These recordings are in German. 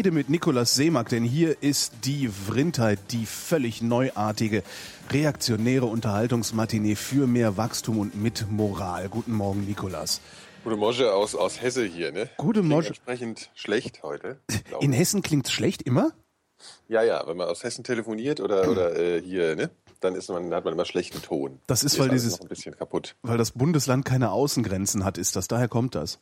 rede mit Nikolaus Seemack, denn hier ist die Vrindheit, die völlig neuartige, reaktionäre Unterhaltungsmatinee für mehr Wachstum und mit Moral. Guten Morgen, Nikolaus. Gute Mosche aus, aus Hesse hier, ne? Gute Mosche. Entsprechend schlecht heute. In Hessen klingt's schlecht immer? Ja, ja, wenn man aus Hessen telefoniert oder, oder äh, hier, ne? Dann ist man, hat man immer schlechten Ton. Das ist, weil dieses, noch ein bisschen kaputt. weil das Bundesland keine Außengrenzen hat, ist das. Daher kommt das.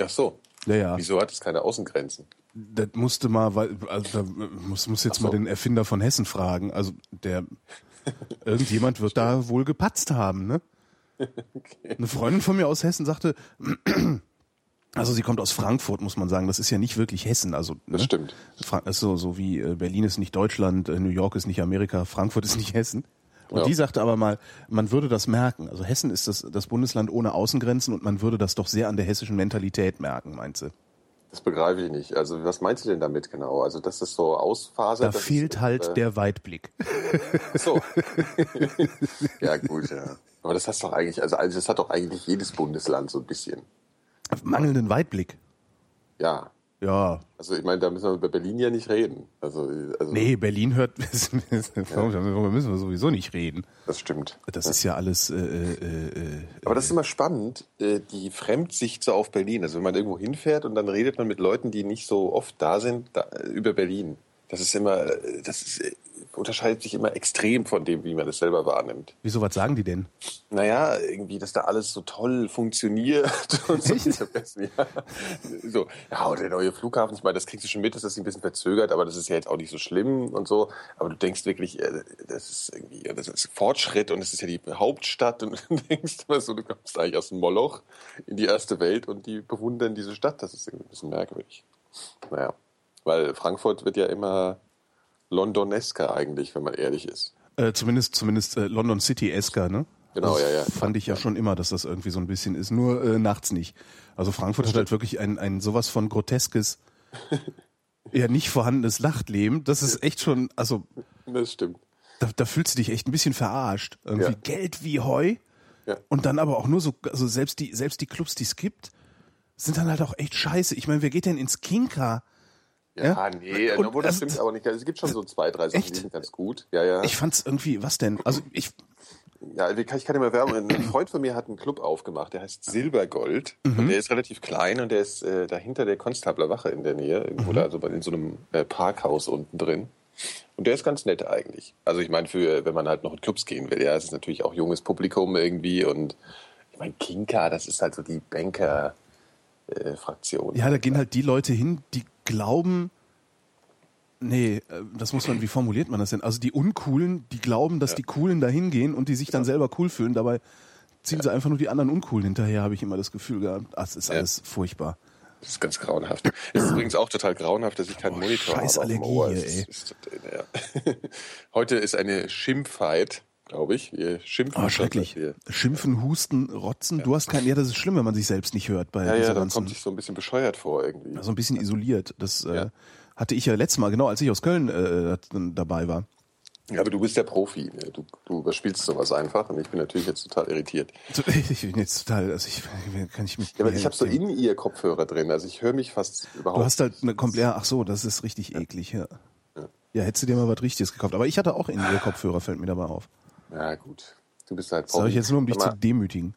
Ach so. Ja, ja. Wieso hat es keine Außengrenzen? Das musste mal, weil, also da muss, muss jetzt so. mal den Erfinder von Hessen fragen. Also der, irgendjemand wird da wohl gepatzt haben, ne? Eine Freundin von mir aus Hessen sagte, also sie kommt aus Frankfurt, muss man sagen. Das ist ja nicht wirklich Hessen. Also ne? Das stimmt. Fra- ist so, so wie äh, Berlin ist nicht Deutschland, äh, New York ist nicht Amerika, Frankfurt ist nicht Hessen. Und Ja. die sagte aber mal, man würde das merken. Also Hessen ist das, das Bundesland ohne Außengrenzen und man würde das doch sehr an der hessischen Mentalität merken, meint sie. Das begreife ich nicht. Also was meinst du denn damit genau? Also das ist so ausfasert. Da fehlt ist, halt äh, der Weitblick. So. ja, gut, ja. Aber das hast doch eigentlich, also, also das hat doch eigentlich jedes Bundesland so ein bisschen. Mangelnden Weitblick. Ja. Ja. Also ich meine, da müssen wir über Berlin ja nicht reden. Also, also Nee, Berlin hört, darüber müssen wir sowieso nicht reden. das stimmt. Das ist ja alles, äh, äh, äh, Aber das ist immer spannend, äh, die Fremdsicht so auf Berlin. Also wenn man irgendwo hinfährt und dann redet man mit Leuten, die nicht so oft da sind, da, äh, über Berlin. Das ist immer, äh, das ist, äh, unterscheidet sich immer extrem von dem, wie man es selber wahrnimmt. wieso, was sagen die denn? Naja, irgendwie, dass da alles so toll funktioniert und so. Ja. So, ja, der neue Flughafen, ich meine, das kriegst du schon mit, dass das ein bisschen verzögert, aber das ist ja jetzt auch nicht so schlimm und so. Aber du denkst wirklich, äh, das ist irgendwie, das ist Fortschritt und es ist ja die Hauptstadt und du denkst immer so, du kommst eigentlich aus dem Moloch in die erste Welt und die bewundern diese Stadt. Das ist irgendwie ein bisschen merkwürdig. Naja, weil Frankfurt wird ja immer londonesker eigentlich, wenn man ehrlich ist. Äh, zumindest, zumindest äh, London City Esker, ne? Genau, das ja, ja. Fand ich ja schon immer, dass das irgendwie so ein bisschen ist, nur äh, nachts nicht. Also Frankfurt hat halt wirklich ein, ein sowas von groteskes, ja nicht vorhandenes Nachtleben. Das ist echt schon, also Das stimmt. da, da fühlst du dich echt ein bisschen verarscht. Irgendwie Ja. Geld wie Heu Ja. und dann aber auch nur so, also selbst die, selbst die Clubs, die es gibt, sind dann halt auch echt scheiße. Ich meine, wer geht denn ins Kinka? Ja, Ja? nee, Und obwohl das also- stimmt aber nicht. Es gibt schon so zwei, drei Sachen, Echt? die sind ganz gut. Ja, ja. Ich fand's irgendwie, was denn? Also ich, ja, ich kann, ich mal werben. Ein Freund von mir hat einen Club aufgemacht, der heißt Silbergold. Mhm. Und der ist relativ klein und der ist äh, dahinter der Konstabler Wache in der Nähe, irgendwo Mhm. da, also in so einem äh, Parkhaus unten drin. Und der ist ganz nett eigentlich. Also ich meine, für wenn man halt noch in Clubs gehen will, ja, es ist natürlich auch junges Publikum irgendwie und ich meine, Kinka, das ist halt so die Banker. Äh, Fraktion. ja, da gehen halt die Leute hin, die glauben, nee, äh, das muss man, wie formuliert man das denn? Also die Uncoolen, die glauben, dass die Coolen da hingehen und die sich dann selber cool fühlen, dabei ziehen sie einfach nur die anderen Uncoolen hinterher, habe ich immer das Gefühl gehabt. Ach, es ist Ja. alles furchtbar. Das ist ganz grauenhaft. Es ist übrigens auch total grauenhaft, dass ich keinen Boah, Monitor scheiß habe. dem Allergie hier, ey. Ist, ist, ja. Heute ist eine Schimpfheit, glaube ich. Wir schimpfen. Oh, schrecklich. wir- Schimpfen, husten, rotzen. Du hast keinen, ja, das ist schlimm, wenn man sich selbst nicht hört bei Ja, ja, dann kommt sich so ein bisschen bescheuert vor irgendwie. so ein bisschen isoliert. Das äh, Ja. hatte ich ja letztes Mal, genau, als ich aus Köln äh, dabei war. Ja, aber du bist der Profi. Ne? Du, du überspielst sowas einfach und ich bin natürlich jetzt total irritiert. Ich bin jetzt total, also ich kann ich mich. Ja, aber ich habe so in ihr Kopfhörer drin, also ich höre mich fast überhaupt. Du hast halt eine komplett, ach so, das ist richtig eklig, ja. Ja. Ja, hättest du dir mal was Richtiges gekauft. Aber ich hatte auch in ihr Kopfhörer, fällt mir dabei auf. Ja, gut. Du bist halt sage ich jetzt nur, um dich zu demütigen.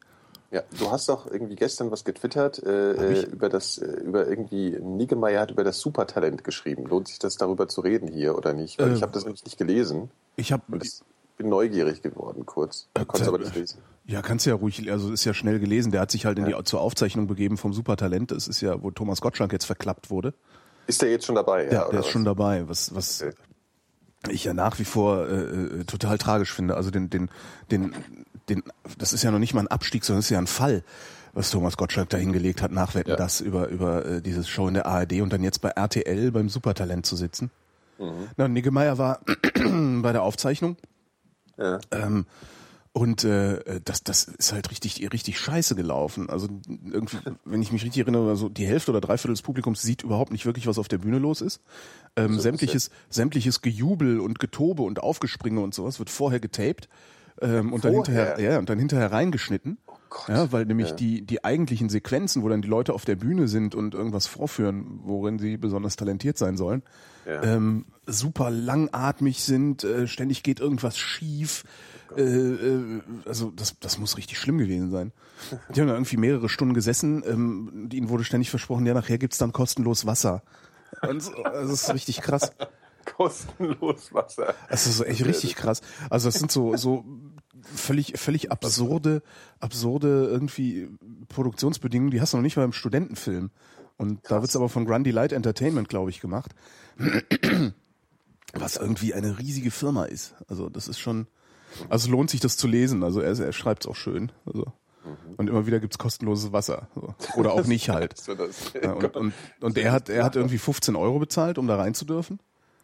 Ja, du hast doch irgendwie gestern was getwittert äh, äh, über das, äh, über irgendwie, Niggemeier hat über das Supertalent geschrieben. Lohnt sich das darüber zu reden hier oder nicht? Weil Äh, ich habe das nämlich nicht gelesen Ich habe bin neugierig geworden kurz. Äh, Konntest aber nicht lesen. Ja, kannst du ja ruhig, also ist ja schnell gelesen. Der hat sich halt in die, zur Aufzeichnung begeben vom Supertalent. Das ist ja, wo Thomas Gottschalk jetzt verklappt wurde. Ist der jetzt schon dabei? Ja, Ja, der ist was? schon dabei, was, was Okay. Ich ja nach wie vor äh, äh, total tragisch finde. Also den, den, den, den, das ist ja noch nicht mal ein Abstieg, sondern es ist ja ein Fall, was Thomas Gottschalk da hingelegt hat, nachwetten, Ja. das über, über äh, dieses Show in der ARD und dann jetzt bei RTL beim Supertalent zu sitzen. Mhm. Na, Niggemeier war bei der Aufzeichnung Ja. ähm, und äh, das, das ist halt richtig, richtig scheiße gelaufen. Also irgendwie, wenn ich mich richtig erinnere, also die Hälfte oder Dreiviertel des Publikums sieht überhaupt nicht wirklich, was auf der Bühne los ist. Ähm, sämtliches, sämtliches Gejubel und Getobe und Aufgespringe und sowas wird vorher getaped ähm, und dann hinterher, ja, und dann hinterher reingeschnitten. Oh Gott. Ja, weil nämlich Ja. die, die eigentlichen Sequenzen, wo dann die Leute auf der Bühne sind und irgendwas vorführen, worin sie besonders talentiert sein sollen, Ja. ähm, super langatmig sind, äh, ständig geht irgendwas schief. Äh, äh, also das, das muss richtig schlimm gewesen sein. Die haben da irgendwie mehrere Stunden gesessen, ähm, ihnen wurde ständig versprochen, ja, nachher gibt's dann kostenlos Wasser. Und so, also das ist richtig krass. Kostenlos Wasser. Das ist so echt richtig krass. Also das sind so so völlig völlig absurde absurde irgendwie Produktionsbedingungen. Die hast du noch nicht mal im Studentenfilm. Und da wird's aber von Grundy Light Entertainment, glaube ich, gemacht. Was irgendwie eine riesige Firma ist. Also das ist schon. Also lohnt sich das zu lesen. Also er, er schreibt's auch schön. Also. Und immer wieder gibt's kostenloses Wasser. So. Oder auch nicht halt. Ja, und, und, und er hat, er hat irgendwie 15 Euro bezahlt, um da rein zu dürfen.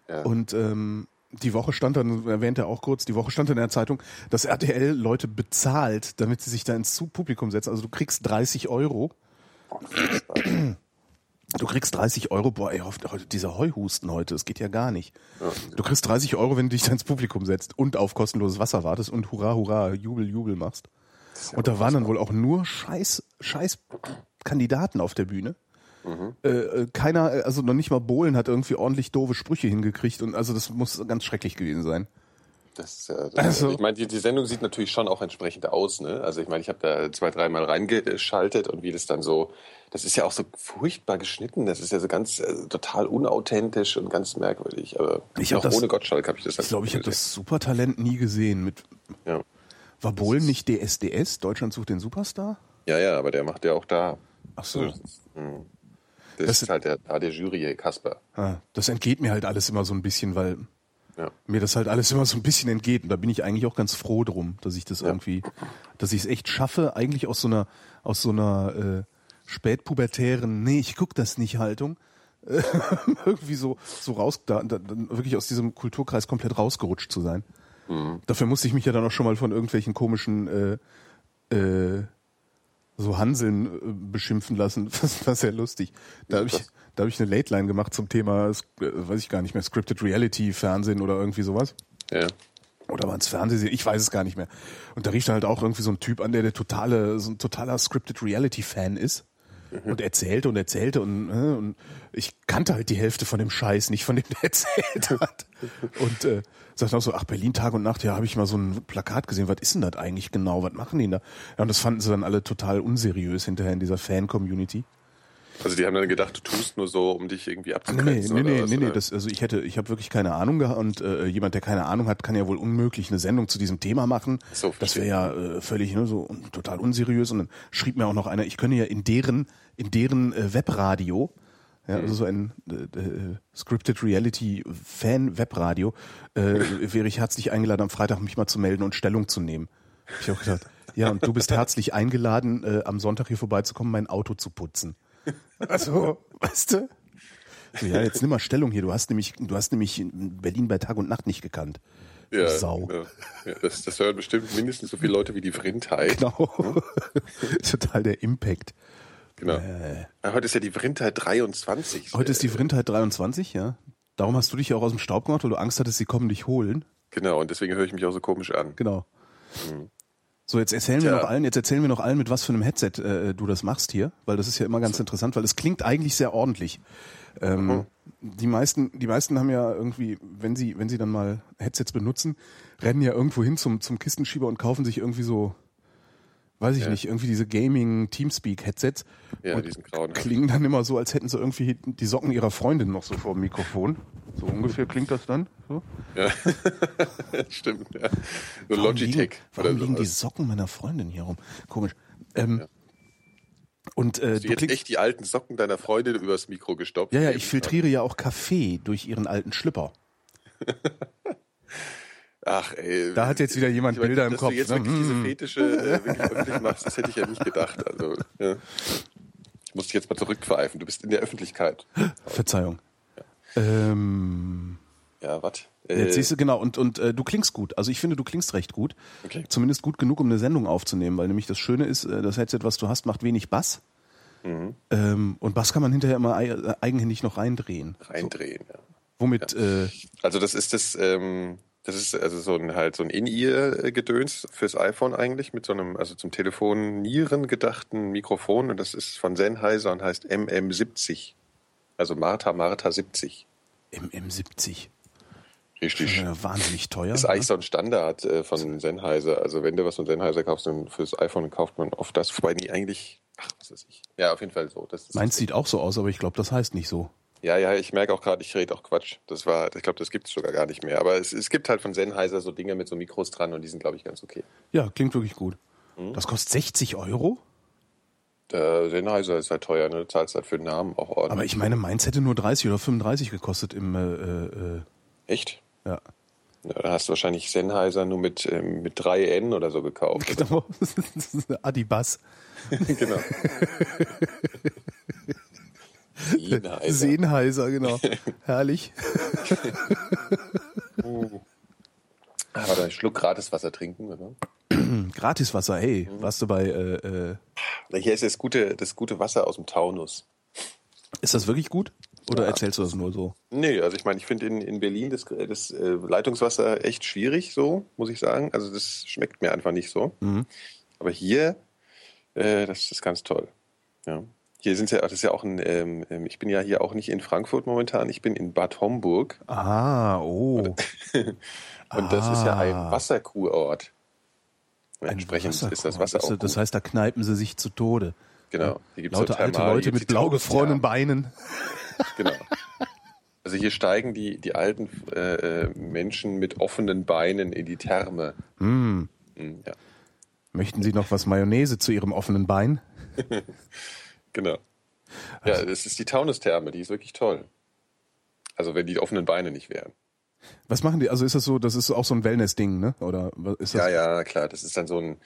Ja. Und ähm, die Woche stand dann, erwähnt er auch kurz, die Woche stand in der Zeitung, dass RTL Leute bezahlt, damit sie sich da ins Publikum setzen. Also du kriegst 30 Euro. Du kriegst 30 Euro, boah, ey, dieser Heuhusten heute, das geht ja gar nicht. Du kriegst 30 Euro, wenn du dich da ins Publikum setzt und auf kostenloses Wasser wartest und hurra, hurra, Jubel, Jubel machst. Und da waren dann wohl auch nur scheiß, scheiß Kandidaten auf der Bühne. Äh, äh, keiner, äh, also noch nicht mal Bohlen hat irgendwie ordentlich doofe Sprüche hingekriegt und also das muss ganz schrecklich gewesen sein. Das, das, Also- ich meine, die, die Sendung sieht natürlich schon auch entsprechend aus. Ne? Also ich meine, ich habe da zwei, dreimal reingeschaltet und wie das dann so, das ist ja auch so furchtbar geschnitten. Das ist ja so ganz äh, total unauthentisch und ganz merkwürdig. Aber Ich auch das- ohne Gottschalk habe ich das. Ich glaube, ich habe das Supertalent nie gesehen. Mit Ja. war Bohlen nicht DSDS? Deutschland sucht den Superstar? ja, ja, aber der macht ja auch da. Ach so. Das, Das- ist halt der, der Jury, Kasper. Ah, das entgeht mir halt alles immer so ein bisschen, weil Ja. mir das halt alles immer so ein bisschen entgeht. Und da bin ich eigentlich auch ganz froh drum, dass ich das irgendwie, dass ich es echt schaffe, eigentlich aus so einer, aus so einer äh, spätpubertären, nee, ich guck das nicht Haltung, äh, irgendwie so, so raus, da, da, wirklich aus diesem Kulturkreis komplett rausgerutscht zu sein. Dafür musste ich mich ja dann auch schon mal von irgendwelchen komischen äh, äh, so Hanseln äh, beschimpfen lassen. Das war sehr lustig. Da habe ich, da hab ich eine Late Line gemacht zum Thema, äh, weiß ich gar nicht mehr, Scripted Reality, Fernsehen oder irgendwie sowas. Ja. Oder waren es Fernsehserien? Ich weiß es gar nicht mehr. Und da rief dann halt auch irgendwie so ein Typ an, der der totale, so ein totaler Scripted Reality Fan ist. Und erzählte und erzählte und, äh, und ich kannte halt die Hälfte von dem Scheiß, nicht von dem, der erzählt hat. Und äh, sagte auch so, ach, Berlin Tag und Nacht, ja, habe ich mal so ein Plakat gesehen, was ist denn das eigentlich genau, was machen die denn da? Ja, und das fanden sie dann alle total unseriös hinterher in dieser Fan-Community. Also die haben dann gedacht, du tust nur so, um dich irgendwie Nee, abzugrenzen. nee, oder nee, was, nee, nee, das, also ich hätte, ich habe wirklich keine Ahnung gehabt und äh, jemand, der keine Ahnung hat, kann ja wohl unmöglich eine Sendung zu diesem Thema machen. So, das wäre ja äh, völlig ne, so total unseriös. Und dann schrieb mir auch noch einer, ich könne ja in deren, in deren äh, Webradio, ja, also so ein äh, äh, Scripted Reality Fan Webradio, äh, wäre ich herzlich eingeladen, am Freitag mich mal zu melden und Stellung zu nehmen. Hab Ich auch gedacht, ja, und du bist herzlich eingeladen, äh, am Sonntag hier vorbeizukommen, mein Auto zu putzen. Also, weißt du? So, ja, jetzt nimm mal Stellung hier. Du hast nämlich, du hast nämlich Berlin bei Tag und Nacht nicht gekannt. ja, Sau. Ja, das, das hören bestimmt mindestens so viele Leute wie die Vrindheit. Genau. Total der Impact. Genau. Äh. Ja, Heute ist ja die Vrindheit 23. Heute ist die Vrindheit 23, ja. Darum hast du dich ja auch aus dem Staub gemacht, weil du Angst hattest, sie kommen dich holen. Genau, und deswegen höre ich mich auch so komisch an. Genau. So, jetzt erzählen wir Tja. noch allen, jetzt erzählen wir noch allen, mit was für einem Headset äh, du das machst hier, weil das ist ja immer ganz interessant, weil es klingt eigentlich sehr ordentlich. Ähm, Die meisten, die meisten haben ja irgendwie, wenn sie, wenn sie dann mal Headsets benutzen, rennen ja irgendwo hin zum, zum Kistenschieber und kaufen sich irgendwie so, weiß ich Ja. nicht, irgendwie diese Gaming Teamspeak Headsets. Ja, und diesen grauen. klingen dann immer so, als hätten sie irgendwie die Socken ihrer Freundin noch so vor dem Mikrofon. So ungefähr klingt das dann. So. Ja. Stimmt, ja. So Warum Logitech. Liegen, warum liegen die. Socken meiner Freundin hier rum? Komisch. Ähm, Und äh, Hast du du jetzt klingst, echt die alten Socken deiner Freundin übers Mikro gestopft? ja, ja, ich filtriere ja auch Kaffee durch ihren alten Schlüpper. Ach, ey. Da hat jetzt wieder jemand Ich meine, Bilder im dass Kopf. du jetzt ne? wirklich diese Mm. Fetische äh, wirklich öffentlich machst, das hätte ich ja nicht gedacht. Also, ja. Ich muss dich jetzt mal zurückpfeifen. Du bist in der Öffentlichkeit. Verzeihung. Ähm, Ja, was? jetzt siehst du genau und und äh, du klingst gut. Also ich finde, du klingst recht gut. Okay. Zumindest gut genug, um eine Sendung aufzunehmen, weil nämlich das Schöne ist, äh, das Headset, was du hast, macht wenig Bass. Mhm. Ähm, und Bass kann man hinterher immer äh, eigenhändig noch reindrehen. reindrehen. Ja. Womit äh, Also das ist das, ähm, Das ist also so ein halt so ein In-Ear-Gedöns fürs iPhone eigentlich mit so einem, also zum Telefonieren gedachten Mikrofon und das ist von Sennheiser und heißt MM70. Also Martha Martha 70. MM70. Richtig. Ja, wahnsinnig teuer. Ist ne? eigentlich so ein Standard äh, von Sennheiser. Also wenn du was von Sennheiser kaufst, dann fürs iPhone kauft man oft das, wobei die eigentlich, ach, was weiß ich. Ja, auf jeden Fall so. Das Meins sieht auch so aus, aber ich glaube, das heißt nicht so. Ja, ja, ich merke auch gerade, ich rede auch Quatsch. Das war, ich glaube, das gibt es sogar gar nicht mehr. Aber es, es gibt halt von Sennheiser so Dinge mit so Mikros dran und die sind, glaube ich, ganz okay. Ja, klingt wirklich gut. Hm? Das kostet 60 Euro? Der Sennheiser ist halt teuer, ne? Du zahlst halt für den Namen auch ordentlich. Aber ich meine, meins hätte nur 30 oder 35 gekostet im, äh, äh, Echt? ja. Ja, da hast du wahrscheinlich Sennheiser nur mit, ähm, mit 3 N oder so gekauft. Genau. Das ist eine Adibas. genau. Sennheiser. Sennheiser, genau. Herrlich. Aber da einen Schluck Gratiswasser trinken, oder? Gratiswasser, hey, warst du bei, äh, äh, Hier ist das gute, das gute Wasser aus dem Taunus. ist das wirklich gut? Oder Ja, erzählst du das nur so? Nee, also ich meine, ich finde in, in Berlin das, das äh, Leitungswasser echt schwierig, so, muss ich sagen. Also das schmeckt mir einfach nicht so. Mhm. Aber hier, äh, das ist ganz toll. Ja. Hier sind ja, das ist ja auch ein, ähm, ähm, ich bin ja hier auch nicht in Frankfurt momentan, ich bin in Bad Homburg. Ah, oh. Und das ist ja ein Ah. Wasserkurort. Ja, Entsprechend ist das. Wasser auch Das, das gut. heißt, da kneipen sie sich zu Tode. Genau. Hier gibt's Lauter so alte Leute mit blau gefrorenen Taunustermen. Beinen. Genau. Also hier steigen die, die alten äh, äh, Menschen mit offenen Beinen in die Therme. Hm. Mm, Ja, Möchten Sie noch was Mayonnaise zu Ihrem offenen Bein? genau. Ja, das ist die Taunustherme, die ist wirklich toll. Also wenn die offenen Beine nicht wären. Was machen die? Also ist das so, das ist auch so ein Wellness-Ding, ne? Oder ist das? Ja, ja, klar. Das ist dann so ein,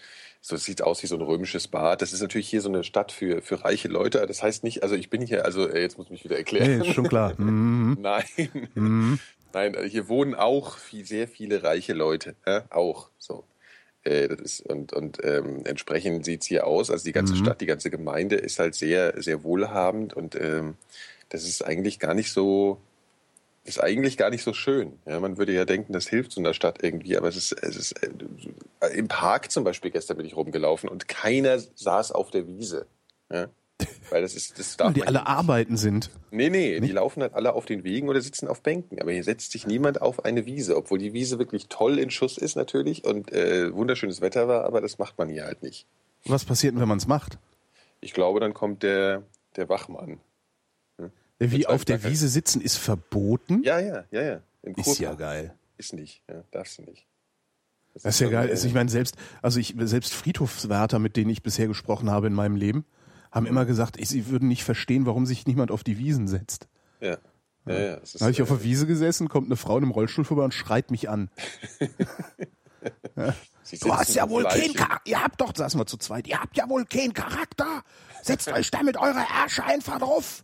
so es sieht aus wie so ein römisches Bad. Das ist natürlich hier so eine Stadt für, für reiche Leute. Das heißt nicht, also ich bin hier, also äh, jetzt muss ich mich wieder erklären. Nee, ist schon klar. Mhm. Nein. Nein, also hier wohnen auch viel, sehr viele reiche Leute. Ja? Auch so. Äh, das ist, und und ähm, entsprechend sieht's hier aus. Also die ganze Stadt, die ganze Gemeinde ist halt sehr, sehr wohlhabend und ähm, das ist eigentlich gar nicht so, ist eigentlich gar nicht so schön. Ja, man würde ja denken, das hilft so einer Stadt irgendwie, aber es ist, es ist äh, im Park zum Beispiel gestern bin ich rumgelaufen und keiner saß auf der Wiese. Ja? Weil das ist, das darf Weil die alle nicht. arbeiten sind. Nee, nee, die laufen halt alle auf den Wegen oder sitzen auf Bänken. Aber hier setzt sich niemand auf eine Wiese, obwohl die Wiese wirklich toll in Schuss ist natürlich und äh, wunderschönes Wetter war, aber das macht man hier halt nicht. Was passiert denn, wenn man es macht? Ich glaube, dann kommt der, der Wachmann. Wie auf der Wiese sitzen ist verboten? Ja, ja, ja, ja. Ist ja geil. Ist nicht, ja, darfst du nicht. Das ist ja geil. äh, Also ich meine, selbst, also ich, selbst Friedhofswärter, mit denen ich bisher gesprochen habe in meinem Leben, haben immer gesagt, ich, sie würden nicht verstehen, warum sich niemand auf die Wiesen setzt. Ja, ja, ja. Das Da habe ich auf äh, der Wiese gesessen, kommt eine Frau in einem Rollstuhl vorbei und schreit mich an. sie Du hast ja wohl keinen Charakter. Ihr habt doch, saßen wir zu zweit, ihr habt ja wohl keinen Charakter. Setzt euch da mit eurer Ärsche einfach drauf.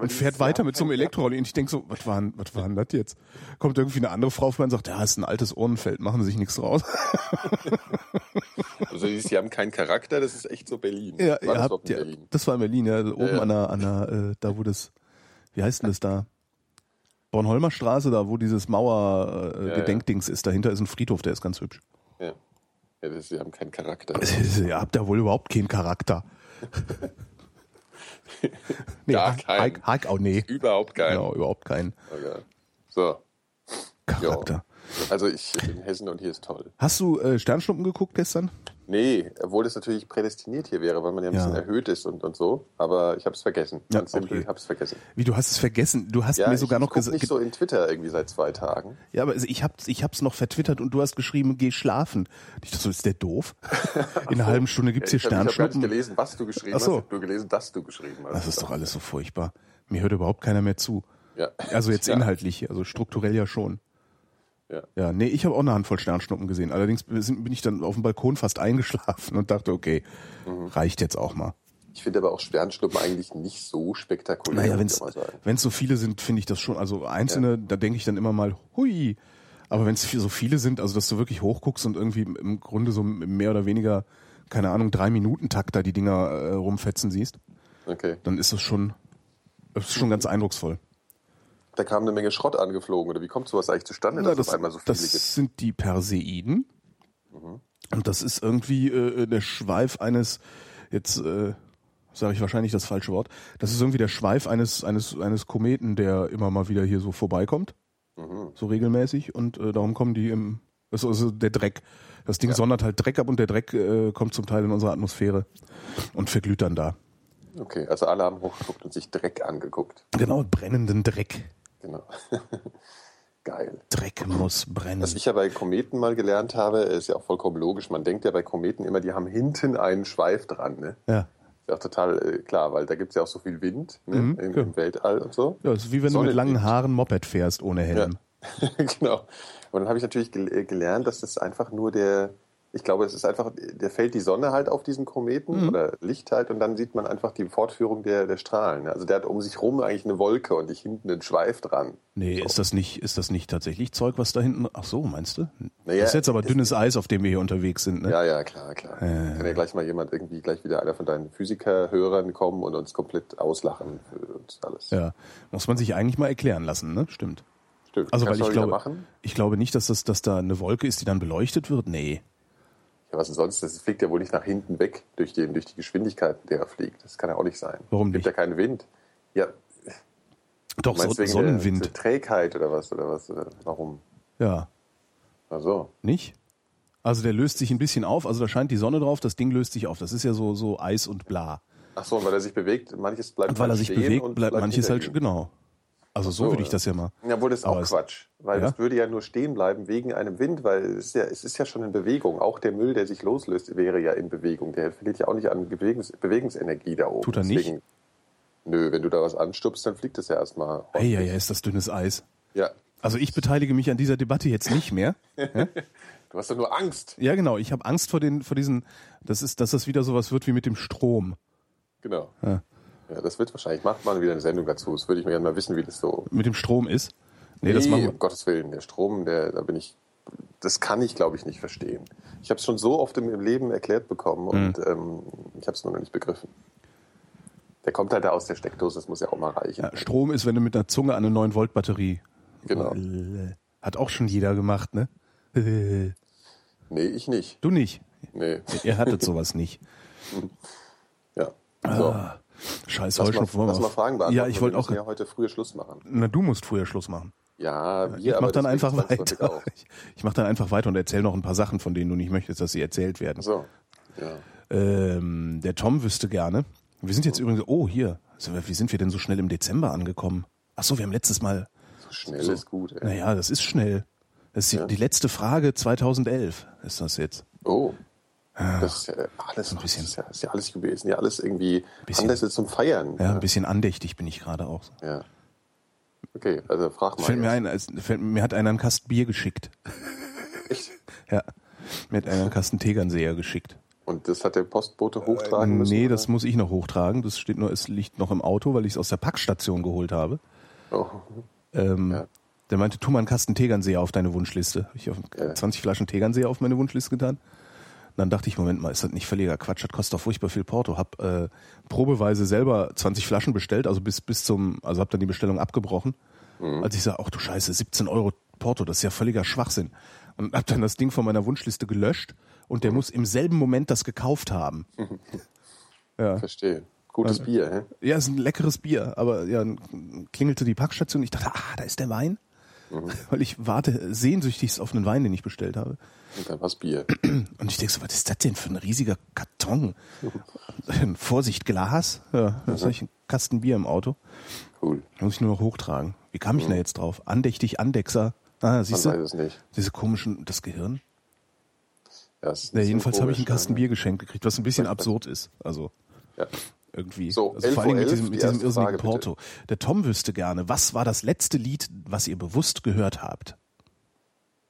Und fährt weiter mit so einem Elektroroller. Und ich denk so, was war, denn- was war denn das jetzt? Kommt irgendwie eine andere Frau vorbei und sagt, ja, ist ein altes Ohnenfeld, machen Sie sich nichts draus. Also die haben keinen Charakter, das ist echt so Berlin. Ja, War das habt, überhaupt in ja, Berlin? das war in Berlin, ja, oben ja. an der, an der, äh, da wo das, wie heißt denn das da? Bornholmer Straße, da wo dieses Ja, Mauer-Gedenkdings ist, dahinter ist ein Friedhof, der ist ganz hübsch. Ja. ja das, sie haben keinen Charakter. Ihr habt ja wohl überhaupt keinen Charakter. nee, Gar keinen. Hack auch nee. Überhaupt keinen. Genau, überhaupt keinen Okay. So, Charakter. also ich bin in Hessen und hier ist toll. Hast du äh, Sternschnuppen geguckt gestern? Nee, obwohl das natürlich prädestiniert hier wäre, weil man ja ein Ja. bisschen erhöht ist und, und so. Aber ich habe es vergessen. Ja, Ganz simpel, okay. ich habe es vergessen. Wie, du hast es vergessen? Du hast Ja, mir sogar ich, noch gesagt. nicht so in Twitter irgendwie seit zwei Tagen. Ja, aber ich hab's, ich hab's noch vertwittert und du hast geschrieben, geh schlafen. Ich dachte so, ist der doof? In einer halben Stunde gibt's hier ich habe hab nicht Sternschnuppen. gelesen, was du geschrieben Ach so. hast. Ich habe nur gelesen, dass du geschrieben hast. Das ist doch alles so furchtbar. Mir hört überhaupt keiner mehr zu. Ja. Also jetzt Ja. inhaltlich, also strukturell ja schon. Ja. Ja, nee, ich habe auch eine Handvoll Sternschnuppen gesehen. Allerdings bin ich dann auf dem Balkon fast eingeschlafen und dachte, okay, Mhm. reicht jetzt auch mal. Ich finde aber auch Sternschnuppen eigentlich nicht so spektakulär. Naja, wenn es so viele sind, finde ich das schon. Also einzelne, da denke ich dann immer mal, hui. Aber wenn es so viele sind, also dass du wirklich hochguckst und irgendwie im Grunde so mehr oder weniger, keine Ahnung, drei Minuten Takt da die Dinger äh, rumfetzen siehst, Okay. dann ist das schon, das ist schon ganz eindrucksvoll. Da kam eine Menge Schrott angeflogen. Oder wie kommt sowas eigentlich zustande, Na, dass das auf einmal so viele das gibt? sind die Perseiden. Mhm. Und das ist irgendwie äh, der Schweif eines, jetzt äh, sage ich wahrscheinlich das falsche Wort, das ist irgendwie der Schweif eines, eines, eines Kometen, der immer mal wieder hier so vorbeikommt. Mhm. So regelmäßig. Und äh, darum kommen die im, das ist also der Dreck. Das Ding sondert halt Dreck ab und der Dreck äh, kommt zum Teil in unsere Atmosphäre und verglüht dann da. Okay, also alle haben hochgeguckt und sich Dreck angeguckt. Genau, brennenden Dreck. Genau. Geil. Dreck muss brennen. Was ich ja bei Kometen mal gelernt habe, ist ja auch vollkommen logisch. Man denkt ja bei Kometen immer, die haben hinten einen Schweif dran. Ne? Ja. Ist ja auch total äh, klar, weil da gibt es ja auch so viel Wind ne? Mhm, Im, ja. im Weltall und so. ja, ist wie wenn du mit langen Haaren Moped fährst ohne Helm. genau. Und dann habe ich natürlich gel äh, gelernt, dass das einfach nur der, ich glaube, es ist einfach, der fällt die Sonne halt auf diesen Kometen Mhm. oder Licht halt und dann sieht man einfach die Fortführung der, der Strahlen. Also der hat um sich rum eigentlich eine Wolke und nicht hinten einen Schweif dran. Nee, So. ist das nicht, ist das nicht tatsächlich Zeug, was da hinten. Ach so, meinst du? Naja, das ist jetzt aber es- dünnes Eis, auf dem wir hier unterwegs sind, ne? Ja, ja, klar, klar. Äh. Kann ja gleich mal jemand irgendwie, gleich wieder einer von deinen Physikerhörern kommen und uns komplett auslachen für uns alles. Ja. Muss man sich eigentlich mal erklären lassen, ne? Stimmt. Stimmt. Also, Kannst weil ich glaube, machen? ich glaube nicht, dass das, dass da eine Wolke ist, die dann beleuchtet wird. Nee. Was denn sonst? Das fliegt ja wohl nicht nach hinten weg durch, den, durch die Geschwindigkeit, mit der er fliegt. Das kann ja auch nicht sein. Warum Gibt nicht? ja keinen Wind. Ja, Doch, so, wegen Sonnenwind. Der, der Trägheit oder was? Oder was? Oder warum? Ja. Ach so. Nicht? Also der löst sich ein bisschen auf, also da scheint die Sonne drauf, das Ding löst sich auf. Das ist ja so, so Eis und bla. Ach so, und weil er sich bewegt, manches bleibt Und weil er halt sich stehen bewegt, und bleibt manches halt genau. Also so, so, würde ich ja. das ja mal. Ja, wohl das ist auch Quatsch, weil Ja? das würde ja nur stehen bleiben wegen einem Wind, weil es ist, ja, es ist ja schon in Bewegung. Auch der Müll, der sich loslöst, wäre ja in Bewegung. Der verliert ja auch nicht an Bewegungs Bewegungsenergie da oben. Tut er nicht? Nö, wenn du da was anstupst, dann fliegt es ja erstmal. Ey, ja, ja, ist das dünnes Eis. Ja. Also ich beteilige mich an dieser Debatte jetzt nicht mehr. Du hast doch nur Angst. Ja, genau. Ich habe Angst vor den, vor diesen, das ist, dass das wieder sowas wird wie mit dem Strom. Genau. Ja. Ja, das wird wahrscheinlich. Macht mal wieder eine Sendung dazu. Das würde ich mir gerne mal wissen, wie das so. Mit dem Strom ist. Nee, das machen wir. um Gottes Willen. Der Strom, der, da bin ich. Das kann ich, glaube ich, nicht verstehen. Ich habe es schon so oft im Leben erklärt bekommen und Mhm. ähm, ich habe es nur noch nicht begriffen. Der kommt halt da aus der Steckdose, das muss ja auch mal reichen. Ja, Strom ist, wenn du mit einer Zunge an eine 9 Volt Batterie. Genau. Hat auch schon jeder gemacht, ne? Nee, ich nicht. Du nicht. Nee. Ihr hattet sowas nicht. Ja. So. Ah, Scheiß lass mal, Heuschnupfen. wollen lass mal Fragen beantworten. Ja, ich wollte auch. ja heute früher Schluss machen. Na, du musst früher Schluss machen. Ja, wir, Ich aber mach dann deswegen einfach weiter. Ich, ich mach dann einfach weiter und erzähl noch ein paar Sachen, von denen du nicht möchtest, dass sie erzählt werden. So. Ja. Ähm, der Tom wüsste gerne. Wir sind jetzt übrigens, oh, hier. Also, wie sind wir denn so schnell im Dezember angekommen? Ach so, wir haben letztes Mal, So schnell So. ist gut. Ey. naja, das ist schnell. Das ist die, Ja. die letzte Frage 2011 ist das jetzt. Oh. Das ist ja alles, ein bisschen. ist ja, ist ja alles gewesen. Ja, alles irgendwie Bisschen. Anlässe zum Feiern. Ja, ein bisschen andächtig bin ich gerade auch. Ja. Okay, also frag mal. Fällt mir ein, als, fällt, mir hat einer einen Kasten Bier geschickt. Echt? Ja. Mir hat einer einen Kasten Tegernseher geschickt. Und das hat der Postbote hochtragen müssen? Äh, nee, oder? das muss ich noch hochtragen. Das steht nur, es liegt noch im Auto, weil ich es aus der Packstation geholt habe. Oh. Ähm, Ja. Der meinte, tu mal einen Kasten Tegernseher auf deine Wunschliste. Hab Ich auf Ja. 20 Flaschen Tegernseher auf meine Wunschliste getan. Dann dachte ich, Moment mal, ist das nicht völliger Quatsch? Das kostet doch furchtbar viel Porto. Hab äh, probeweise selber 20 Flaschen bestellt, also bis bis zum, also hab dann die Bestellung abgebrochen. Mhm. Als ich sag, ach du Scheiße, 17 Euro Porto, das ist ja völliger Schwachsinn. Und hab dann das Ding von meiner Wunschliste gelöscht und Mhm. der muss im selben Moment das gekauft haben. Ja. Verstehe. Gutes Bier, hä? Ja, ist ein leckeres Bier, aber ja, klingelte die Packstation. Ich dachte, ah, da ist der Wein. Mhm. Weil ich warte sehnsüchtigst auf einen Wein, den ich bestellt habe. Und dann war's Bier. Und ich denke so, was ist das denn für ein riesiger Karton? Vorsicht, Glas. Ja, Mhm. jetzt habe ich einen Kasten Bier im Auto. Cool. Muss ich nur noch hochtragen. Wie kam ich denn da jetzt drauf? Andächtig, Andexer. Ah, Mhm. Siehst weiß du? es nicht. Diese komischen, das Gehirn. Ja, ist Ja, ein jedenfalls habe ich einen komisch, Kasten ne? Bier geschenkt gekriegt, was ein bisschen absurd ist. Also Ja. irgendwie. So, also vor Dingen mit 11.11 diesem, die mit diesem irrsinnigen Frage, bitte. Porto. Der Tom wüsste gerne, was war das letzte Lied, was ihr bewusst gehört habt?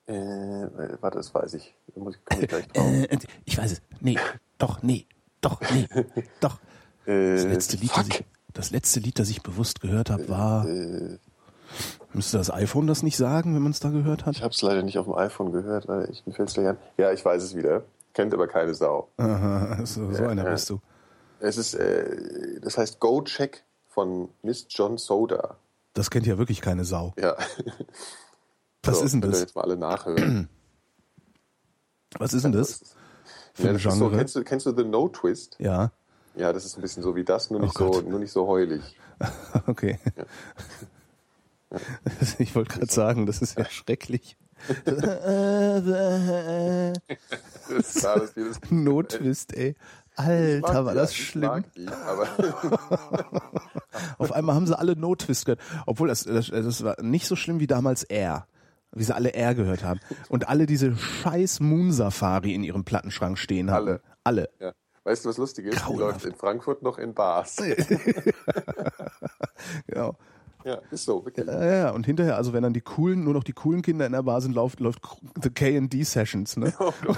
Äh, warte, das weiß ich. Da muss ich, ich gleich drauf. Äh, ich weiß es. Nee, doch, nee, doch, nee, doch. Das Äh, letzte Lied, das ich, das letzte Lied, das ich bewusst gehört habe, war. Müsste das iPhone das nicht sagen, wenn man es da gehört hat? Ich habe es leider nicht auf dem iPhone gehört, weil ich fällt's gleich. Ja, ich weiß es wieder. Kennt aber keine Sau. Aha, so, so einer Ja, bist du. Es ist, äh, das heißt Go Check von Miss John Soda. Das kennt ja wirklich keine Sau. Ja. Was So, ist denn das? jetzt mal alle nachhören. Was ist denn das? Für Ja, das so, kennst, du, kennst du The No Twist? Ja, Ja, das ist ein bisschen so wie das, nur Oh nicht, so, Gott. nur nicht so heulig. okay. Ich wollte gerade sagen, das ist ja schrecklich. Das ist die das Notwist, ey. Alter, war die, das ich schlimm. die, Auf einmal haben sie alle No-Twist gehört. Obwohl, das, das, das war nicht so schlimm wie damals R. Wie sie alle R gehört haben. Und alle diese scheiß Moon Safari in ihrem Plattenschrank stehen haben. Alle. Alle. ja. weißt du, was lustig ist? Die Grauenhaft. läuft in Frankfurt noch in Bars. Genau. Ja, ist so, wirklich. Ja, ja, und hinterher, also wenn dann die coolen, nur noch die coolen Kinder in der Bar sind, läuft, läuft The K&D Sessions, ne? Oh.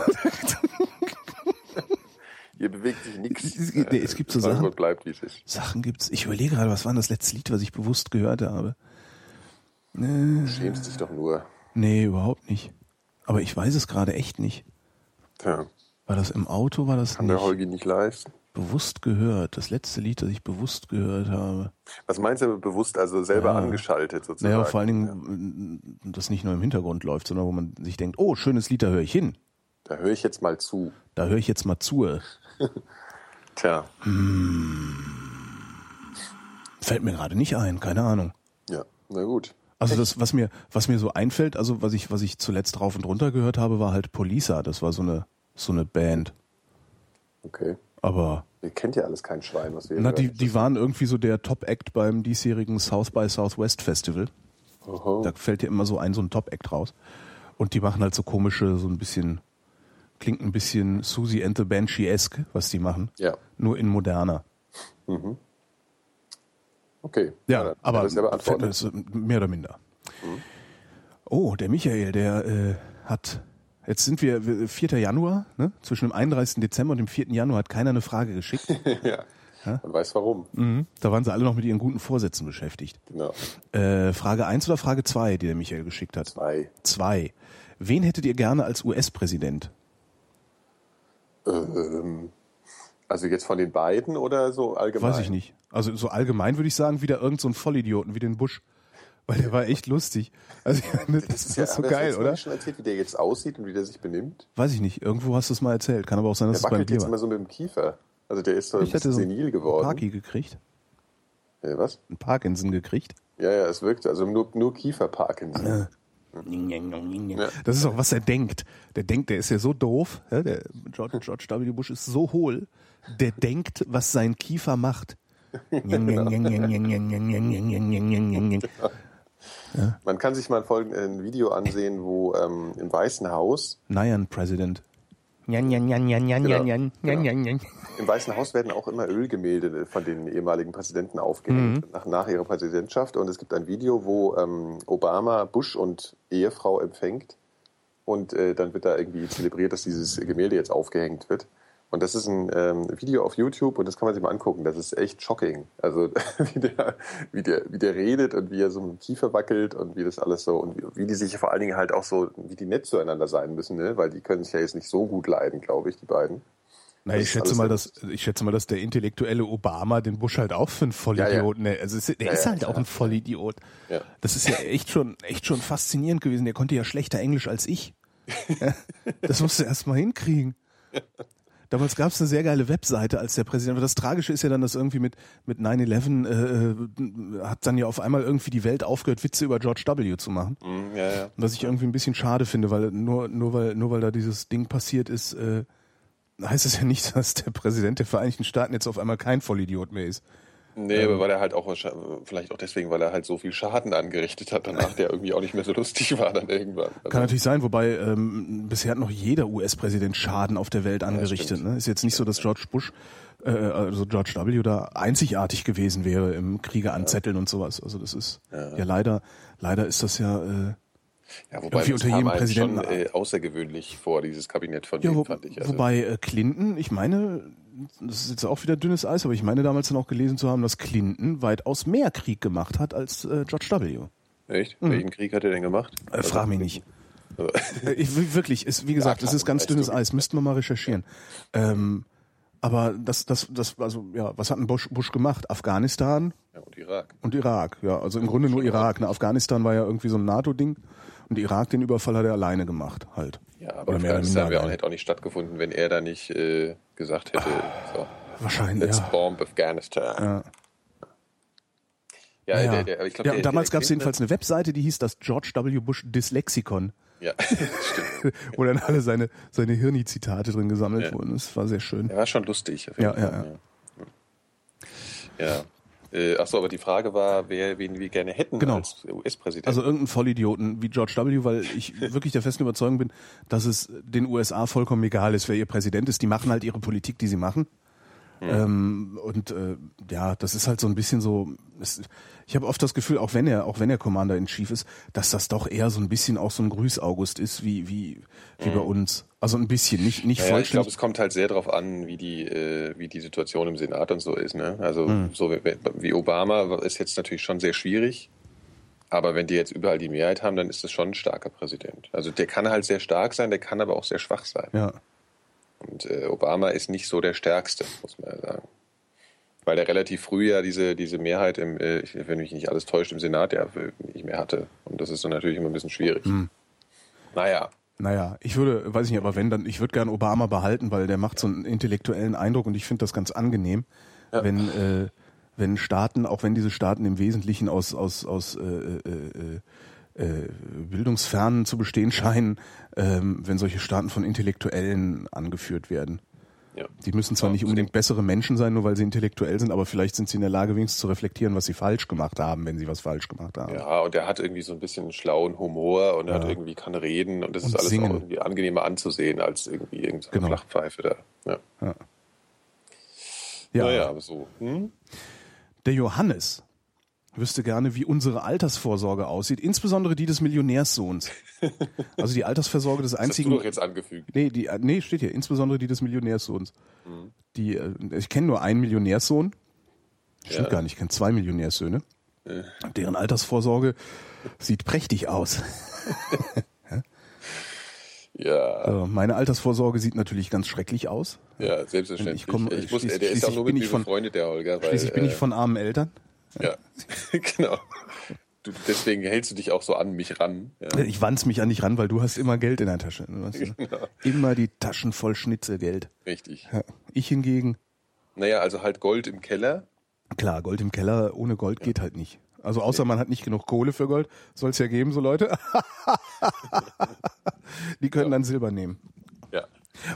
Hier bewegt sich nichts. Nee, es gibt so Frankfurt Sachen. bleibt, wie es ist. Sachen gibt's. Ich überlege gerade, was war denn das letzte Lied, was ich bewusst gehört habe? Du schämst dich doch nur. Nee, überhaupt nicht. Aber ich weiß es gerade echt nicht. Tja, War das im Auto? War das kann der nicht Holgi nicht leisten. bewusst gehört? Das letzte Lied, das ich bewusst gehört habe. Was meinst du bewusst, also selber Ja. angeschaltet sozusagen? Naja, vor allen Dingen, äh, das nicht nur im Hintergrund läuft, sondern wo man sich denkt, oh, schönes Lied, da höre ich hin. Da höre ich jetzt mal zu. Da höre ich jetzt mal zu. Tja, Fällt mir gerade nicht ein, keine Ahnung. ja, na gut. Also das, was mir, was mir so einfällt, also was ich, was ich zuletzt drauf und runter gehört habe, war halt Polisa. Das war so eine, so eine Band. Okay. Aber Ihr kennt ja alles kein Schwein, was wir na, hier die, die waren irgendwie so der Top-Act beim diesjährigen South by Southwest Festival. Oho. Da fällt dir immer so ein, so ein Top-Act raus. Und die machen halt so komische, so ein bisschen, klingt ein bisschen Susie and the Banshee-esque, was die machen. Ja, Nur in moderner. Okay. Ja, dann aber Das mehr oder minder. Oh, der Michael, der äh, hat, jetzt sind wir wir- 4. Januar, ne? zwischen dem 31. Dezember und dem 4. Januar hat keiner eine Frage geschickt. ja. Man weiß warum. mhm. Da waren sie alle noch mit ihren guten Vorsätzen beschäftigt. Genau. Äh, Frage 1 oder Frage 2, die der Michael geschickt hat? Zwei. 2. Wen hättet ihr gerne als US-Präsident? Ähm, also jetzt von den beiden oder so allgemein? Weiß ich nicht. Also so allgemein würde ich sagen, wieder irgend so ein Vollidioten wie den Bush. Weil der war echt lustig. Also das, das ist Ja, so geil, oder? nicht schon erzählt, wie der jetzt aussieht und wie der sich benimmt? Weiß ich nicht. Irgendwo hast du es mal erzählt. Kann aber auch sein, dass Der es bei wackelt dir jetzt war. immer so mit dem Kiefer. Also der ist so ein Ich hätte bisschen so senil einen geworden. Parky gekriegt. Ja, was? Ein Parkinson gekriegt. Ja, ja, es wirkt, also nur, nur Kiefer-Parkinson. Das ist auch, was er denkt. Der denkt, der ist ja so doof. Ja, der George, George W. Bush ist so hohl. Der denkt, was sein Kiefer macht. Man kann sich mal folgend ein Video ansehen, wo ähm, im Weißen Haus, Nyan President. Genau, im Weißen Haus werden auch immer Ölgemälde von den ehemaligen Präsidenten aufgehängt nach, nach ihrer Präsidentschaft. Und es gibt ein Video, wo ähm, Obama Bush und Ehefrau empfängt. Und äh, dann wird da irgendwie zelebriert, dass dieses Gemälde jetzt aufgehängt wird. Und das ist ein ähm, Video auf YouTube und das kann man sich mal angucken. Das ist echt shocking. Also wie der, wie der, wie der redet und wie er so mit dem Kiefer wackelt und wie das alles so und wie, wie die sich vor allen Dingen halt auch so, wie die nett zueinander sein müssen, ne? Weil die können sich ja jetzt nicht so gut leiden, glaube ich, die beiden. Na, Das ich schätze mal, dass ich schätze mal, dass der intellektuelle Obama den Bush halt auch für einen Vollidioten. Ja, Also es, der Ja, ist ja, halt auch ein Vollidiot. Ja. Das ist ja echt schon echt schon faszinierend gewesen. Der konnte ja schlechter Englisch als ich. Ja, das musst du erst mal hinkriegen. Damals gab es eine sehr geile Webseite als der Präsident. Aber das Tragische ist ja dann, dass irgendwie mit, mit 9-11 äh, hat dann ja auf einmal irgendwie die Welt aufgehört, Witze über George W. zu machen. Mhm, ja, ja. Was ich irgendwie ein bisschen schade finde, weil nur, nur weil, nur weil da dieses Ding passiert ist, äh, heißt es ja nicht, dass der Präsident der Vereinigten Staaten jetzt auf einmal kein Vollidiot mehr ist. Nee, aber weil er halt auch vielleicht auch deswegen, weil er halt so viel Schaden angerichtet hat danach, der irgendwie auch nicht mehr so lustig war dann irgendwann. Also, Kann natürlich sein, wobei ähm, bisher hat noch jeder US-Präsident Schaden auf der Welt angerichtet. stimmt. ne? Ist jetzt nicht so, dass George Bush, äh, also George W. da einzigartig gewesen wäre im Kriege anzetteln und sowas. Also das ist ja, leider, leider ist das ja. Äh, ja, wobei irgendwie unter jedem Präsidenten- schon äh, außergewöhnlich vor, dieses Kabinett von Ja, wo, fand ich. Also, wobei äh, Clinton, ich meine, das ist jetzt auch wieder dünnes Eis, aber ich meine damals dann auch gelesen zu haben, dass Clinton weitaus mehr Krieg gemacht hat als äh, George W. echt? Welchen Krieg hat er denn gemacht? Äh, frag mich nicht. Also, Äh, Ich, wirklich, ist, wie gesagt, es ist ganz dünnes. Eis, müssten wir mal recherchieren. Ähm, Aber das, das, das, also ja, was hat ein Bush, Bush gemacht? Afghanistan Ja, und Irak. und Irak. Ja, also im Grunde nur Irak. Ne? Afghanistan war ja irgendwie so ein NATO-Ding und Irak den Überfall hat er alleine gemacht, halt. Ja, aber Oder mehr oder minder wäre auch, alleine. hätte auch nicht stattgefunden, wenn er da nicht äh, gesagt hätte, so, Wahrscheinlich. let's Ja. bomb Afghanistan. Ja. Ja, Ja, der, der, ich glaub, ja der, damals gab es jedenfalls eine Webseite, die hieß das George W. Bush Dyslexikon, Ja, stimmt. wo dann alle seine, seine Hirni-Zitate drin gesammelt wurden. Das war sehr schön. Der war schon lustig. Auf jeden Ja, ja, ja. ja. Äh, achso, aber die Frage war, wer, wen wir gerne hätten Genau. als US-Präsident. Also irgendein Vollidioten wie George W., weil ich wirklich der festen Überzeugung bin, dass es den USA vollkommen egal ist, wer ihr Präsident ist. Die machen halt ihre Politik, die sie machen. Ähm, und äh, ja, das ist halt so ein bisschen so. Es, ich habe oft das Gefühl, auch wenn er, auch wenn er Commander in Chief ist, dass das doch eher so ein bisschen auch so ein Grüß-August ist, wie wie wie bei uns. Also ein bisschen, nicht nicht Naja, ich glaube, vollständig. es kommt halt sehr darauf an, wie die, äh, wie die Situation im Senat und so ist. Ne? Also so wie, wie Obama ist jetzt natürlich schon sehr schwierig. Aber wenn die jetzt überall die Mehrheit haben, dann ist das schon ein starker Präsident. Also der kann halt sehr stark sein, der kann aber auch sehr schwach sein. ja, Und äh, Obama ist nicht so der Stärkste, muss man ja sagen. Weil der relativ früh ja diese, diese Mehrheit, im, äh, wenn mich nicht alles täuscht, im Senat ja nicht mehr hatte. Und das ist dann natürlich immer ein bisschen schwierig. Naja, Naja, ich würde, weiß ich nicht, aber wenn, dann, ich würde gern Obama behalten, weil der macht so einen intellektuellen Eindruck und ich finde das ganz angenehm, wenn, äh, wenn Staaten, auch wenn diese Staaten im Wesentlichen aus, aus, aus äh, äh, äh, Bildungsfernen zu bestehen scheinen, ähm, wenn solche Staaten von Intellektuellen angeführt werden. ja. Die müssen zwar Ja, nicht unbedingt bessere Menschen sein, nur weil sie intellektuell sind, aber vielleicht sind sie in der Lage, wenigstens zu reflektieren, was sie falsch gemacht haben, wenn sie was falsch gemacht haben. Ja, und er hat irgendwie so ein bisschen schlauen Humor und er hat irgendwie kann reden und das Und ist alles singen. auch irgendwie angenehmer anzusehen als irgendwie irgendeine Genau. Flachpfeife da. Ja. Ja. Naja, aber so. Hm? Der Johannes wüsste gerne, wie unsere Altersvorsorge aussieht, insbesondere die des Millionärssohns. Also die Altersvorsorge des Das hast du einzigen. doch jetzt angefügt. Nee, die, nee, steht hier, insbesondere die des Millionärssohns. Mhm. Die, äh, ich kenne nur einen Millionärssohn. Stimmt Ja. gar nicht, ich kenne zwei Millionärssöhne. Deren Altersvorsorge sieht prächtig aus. Ja, Also meine Altersvorsorge sieht natürlich ganz schrecklich aus. ja, selbstverständlich. Ich komm- ich muss, der ist auch nur bin mit ich mir von- befreundet, der Holger. Weil, Schließlich bin ich äh, von armen Eltern. Ja, genau. Du, deswegen hältst du dich auch so an mich ran. Ja. Ich wanz mich an dich ran, weil du hast immer Geld in der Tasche. Weißt du? Genau. Immer die Taschen voll Schnitzelgeld. Richtig. Ja. Ich hingegen, Naja, also halt Gold im Keller. klar, Gold im Keller, ohne Gold geht halt nicht. Also außer man hat nicht genug Kohle für Gold, soll es ja geben, so Leute. die können dann Silber nehmen. Ja.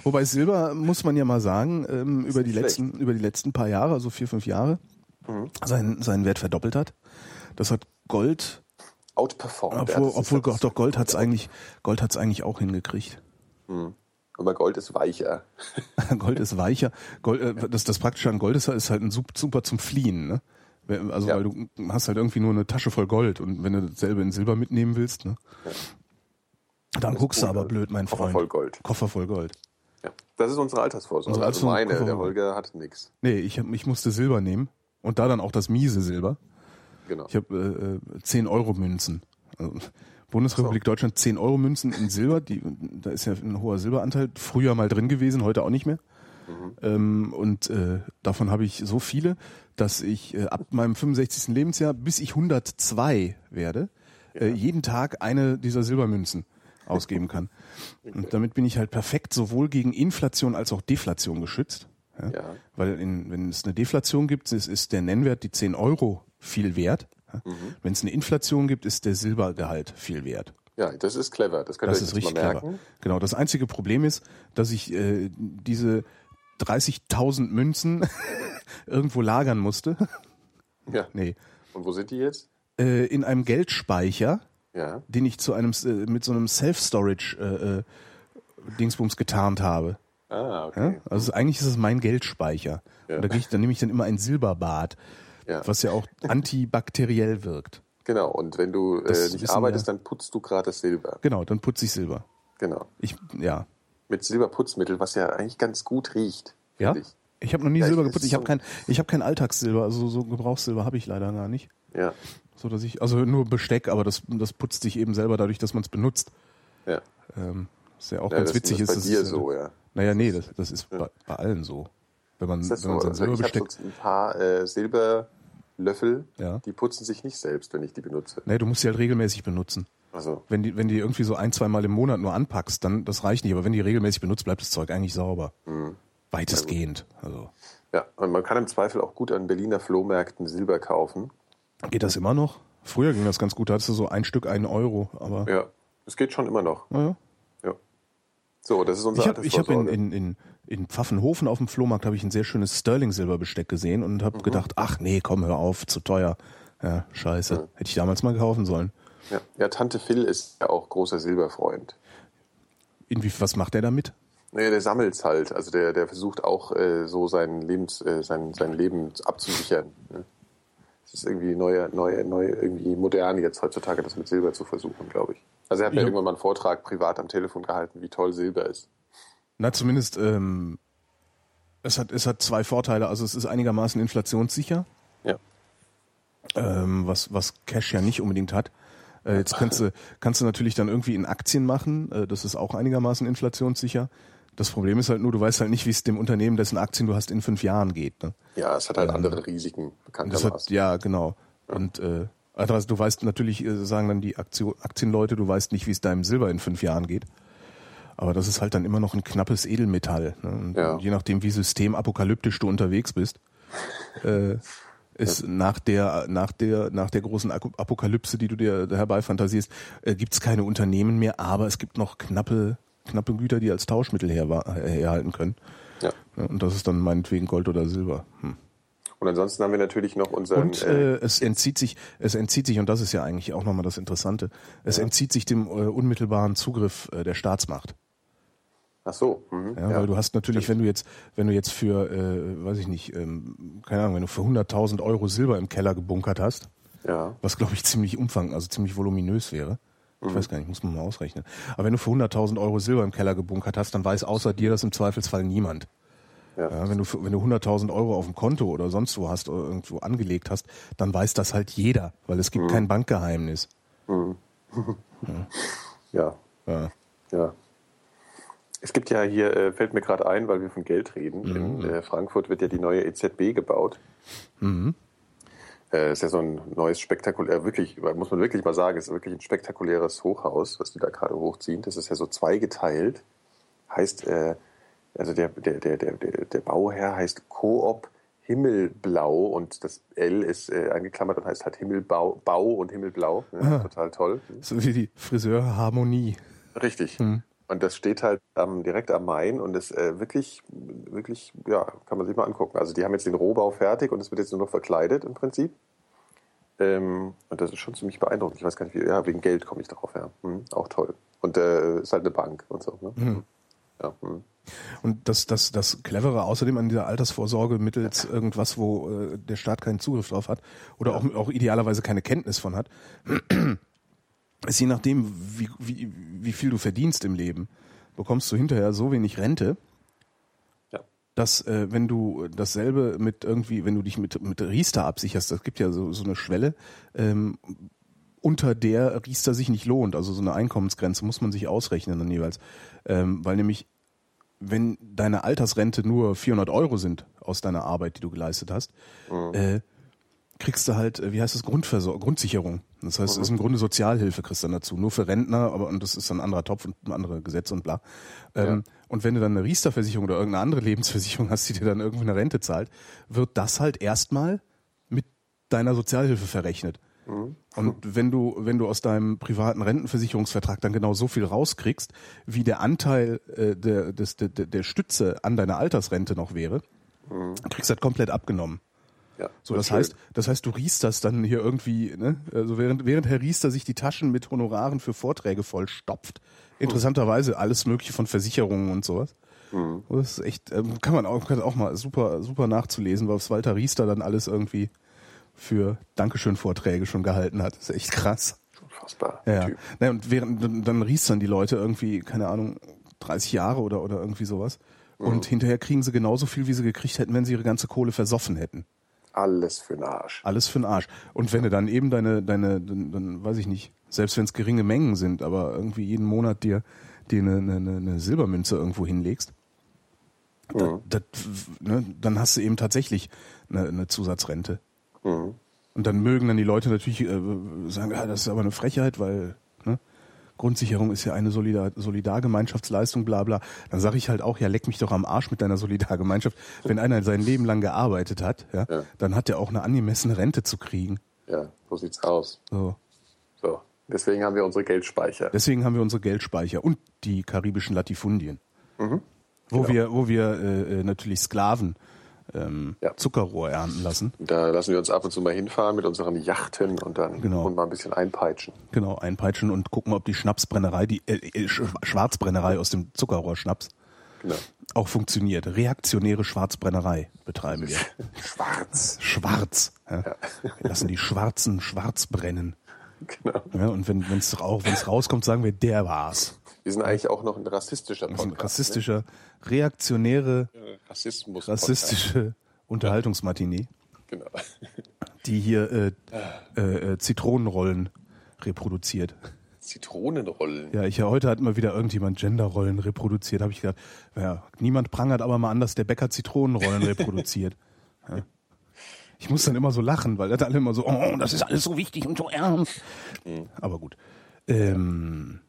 Wobei Silber, muss man ja mal sagen, ähm, über, die letzten, über die letzten paar Jahre, also vier, fünf Jahre, Mhm. seinen, seinen Wert verdoppelt hat. Das hat Gold, Outperformed. ja, obwohl, ist obwohl das- doch Gold hat's eigentlich, Gold hat's eigentlich auch hingekriegt. Aber Gold ist weicher. Gold ist weicher. Gold, äh, das, das Praktische an Gold ist, halt- ist halt ein sup- super zum Fliehen. Ne? Also Ja. weil du hast halt irgendwie nur eine Tasche voll Gold und wenn du dasselbe in Silber mitnehmen willst, ne? dann guckst du aber ne? blöd, mein Koffer Freund. voll Gold. Koffer voll Gold. Ja. Das ist unsere Altersvorsorge. Unsere also meine, Altersvorsorge. der Holger hat nichts. Nee, ich, ich musste Silber nehmen und da dann auch das miese Silber. Genau. Ich habe äh, 10 Euro Münzen. Also, Bundesrepublik Deutschland 10 Euro Münzen in Silber, die, da ist ja ein hoher Silberanteil, früher mal drin gewesen, heute auch nicht mehr. Ähm, und äh, davon habe ich so viele, dass ich äh, ab meinem 65. Lebensjahr, bis ich 102 werde, äh, jeden Tag eine dieser Silbermünzen ausgeben kann. Und damit bin ich halt perfekt sowohl gegen Inflation als auch Deflation geschützt. Ja? Ja. Weil in, wenn es eine Deflation gibt, ist, ist der Nennwert, die 10 Euro, viel wert. Ja? Wenn es eine Inflation gibt, ist der Silbergehalt viel wert. Ja, das ist clever. Das Das ist richtig clever. merken. Genau. Das einzige Problem ist, dass ich äh, diese 30.000 Münzen irgendwo lagern musste. Ja. Nee. Und wo sind die jetzt? Äh, in einem Geldspeicher, Ja. den ich zu einem äh, mit so einem Self-Storage äh, äh, Dingsbums getarnt habe. Ah, Ja? okay. Also eigentlich ist es mein Geldspeicher. Ja. Und da, ich, da nehme ich dann immer ein Silberbad, Ja. was ja auch antibakteriell wirkt. Genau. Und wenn du äh, Das nicht arbeitest, wir. dann putzt du gerade das Silber. Genau, dann putze ich Silber. Genau. Ich, ja. Mit Silberputzmittel, was ja eigentlich ganz gut riecht. Ja? Ich. Ich habe noch nie Ja, Silber geputzt. ist Ich habe kein, ich habe kein Alltagssilber, also so Gebrauchssilber habe ich leider gar nicht. Ja. So dass ich, also nur Besteck, aber das, das putzt sich eben selber dadurch, dass man es benutzt. Ja. Ähm, ist ja auch ja ganz das witzig ist ist. bei das dir ist, so, ja. Naja, nee, das, das ist bei, bei allen so. Wenn man, wenn so? sein Also ich habe so ein paar äh, Silberlöffel, Ja. die putzen sich nicht selbst, wenn ich die benutze. Nee, du musst sie halt regelmäßig benutzen. Also, Wenn die, wenn die irgendwie so ein, zwei Mal im Monat nur anpackst, dann das reicht nicht. Aber wenn die regelmäßig benutzt, bleibt das Zeug eigentlich sauber. Mhm. Weitestgehend. Also ja, und man kann im Zweifel auch gut an Berliner Flohmärkten Silber kaufen. geht das immer noch? Früher ging das ganz gut. Da hattest du so ein Stück einen Euro. Aber Ja, es geht schon immer noch. naja. So, das ist unser Ich habe hab in, in, in, in Pfaffenhofen auf dem Flohmarkt habe ich ein sehr schönes Sterling-Silberbesteck gesehen und Mhm. habe gedacht, ach nee, komm, hör auf, zu teuer. Ja, scheiße. Hätte ich damals mal kaufen sollen. Ja. ja, Tante Phil ist ja auch großer Silberfreund. Inwie, was macht der damit? Naja, der sammelt's halt. Also der, der versucht auch äh, so sein, Lebens, äh, sein, sein Leben abzusichern. Ne? Das ist irgendwie neue, neue, neue, irgendwie modern jetzt heutzutage, das mit Silber zu versuchen, glaube ich. Also er hat mir Ja. irgendwann mal einen Vortrag privat am Telefon gehalten, wie toll Silber ist. Na, zumindest, ähm, es hat, es hat zwei Vorteile. Also es ist einigermaßen inflationssicher, Ja. ähm, was, was Cash ja nicht unbedingt hat. Äh, jetzt kannst du, kannst du natürlich dann irgendwie in Aktien machen. Äh, das ist auch einigermaßen inflationssicher. Das Problem ist halt nur, du weißt halt nicht, wie es dem Unternehmen, dessen Aktien du hast, in fünf Jahren geht. Ne? Ja, es hat halt andere Risiken, bekanntermaßen. ja, genau. Und äh, also du weißt natürlich, äh, sagen dann die Aktio Aktienleute, du weißt nicht, wie es deinem Silber in fünf Jahren geht. Aber das ist halt dann immer noch ein knappes Edelmetall. Ne? Und Ja. je nachdem, wie systemapokalyptisch du unterwegs bist, äh, ist nach der nach der nach der großen Apokalypse, die du dir herbeifantasierst, äh, gibt es keine Unternehmen mehr, aber es gibt noch knappe knappe Güter, die als Tauschmittel her, herhalten können. Ja. Ja, Und das ist dann meinetwegen Gold oder Silber. Hm. Und ansonsten haben wir natürlich noch unseren. Und äh, es entzieht sich, es entzieht sich, und das ist ja eigentlich auch nochmal das Interessante, es entzieht sich dem äh, unmittelbaren Zugriff äh, der Staatsmacht. ach so. Mhm, Ja, Weil du hast natürlich, wenn du jetzt, wenn du jetzt für, äh, weiß ich nicht, ähm, keine Ahnung, wenn du für 100.000 Euro Silber im Keller gebunkert hast, ja. was glaube ich ziemlich umfang, also ziemlich voluminös wäre. Ich Mhm. weiß gar nicht, muss man mal ausrechnen. Aber wenn du für 100.000 Euro Silber im Keller gebunkert hast, dann weiß außer dir das im Zweifelsfall niemand. Ja. Ja, wenn du wenn du 100.000 Euro auf dem Konto oder sonst wo hast oder irgendwo angelegt hast, dann weiß das halt jeder, weil es Mhm. gibt kein Bankgeheimnis. Ja. Ja. Ja. Es gibt ja hier, äh, fällt mir gerade ein, weil wir von Geld reden, in äh, Frankfurt wird ja die neue EZB gebaut. Äh, ist ja so ein neues spektakulär, wirklich, muss man wirklich mal sagen, ist wirklich ein spektakuläres Hochhaus, was die da gerade hochziehen. Das ist ja so zweigeteilt. Heißt, äh, also der, der, der, der, der, Bauherr heißt Coop Himmelblau und das L ist äh, angeklammert und heißt halt Himmelbau Bau und Himmelblau. Ja, total toll. So wie die Friseurharmonie. Richtig. Und das steht halt am, direkt am Main und ist äh, wirklich, wirklich, ja, kann man sich mal angucken. Also die haben jetzt den Rohbau fertig und es wird jetzt nur noch verkleidet im Prinzip. Ähm, und das ist schon ziemlich beeindruckend. Ich weiß gar nicht, wie, ja, wegen Geld komme ich darauf, ja. Hm, auch toll. Und äh, ist halt eine Bank und so. Ne? Ja, hm. Und das, das, das Clevere außerdem an dieser Altersvorsorge mittels irgendwas, wo äh, der Staat keinen Zugriff drauf hat oder auch, auch idealerweise keine Kenntnis von hat, ist je nachdem, wie, wie, wie viel du verdienst im Leben, bekommst du hinterher so wenig Rente, ja. dass äh, wenn du dasselbe mit irgendwie, wenn du dich mit, mit Riester absicherst, das gibt ja so, so eine Schwelle, ähm, unter der Riester sich nicht lohnt, also so eine Einkommensgrenze muss man sich ausrechnen dann jeweils, ähm, weil nämlich wenn deine Altersrente nur 400 Euro sind aus deiner Arbeit, die du geleistet hast, äh, kriegst du halt, äh, wie heißt das, Grundversor Grundsicherung. Das heißt, es ist im Grunde Sozialhilfe kriegst du dann dazu. Nur für Rentner, aber und das ist dann ein anderer Topf und andere Gesetze und bla. Ähm, Und wenn du dann eine Riester-Versicherung oder irgendeine andere Lebensversicherung hast, die dir dann irgendwie eine Rente zahlt, wird das halt erstmal mit deiner Sozialhilfe verrechnet. Und wenn du, wenn du aus deinem privaten Rentenversicherungsvertrag dann genau so viel rauskriegst, wie der Anteil äh, der, des, der, der Stütze an deiner Altersrente noch wäre, kriegst du das komplett abgenommen. Ja. So, das schön. heißt, das heißt, du riesterst dann hier irgendwie, ne? Also während, während Herr Riester sich die Taschen mit Honoraren für Vorträge vollstopft, interessanterweise alles mögliche von Versicherungen und sowas. Mhm. Das ist echt, ähm, kann man auch, kann auch mal super, super nachzulesen, was Walter Riester dann alles irgendwie für Dankeschön-Vorträge schon gehalten hat. Das ist echt krass. Unfassbar. Ja, ja. Typ. Naja, und während, dann, dann riestern die Leute irgendwie, keine Ahnung, 30 Jahre oder, oder irgendwie sowas. Mhm. Und hinterher kriegen sie genauso viel, wie sie gekriegt hätten, wenn sie ihre ganze Kohle versoffen hätten. Alles für den Arsch. Alles für den Arsch. Und wenn du dann eben deine, deine, dann, dann weiß ich nicht, selbst wenn es geringe Mengen sind, aber irgendwie jeden Monat dir, dir eine, eine, eine Silbermünze irgendwo hinlegst, Mhm. Das, ne, dann hast du eben tatsächlich eine, eine Zusatzrente. Mhm. Und dann mögen dann die Leute natürlich äh, sagen, ja, das ist aber eine Frechheit, weil Grundsicherung ist ja eine Solidar Solidargemeinschaftsleistung, bla bla. Dann sage ich halt auch, ja, leck mich doch am Arsch mit deiner Solidargemeinschaft. Wenn einer sein Leben lang gearbeitet hat, ja, ja. dann hat er auch eine angemessene Rente zu kriegen. Ja, so sieht's aus. So. So. Deswegen haben wir unsere Geldspeicher. Deswegen haben wir unsere Geldspeicher und die karibischen Latifundien. Mhm. Wo genau. wir, wo wir äh, äh natürlich Sklaven ähm, ja. Zuckerrohr ernten lassen. Da lassen wir uns ab und zu mal hinfahren mit unseren Yachten und dann genau. und mal ein bisschen einpeitschen. Genau, einpeitschen und gucken, ob die Schnapsbrennerei, die äh, äh Schwarzbrennerei aus dem Zuckerrohrschnaps genau. auch funktioniert. Reaktionäre Schwarzbrennerei betreiben wir. Schwarz. Schwarz. Ja. Ja. Wir lassen die Schwarzen schwarz brennen. Genau. Ja, und wenn es auch, wenn es rauskommt, sagen wir, der war's. Wir sind eigentlich auch noch ein rassistischer Podcast. Ein rassistischer, ne? reaktionäre, Rassismus rassistische Unterhaltungsmatinee. Genau. Die hier äh, äh, äh, Zitronenrollen reproduziert. Zitronenrollen. Ja, ich ja heute hat mal wieder irgendjemand Genderrollen reproduziert. Habe ich gedacht, ja, niemand prangert aber mal an, dass der Bäcker Zitronenrollen reproduziert. Ja. Ich muss dann immer so lachen, weil das alle immer so, oh, das ist alles so wichtig und so ernst. Mhm. Aber gut. Ähm,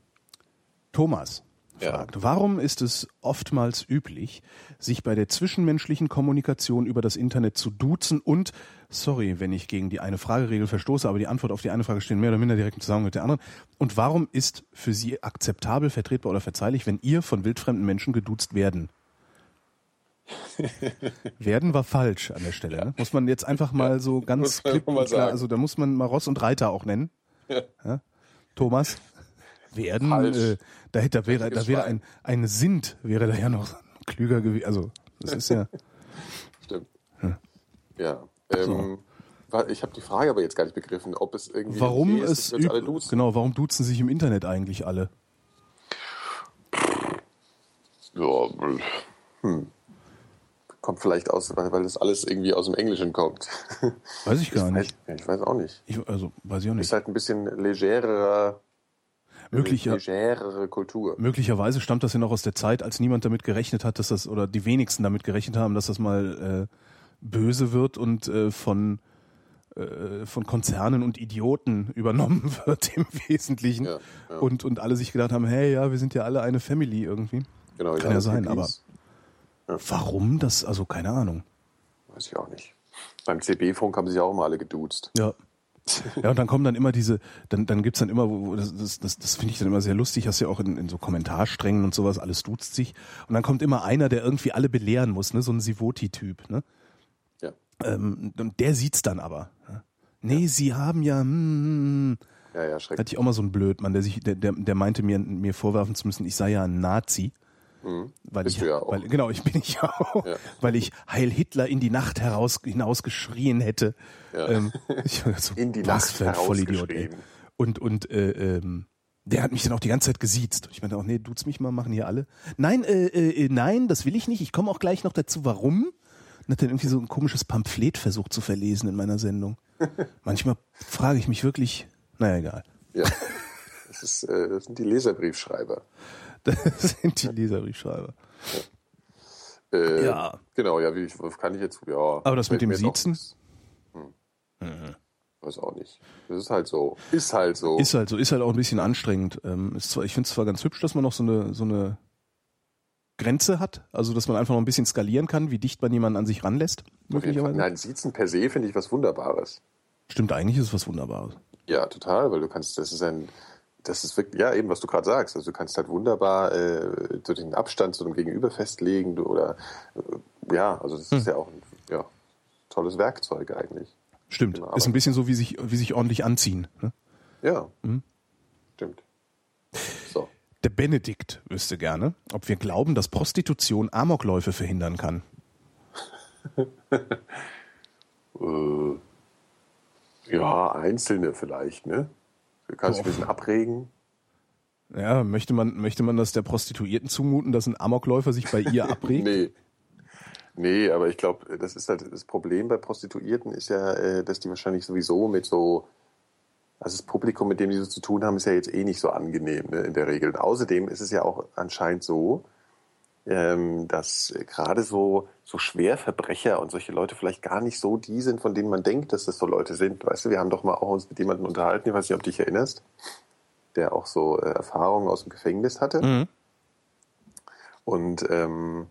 Thomas fragt, ja. warum ist es oftmals üblich, sich bei der zwischenmenschlichen Kommunikation über das Internet zu duzen und, sorry, wenn ich gegen die eine Frageregel verstoße, aber die Antwort auf die eine Frage steht mehr oder minder direkt im Zusammenhang mit der anderen. Und warum ist für Sie akzeptabel, vertretbar oder verzeihlich, wenn ihr von wildfremden Menschen geduzt werden? werden war falsch an der Stelle. Ne? Muss man jetzt einfach mal so ganz klipp und klar, also da muss man mal Ross und Reiter auch nennen. Ja? Thomas? Werden. Äh, da hätte, da wäre, da wäre ein, ein Sint, wäre da ja noch klüger gewesen. Also, das ist ja. Stimmt. Hm. Ja. Ähm, so. Ich habe die Frage aber jetzt gar nicht begriffen, ob es irgendwie. Warum ist, es alle duzen. Genau, warum duzen sich im Internet eigentlich alle? Ja, hm. Kommt vielleicht aus, weil, weil das alles irgendwie aus dem Englischen kommt. Weiß ich gar ich nicht. Weiß, ich weiß auch nicht. Ich, also, weiß ich auch nicht. Ist halt ein bisschen legerer Möglicher, legere Kultur. Möglicherweise stammt das ja noch aus der Zeit, als niemand damit gerechnet hat, dass das, oder die wenigsten damit gerechnet haben, dass das mal äh, böse wird und äh, von äh, von Konzernen und Idioten übernommen wird im Wesentlichen. Ja, ja. Und, und alle sich gedacht haben, hey, ja, wir sind ja alle eine Family irgendwie. Genau, Kann ja sein, aber ja. warum das, also keine Ahnung. Weiß ich auch nicht. Beim CB-Funk haben sich auch immer alle geduzt. Ja. Ja, und dann kommen dann immer diese, dann, dann gibt's dann immer, wo, das, das, das, das finde ich dann immer sehr lustig, hast ja auch in, in so Kommentarsträngen und sowas, alles duzt sich. Und dann kommt immer einer, der irgendwie alle belehren muss, ne, so ein Sivoti-Typ, ne? Ja. Ähm, und der sieht's dann aber. Ne? Nee, ja. sie haben ja, hm. Ja, ja, schrecklich. Hatte ich auch mal so einen Blödmann, der sich, der, der, der meinte mir, mir vorwerfen zu müssen, ich sei ja ein Nazi. Mhm. Weil Bist ich, ja weil, genau, ich bin ich auch, ja. weil ich Heil Hitler in die Nacht heraus hinausgeschrien hätte. Ja. Ähm, ich, so, in die Nacht für ein Vollidiot. Ey. Und und äh, ähm, der hat mich dann auch die ganze Zeit gesiezt. Ich meinte auch, nee, du's mich mal, machen hier alle. Nein, äh, äh, nein, das will ich nicht. Ich komme auch gleich noch dazu, warum. Und hat dann irgendwie so ein komisches Pamphlet versucht zu verlesen in meiner Sendung. Manchmal frage ich mich wirklich, naja, egal. Ja. Das, ist, äh, das sind die Leserbriefschreiber. Das sind die Leserbriefschreiber. Ja. Äh, ja. Genau, ja, wie was kann ich jetzt, ja. Aber das mit dem Siezen? Hm. Mhm. Weiß auch nicht. Das ist halt so. Ist halt so. Ist halt so, ist halt auch ein bisschen anstrengend. Ähm, ist zwar, ich finde es zwar ganz hübsch, dass man noch so eine, so eine Grenze hat, also dass man einfach noch ein bisschen skalieren kann, wie dicht man jemanden an sich ranlässt. Möglicherweise. Nein, Siezen per se finde ich was Wunderbares. Stimmt, eigentlich ist es was Wunderbares. Ja, total, weil du kannst, das ist ein, das ist wirklich, ja, eben, was du gerade sagst. Also du kannst halt wunderbar äh, so den Abstand zu dem Gegenüber festlegen oder äh, ja, also das hm. ist ja auch ein ja, tolles Werkzeug eigentlich. Stimmt. Ist ein bisschen so wie sich, wie sich ordentlich anziehen. Ne? Ja. Hm? Stimmt. So. Der Benedikt wüsste gerne, ob wir glauben, dass Prostitution Amokläufe verhindern kann. äh, ja, einzelne vielleicht, ne? Du kannst dich ein bisschen abregen. Ja, möchte man, möchte man das der Prostituierten zumuten, dass ein Amokläufer sich bei ihr abregt? nee. Nee, aber ich glaube, das ist halt das Problem bei Prostituierten ist ja, äh, dass die wahrscheinlich sowieso mit so, also das Publikum, mit dem die so zu tun haben, ist ja jetzt eh nicht so angenehm ne, in der Regel. Und außerdem ist es ja auch anscheinend so, ähm, dass gerade so, so Schwerverbrecher und solche Leute vielleicht gar nicht so die sind, von denen man denkt, dass das so Leute sind. Weißt du, wir haben doch mal auch uns mit jemandem unterhalten, ich weiß nicht, ob du dich erinnerst, der auch so äh, Erfahrungen aus dem Gefängnis hatte. Mhm. Und ähm,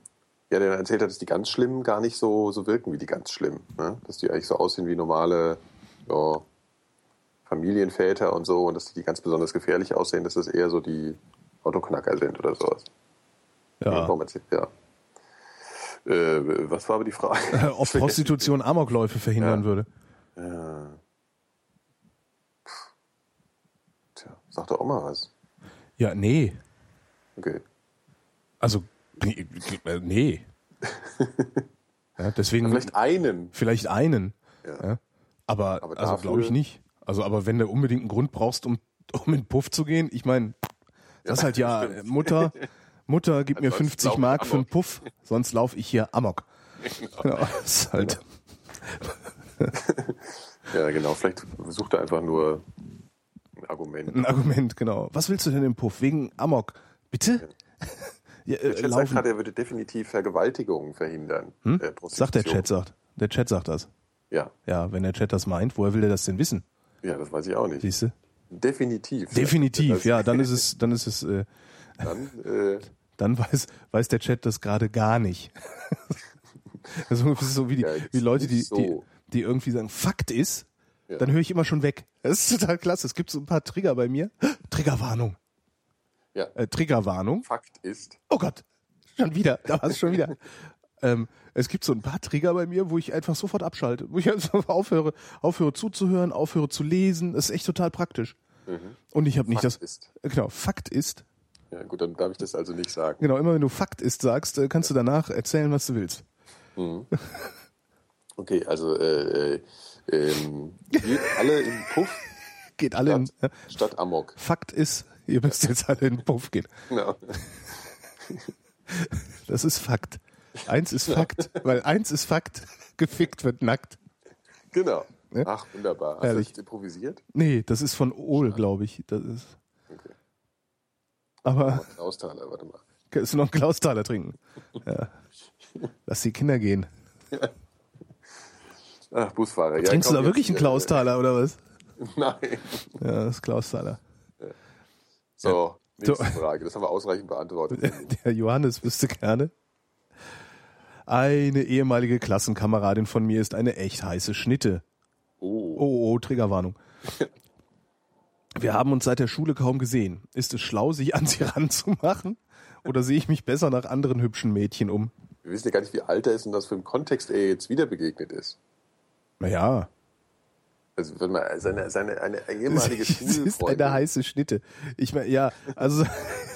ja, der erzählt hat, dass die ganz Schlimmen gar nicht so, so wirken wie die ganz Schlimmen. Ne? Dass die eigentlich so aussehen wie normale ja, Familienväter und so und dass die ganz besonders gefährlich aussehen, dass das eher so die Autoknacker sind oder sowas. Ja. Ja. Äh, was war aber die Frage? Ob Prostitution Amokläufe verhindern Ja. würde. Ja. Tja, sag doch auch mal was. Ja, nee. Okay. Also, nee. äh. Ja, deswegen Vielleicht einen. vielleicht einen. Ja. Ja. Aber, Aber also glaube ich nicht. Also, aber wenn du unbedingt einen Grund brauchst, um, um in den Puff zu gehen, ich meine, das ist halt ja, stimmt. Mutter, Mutter, gib mir Ansonsten 50 lauf ich Mark für einen. Puff, sonst laufe ich hier amok. Ja, das ist halt, Ja, genau. Vielleicht sucht er einfach nur ein Argument. ein Argument, genau. Was willst du denn im Puff? Wegen Amok? Bitte? Ja, Der äh, Chat sagt gerade, er würde definitiv Vergewaltigungen verhindern. Hm? Äh, Sagt der. Chat, sagt. Der Chat sagt das. Ja. Ja, wenn der Chat das meint, woher will der das denn wissen? ja, das weiß ich auch nicht. Siehst du? Definitiv. Definitiv, ja, dann ist es, dann ist es, äh, Dann, äh, dann weiß, weiß der Chat das gerade gar nicht. Das ist so wie die, Ja, wie Leute, die, so. die, die irgendwie sagen, Fakt ist, Ja. dann höre ich immer schon weg. Das ist total klasse. Es gibt so ein paar Trigger bei mir. Triggerwarnung. ja, Äh, Triggerwarnung. Fakt ist, Oh Gott, schon wieder, da war es schon wieder. ähm, es gibt so ein paar Trigger bei mir, wo ich einfach sofort abschalte, wo ich einfach aufhöre, aufhöre zuzuhören, aufhöre zu lesen. Das ist echt total praktisch. Und ich habe nicht Mhm. Fakt das. ist. Genau, Fakt ist. Ja, gut, dann darf ich das also nicht sagen. Genau, immer wenn du Fakt ist sagst, äh, kannst du danach erzählen, was du willst. Okay, also äh, äh, geht alle im Puff Geht alle in, statt, statt Amok. Fakt ist, ihr müsst jetzt alle in den Puff gehen. Genau. Das ist Fakt. Eins ist Fakt, weil eins ist Fakt, gefickt wird nackt. genau. Ach, wunderbar. Hast Herrlich. du das improvisiert? Nee, das ist von Ohl, glaube ich. Das ist. Okay. Aber Austaler, warte mal. kannst du noch einen Klaustaler trinken? Ja. Lass die Kinder gehen. Ach, Busfahrer. Ja, Trinkst du da wirklich einen Klaustaler oder was? Nein. Ja, das ist Klaustaler. So, nächste So. Frage. Das haben wir ausreichend beantwortet. Der Johannes wüsste gerne. Eine ehemalige Klassenkameradin von mir ist eine echt heiße Schnitte. Oh. Oh, oh, Triggerwarnung. Wir haben uns seit der Schule kaum gesehen. Ist es schlau, sich an sie ranzumachen? Oder sehe ich mich besser nach anderen hübschen Mädchen um? Wir wissen ja gar nicht, wie alt er ist und was für ein Kontext er jetzt wieder begegnet ist. Naja, Also, wenn man seine, seine eine ehemalige es ist Schulfreundin. eine heiße Schnitte. Ich meine, ja, also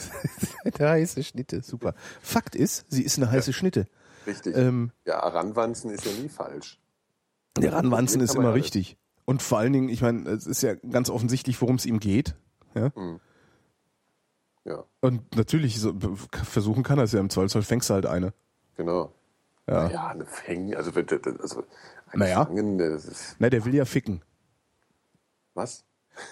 eine heiße Schnitte, super. Fakt ist, sie ist eine heiße Schnitte. Richtig. Ähm, ja, ranwanzen ist ja nie falsch. Der Ranwanzen ist immer richtig. Und vor allen Dingen, ich meine, es ist ja ganz offensichtlich, worum es ihm geht. Ja? Ja, Und natürlich, so, versuchen kann er es ja im Zweifelsfall, fängst du halt eine. genau. Ja. Ja, eine Fängen, also, also ein Naja. Fangen, das ist, Na, der will ja ficken. was?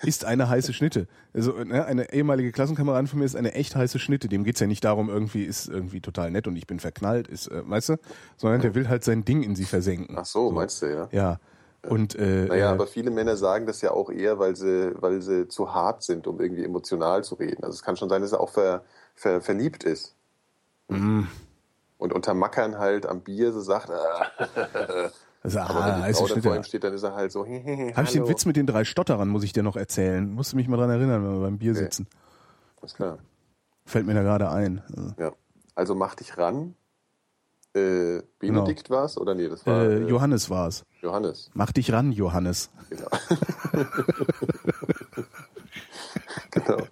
Ist eine heiße Schnitte. Also ne, eine ehemalige Klassenkameradin von mir ist eine echt heiße Schnitte. Dem geht's ja nicht darum, irgendwie ist irgendwie total nett und ich bin verknallt, ist, äh, weißt du, sondern der will halt sein Ding in sie versenken. Ach so, meinst du, ja? Ja. Und äh, Naja, äh, aber viele Männer sagen das ja auch eher, weil sie, weil sie zu hart sind, um irgendwie emotional zu reden. Also es kann schon sein, dass er auch ver, ver, verliebt ist. Mhm. Und unter Mackern halt am Bier so sagt, ah, also, aber ah, wenn die Frau vor ihm steht, dann ist er halt so, Habe ich den Witz mit den drei Stotterern, muss ich dir noch erzählen. Musst du mich mal dran erinnern, wenn wir beim Bier sitzen. Ist klar. Fällt mir da gerade ein. Also, Ja. Also mach dich ran. Äh, Benedikt war's oder nee, das war äh, äh, Johannes war's. Johannes. Mach dich ran, Johannes. Genau. genau.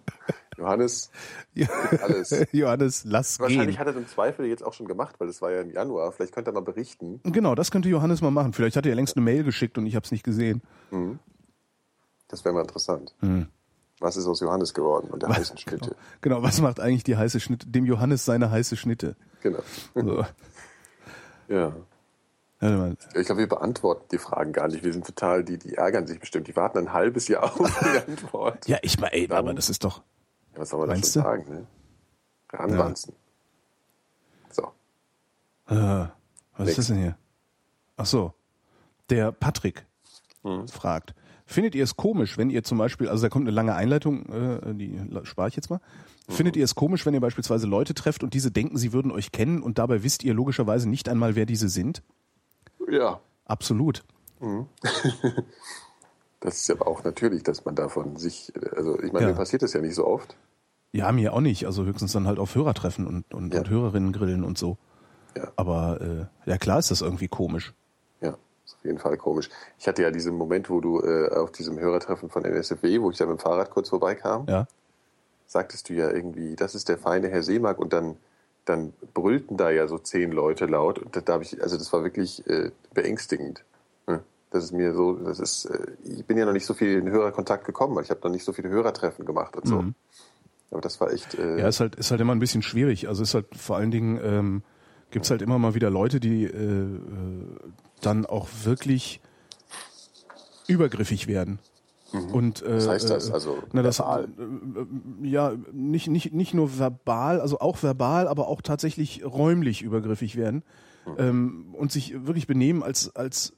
Johannes, alles. Johannes, lass Wahrscheinlich gehen. hat er im Zweifel jetzt auch schon gemacht, weil das war ja im Januar. Vielleicht könnte er mal berichten. Genau, das könnte Johannes mal machen. Vielleicht hat er längst eine Mail geschickt und ich habe es nicht gesehen. Das wäre mal interessant. Hm. Was ist aus Johannes geworden und der heißen Schnitte? Genau, was macht eigentlich die heiße Schnitte? Dem Johannes seine heiße Schnitte. Genau. So. Ja. Ich glaube, wir beantworten die Fragen gar nicht. Wir sind total, die, die ärgern sich bestimmt. Die warten ein halbes Jahr auf die Antwort. Ja, ich meine, aber das ist doch. Ja, was soll man da schon Meinst du? sagen? Ne? Ranwanzen. Äh, was ist das denn hier? Ach so. Der Patrick fragt. Findet ihr es komisch, wenn ihr zum Beispiel, also da kommt eine lange Einleitung, äh, die spare ich jetzt mal. Findet ihr es komisch, wenn ihr beispielsweise Leute trefft und diese denken, sie würden euch kennen und dabei wisst ihr logischerweise nicht einmal, wer diese sind? Ja. Absolut. Das ist aber auch natürlich, dass man davon sich, also ich meine, Ja. mir passiert das ja nicht so oft. Ja, mir auch nicht. Also höchstens dann halt auf Hörertreffen und, und, Ja. und Hörerinnen grillen und so. Ja. Aber äh, ja klar ist das irgendwie komisch. Ja, ist auf jeden Fall komisch. Ich hatte ja diesen Moment, wo du äh, auf diesem Hörertreffen von NSFW, wo ich da mit dem Fahrrad kurz vorbeikam, Ja. sagtest du ja irgendwie, das ist der feine Herr Seemark und dann, dann brüllten da ja so zehn Leute laut und da, habe ich, also das war wirklich äh, beängstigend. Hm. Das ist mir so, das ist, äh, ich bin ja noch nicht so viel in Hörerkontakt gekommen, weil ich habe noch nicht so viele Hörertreffen gemacht und so. Aber das war echt, äh, Mhm. Ja, ist halt, ist halt immer ein bisschen schwierig. Also ist halt vor allen Dingen, ähm, gibt's halt immer mal wieder Leute, die äh, äh, dann auch wirklich übergriffig werden. Und, äh, Mhm. was heißt das? äh, Also na, das, verbal. äh, ja, nicht, nicht, nicht nur verbal, also auch verbal, aber auch tatsächlich räumlich übergriffig werden Mhm. ähm, und sich wirklich benehmen als, als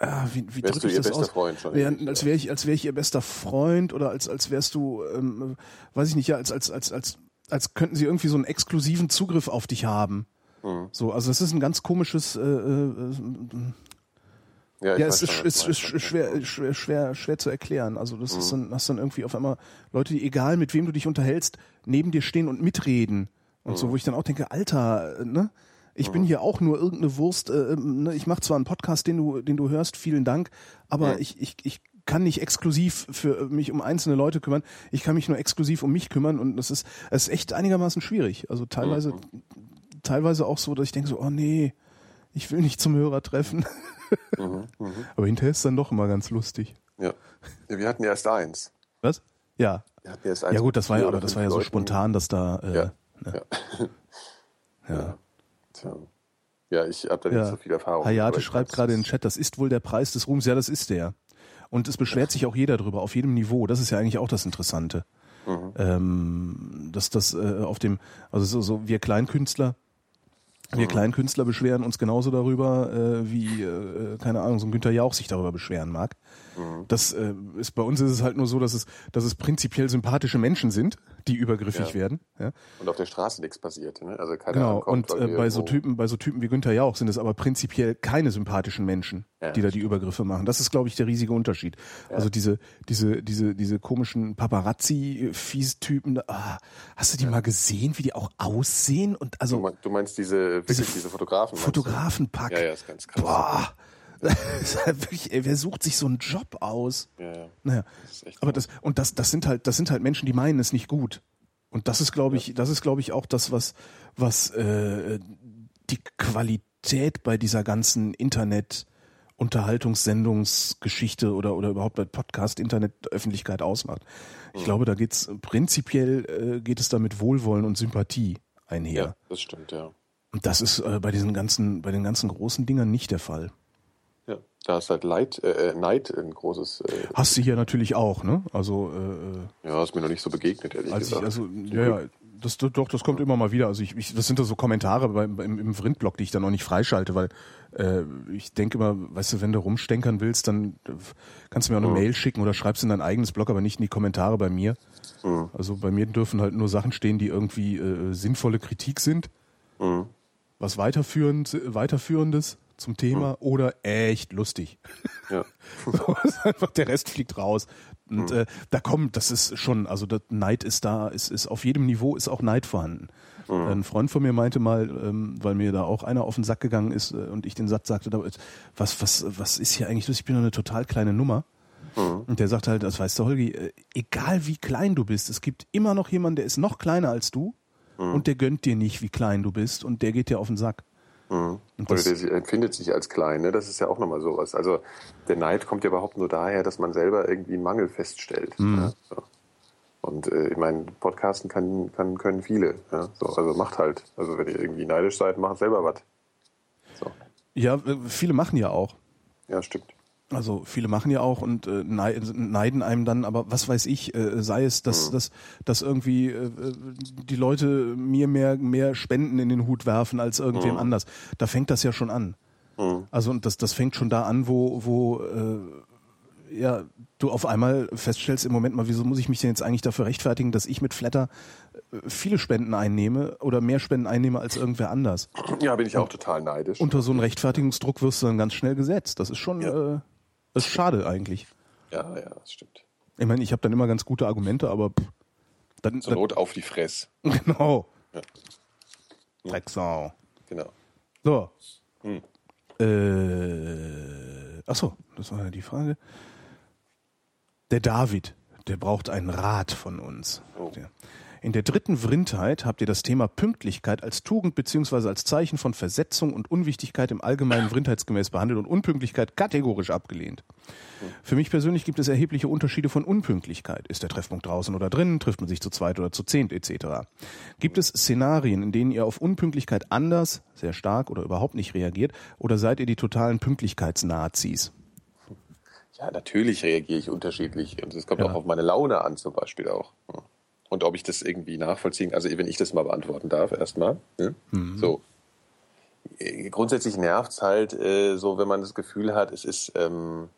ah, wie, wie Wärst du ihr bester aus? Freund schon irgendwie, als wäre ich, als wäre ich ihr bester Freund oder als, als wärst du, ähm, weiß ich nicht, ja, als, als, als, als, als könnten sie irgendwie so einen exklusiven Zugriff auf dich haben. Mhm. So, also das ist ein ganz komisches, äh, äh, ja, ja, es ist, ist, ist schwer, schwer, schwer, schwer zu erklären. Also das Mhm. ist dann, hast dann irgendwie auf einmal Leute, die egal mit wem du dich unterhältst, neben dir stehen und mitreden und Mhm. so, wo ich dann auch denke, Alter, äh, ne? Ich bin hier auch nur irgendeine Wurst. Äh, ähm, ne? Ich mache zwar einen Podcast, den du, den du hörst, vielen Dank, aber Mhm. ich, ich, ich kann nicht exklusiv für mich um einzelne Leute kümmern. Ich kann mich nur exklusiv um mich kümmern und das ist, es ist echt einigermaßen schwierig. Also teilweise, Mhm. teilweise auch so, dass ich denke so, oh nee, ich will nicht zum Hörer treffen. Aber hinterher ist es dann doch immer ganz lustig. Ja. ja. Wir hatten erst eins. Was? Ja. Wir hatten erst eins Ja gut, das war ja, aber das war ja so Leuten. spontan, dass da äh, Ja. ne, Ja. ja. Tja. Ja, ich habe da nicht Ja. so viel Erfahrung. Hayate schreibt gerade in den Chat, das ist wohl der Preis des Ruhms. Ja, das ist der. Und es beschwert sich auch jeder drüber, auf jedem Niveau. Das ist ja eigentlich auch das Interessante. Mhm. Ähm, dass das äh, auf dem, also so, so wir Kleinkünstler, wir. Kleinkünstler beschweren uns genauso darüber, äh, wie, äh, keine Ahnung, so ein Günther Jauch sich darüber beschweren mag. Mhm. Das äh, ist bei uns ist es halt nur so, dass es, dass es prinzipiell sympathische Menschen sind, die übergriffig Ja. werden. Ja? Und auf der Straße nichts passiert. Ne? Also keiner Genau, ankommt, und äh, bei so Typen, bei so Typen wie Günther Jauch sind es aber prinzipiell keine sympathischen Menschen, Ja, die da die Übergriffe machen. Das ist, glaube ich, der riesige Unterschied. Also diese, diese, diese, diese komischen Paparazzi-Fies-Typen, ah, hast du die mal gesehen, wie die auch aussehen? Und Du also Du meinst diese, wirklich Diese diese, Fotografen? meinst? Fotografenpack. Ja, ja, ist ganz krass. Boah. Halt wirklich, ey, wer sucht sich so einen Job aus? Ja, ja. Naja, Das aber das und das das sind halt das sind halt Menschen, die meinen es nicht gut. Und das ist glaube ich, das ist glaube ich auch das was was äh, die Qualität bei dieser ganzen Internet Unterhaltungssendungsgeschichte oder oder überhaupt bei Podcast Internet Öffentlichkeit ausmacht. Ich glaube, da geht's prinzipiell äh, geht es da mit Wohlwollen und Sympathie einher. Ja, das stimmt, ja. Und das ist äh, bei diesen ganzen bei den ganzen großen Dingern nicht der Fall. Ja. Da ist halt Leid, äh, äh, Neid ein großes, äh, Hast du hier natürlich auch, ne? Also äh, ja, ist mir noch nicht so begegnet, ehrlich Als ich, gesagt. also, ja, ja, das, doch, das kommt immer mal wieder. Also ich, ich das sind da so Kommentare beim, beim, im Vrind-Blog, die ich dann auch nicht freischalte, weil äh, ich denke immer, weißt du, wenn du rumstänkern willst, dann äh, kannst du mir auch eine Mail schicken oder schreibst in dein eigenes Blog, aber nicht in die Kommentare bei mir. Also bei mir dürfen halt nur Sachen stehen, die irgendwie äh, sinnvolle Kritik sind, Mhm. was weiterführend, weiterführendes zum Thema oder echt lustig. Ja. So, ist einfach der Rest fliegt raus. Und äh, da kommt, das ist schon, also das Neid ist da, ist, ist auf jedem Niveau ist auch Neid vorhanden. Ein Freund von mir meinte mal, ähm, weil mir da auch einer auf den Sack gegangen ist äh, und ich den Satz sagte, was, was, was ist hier eigentlich los? Ich bin nur eine total kleine Nummer. Und der sagt halt, das weißt du, Holgi, äh, egal wie klein du bist, es gibt immer noch jemanden, der ist noch kleiner als du und der gönnt dir nicht, wie klein du bist und der geht dir auf den Sack. Und Oder das, der empfindet sich als klein, ne? das ist ja auch nochmal sowas. Also der Neid kommt ja überhaupt nur daher, dass man selber irgendwie einen Mangel feststellt. Mhm. Ne? So. Und äh, ich meine, Podcasten kann, kann, können viele. Ja? So, also macht halt. Also wenn ihr irgendwie neidisch seid, macht selber was. So. ja, äh, viele machen ja auch. Ja, stimmt. Also viele machen ja auch und äh, neiden einem dann, aber was weiß ich, äh, sei es, dass, mhm. dass, dass irgendwie äh, die Leute mir mehr, mehr Spenden in den Hut werfen als irgendwem mhm. anders. Da fängt das ja schon an. Mhm. Also und das, das fängt schon da an, wo, wo äh, ja, du auf einmal feststellst im Moment mal, wieso muss ich mich denn jetzt eigentlich dafür rechtfertigen, dass ich mit Flatter äh, viele Spenden einnehme oder mehr Spenden einnehme als irgendwer anders. Ja, bin ich auch total neidisch. Unter so einem Rechtfertigungsdruck wirst du dann ganz schnell gesetzt. Das ist schon, ja. äh, das ist schade eigentlich. Ja, ja, das stimmt. Ich meine, ich habe dann immer ganz gute Argumente, aber pff, dann, Zur Not auf die Fress. Genau. Ja. Drecksau. Genau. So. Hm. Äh, achso, das war ja die Frage. Der David, der braucht einen Rat von uns. Oh. In der dritten Vrindheit habt ihr das Thema Pünktlichkeit als Tugend bzw. als Zeichen von Versetzung und Unwichtigkeit im allgemeinen Vrindheitsgemäß behandelt und Unpünktlichkeit kategorisch abgelehnt. Für mich persönlich gibt es erhebliche Unterschiede von Unpünktlichkeit. Ist der Treffpunkt draußen oder drinnen? Trifft man sich zu zweit oder zu zehnt etc.? Gibt es Szenarien, in denen ihr auf Unpünktlichkeit anders, sehr stark oder überhaupt nicht reagiert? Oder seid ihr die totalen Pünktlichkeitsnazis? Ja, natürlich reagiere ich unterschiedlich. Und es kommt ja. auch auf meine Laune an, zum Beispiel auch. Und ob ich das irgendwie nachvollziehen, also wenn ich das mal beantworten darf, erstmal. Ne? Mhm. So. Grundsätzlich nervt es halt äh, so, wenn man das Gefühl hat, es ist ähm,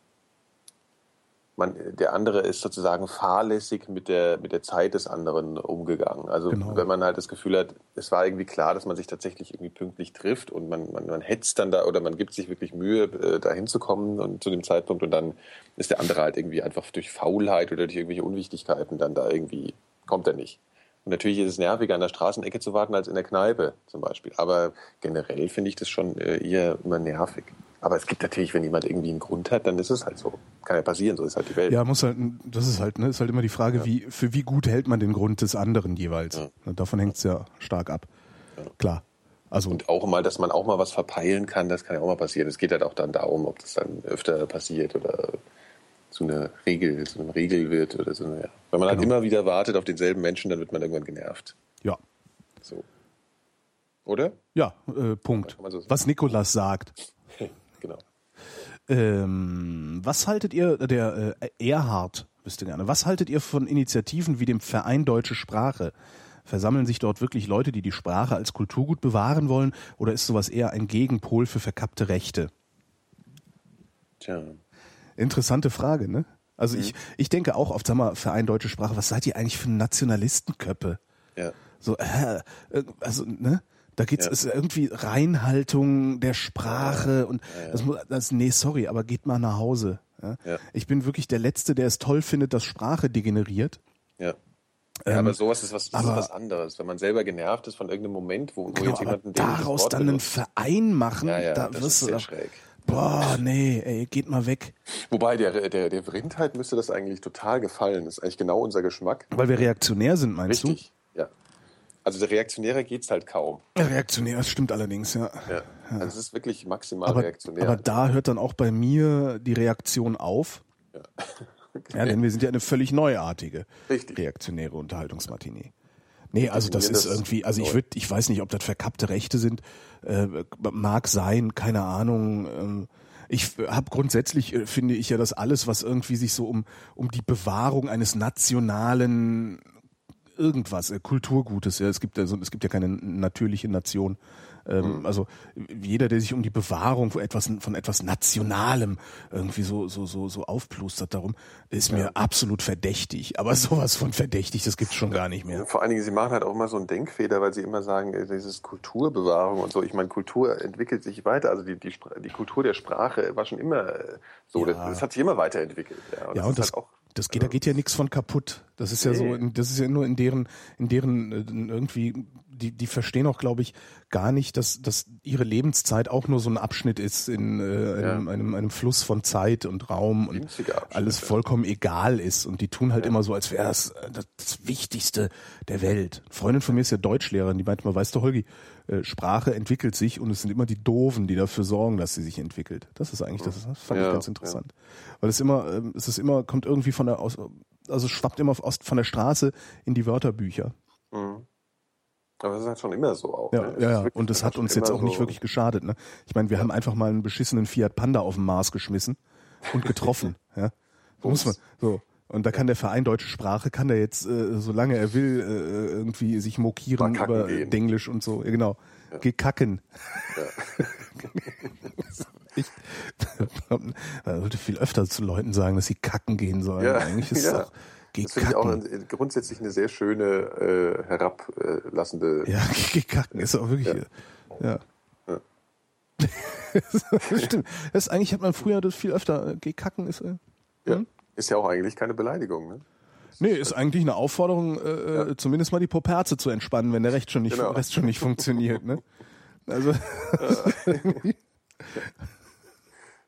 man, der andere ist sozusagen fahrlässig mit der, mit der Zeit des anderen umgegangen. Also genau. wenn man halt das Gefühl hat, es war irgendwie klar, dass man sich tatsächlich irgendwie pünktlich trifft und man, man, man hetzt dann da oder man gibt sich wirklich Mühe, äh, da hinzukommen und zu dem Zeitpunkt und dann ist der andere halt irgendwie einfach durch Faulheit oder durch irgendwelche Unwichtigkeiten dann da irgendwie, kommt er nicht. Und natürlich ist es nerviger, an der Straßenecke zu warten als in der Kneipe zum Beispiel. Aber generell finde ich das schon äh, eher immer nervig. Aber es gibt natürlich, wenn jemand irgendwie einen Grund hat, dann ist es halt so. Kann ja passieren, so ist halt die Welt. Ja, muss halt, das ist halt, ne, ist halt immer die Frage, ja. wie, für wie gut hält man den Grund des anderen jeweils. Ja. Davon hängt es ja stark ab. Ja. Klar. Also und auch mal, dass man auch mal was verpeilen kann, das kann ja auch mal passieren. Es geht halt auch dann darum, ob das dann öfter passiert oder zu einer Regel, zu einer Regel wird oder so. Ja. Wenn man halt genau. halt immer wieder wartet auf denselben Menschen, dann wird man irgendwann genervt. Ja. So. Oder? Ja, äh, Punkt. So was Nikolas sagt. genau. Ähm, was haltet ihr, der äh, Erhard wüsste gerne, was haltet ihr von Initiativen wie dem Verein Deutsche Sprache? Versammeln sich dort wirklich Leute, die die Sprache als Kulturgut bewahren wollen, oder ist sowas eher ein Gegenpol für verkappte Rechte? Tja. Interessante Frage, ne? Also mhm. ich, ich denke auch oft, sag mal, Verein Deutsche Sprache, was seid ihr eigentlich für Nationalistenköppe? Ja. So, äh, also, ne? Da geht's ja. ist irgendwie Reinhaltung der Sprache ja. und ja, das muss das nee, sorry, aber geht mal nach Hause. Ich bin wirklich der letzte, der es toll findet, dass Sprache degeneriert. Ja. Ja, ähm, aber sowas ist was, das aber, ist was anderes. Wenn man selber genervt ist von irgendeinem Moment, wo, wo genau, jetzt jemanden daraus dann einen Verein machen, ja, ja, da das wirst ist sehr schräg. Boah, nee, ey, geht mal weg. Wobei der, der, der Vrindheit müsste das eigentlich total gefallen. Das ist eigentlich genau unser Geschmack. Weil wir reaktionär sind, meinst Richtig. du? Also der Reaktionäre geht's halt kaum. Reaktionär, das stimmt allerdings, ja. ja. Also es ist wirklich maximal aber, reaktionär. Aber da hört dann auch bei mir die Reaktion auf. Ja. Okay. ja denn wir sind ja eine völlig neuartige Richtig. reaktionäre Unterhaltungsmatinee. Nee, also das ist irgendwie, also ich würde, ich weiß nicht, ob das verkappte Rechte sind, äh, mag sein, keine Ahnung. Ähm, ich habe grundsätzlich äh, finde ich ja, dass alles, was irgendwie sich so um um die Bewahrung eines nationalen irgendwas, äh, Kulturgutes. Ja. Es gibt ja so, es gibt ja keine natürliche Nation. Ähm, mhm. Also jeder, der sich um die Bewahrung von etwas, von etwas Nationalem irgendwie so so so so aufplustert darum, ist ja. mir absolut verdächtig. Aber sowas von verdächtig, das gibt's schon gar nicht mehr. Vor allen Dingen, sie machen halt auch immer so einen Denkfehler, weil sie immer sagen, äh, dieses Kulturbewahrung und so. Ich meine, Kultur entwickelt sich weiter. Also die die, die Kultur der Sprache war schon immer äh, so. Ja. Das, das, hat sich immer weiterentwickelt. Ja, und ja, das, und das halt auch das geht, da geht ja nichts von kaputt. Das ist ja so, das ist ja nur in deren, in deren äh, irgendwie, die, die verstehen auch, glaube ich, gar nicht, dass, dass ihre Lebenszeit auch nur so ein Abschnitt ist in äh, ja. einem, einem, einem Fluss von Zeit und Raum und alles vollkommen egal ist. Und die tun halt ja. immer so, als wäre das, äh, das das Wichtigste der Welt. Eine Freundin von mir ist ja Deutschlehrerin, die meinte mal, weißt du, Holgi, äh, Sprache entwickelt sich und es sind immer die Doofen, die dafür sorgen, dass sie sich entwickelt. Das ist eigentlich, das, das fand ja, ich ganz interessant. Weil es immer, ähm, es ist immer, kommt irgendwie von der, aus, also schwappt immer aus, von der Straße in die Wörterbücher. Mhm. Aber das ist halt schon immer so auch. Ja, ne? ja, ja. und das hat uns jetzt auch so nicht wirklich geschadet. Ne? Ich meine, wir haben einfach mal einen beschissenen Fiat Panda auf den Mars geschmissen und getroffen. ja. Muss man so. Und da kann der Verein Deutsche Sprache, kann der jetzt, äh, solange er will, äh, irgendwie sich mokieren über gehen. Denglisch und so. Ja, genau. Geh kacken. ich man sollte viel öfter zu Leuten sagen, dass sie kacken gehen sollen. Ja, Eigentlich ist ja. doch, Das finde ich auch ein, grundsätzlich eine sehr schöne, äh, herablassende. Ja, geh kacken ist auch wirklich, ja. Ja. Stimmt. Das ist, eigentlich hat man früher das viel öfter, äh, geh kacken ist, äh, Ja. Ist ja auch eigentlich keine Beleidigung. Ne? Nee, ist eigentlich eine Aufforderung, äh, äh, zumindest mal die Poperze zu entspannen, wenn der Rest schon nicht, Genau. Rest schon nicht funktioniert. Ne? Also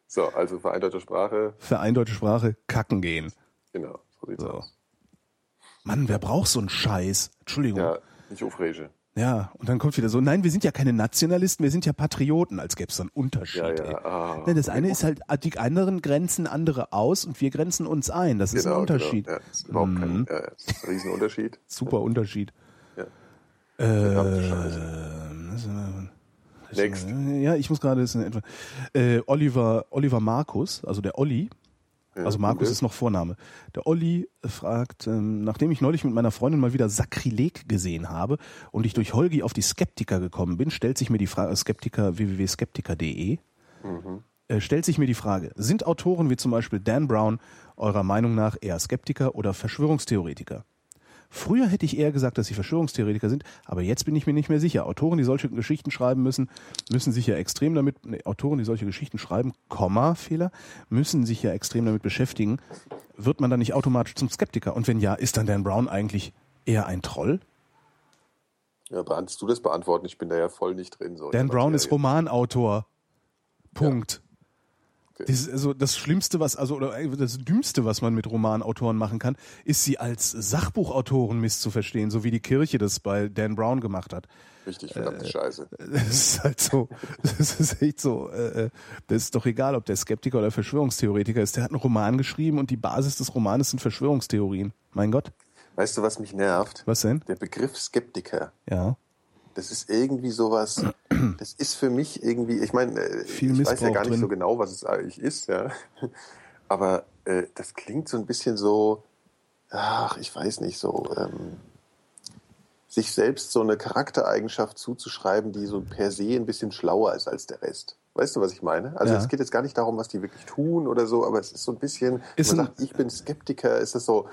So, also Verein Sprache, Verein Deutsche Sprache, kacken gehen. genau, so So. Mann, wer braucht so einen Scheiß? Entschuldigung. Ja. Ja, nicht aufrege. und dann kommt wieder so, nein, wir sind ja keine Nationalisten, wir sind ja Patrioten, als gäbe es so einen Unterschied. Ja, ja. Ah. Ne, das eine ist halt, die anderen grenzen andere aus und wir grenzen uns ein. Das ist ein Unterschied. Genau. Ja, ist überhaupt Mhm. kein ja, ist ein Riesenunterschied. Super Unterschied. Ja. Äh, Next. Ja, ich muss gerade äh, Oliver Oliver Markus, also der Olli. Also Markus okay. ist noch Vorname. Der Olli fragt, ähm, nachdem ich neulich mit meiner Freundin mal wieder Sakrileg gesehen habe und ich durch Holgi auf die Skeptiker gekommen bin, stellt sich mir die Frage, Skeptiker www.skeptiker.de, Mhm. äh, stellt sich mir die Frage, sind Autoren wie zum Beispiel Dan Brown eurer Meinung nach eher Skeptiker oder Verschwörungstheoretiker? Früher hätte ich eher gesagt, dass sie Verschwörungstheoretiker sind, aber jetzt bin ich mir nicht mehr sicher. Autoren, die solche Geschichten schreiben müssen, müssen sich ja extrem damit, nee, Autoren, die solche Geschichten schreiben, Komma, Fehler, müssen sich ja extrem damit beschäftigen. Wird man dann nicht automatisch zum Skeptiker? Und wenn ja, ist dann Dan Brown eigentlich eher ein Troll? Ja, kannst du das beantworten? Ich bin da ja voll nicht drin. So Dan Brown ist. Romanautor. Punkt. Okay. Das, also das Schlimmste, was, also oder das Dümmste, was man mit Romanautoren machen kann, ist sie als Sachbuchautoren misszuverstehen, so wie die Kirche das bei Dan Brown gemacht hat. Richtig, Äh, verdammte Scheiße. Das ist halt so, das ist echt so, äh, äh, das ist doch egal, ob der Skeptiker oder Verschwörungstheoretiker ist. Der hat einen Roman geschrieben und die Basis des Romanes sind Verschwörungstheorien. Mein Gott, Weißt du, was mich nervt? was denn? Der Begriff Skeptiker. Ja. Das ist irgendwie sowas, das ist für mich irgendwie, ich meine, äh, ich weiß ja Missbrauch gar nicht drin. so genau, was es eigentlich ist, ja. Aber äh, das klingt so ein bisschen so, ach, ich weiß nicht, so, ähm, sich selbst so eine Charaktereigenschaft zuzuschreiben, die so per se ein bisschen schlauer ist als der Rest. Weißt du, was ich meine? Also Ja. es geht jetzt gar nicht darum, was die wirklich tun oder so, aber es ist so ein bisschen, Ist man ein- sagt, ich bin Skeptiker, ist es so,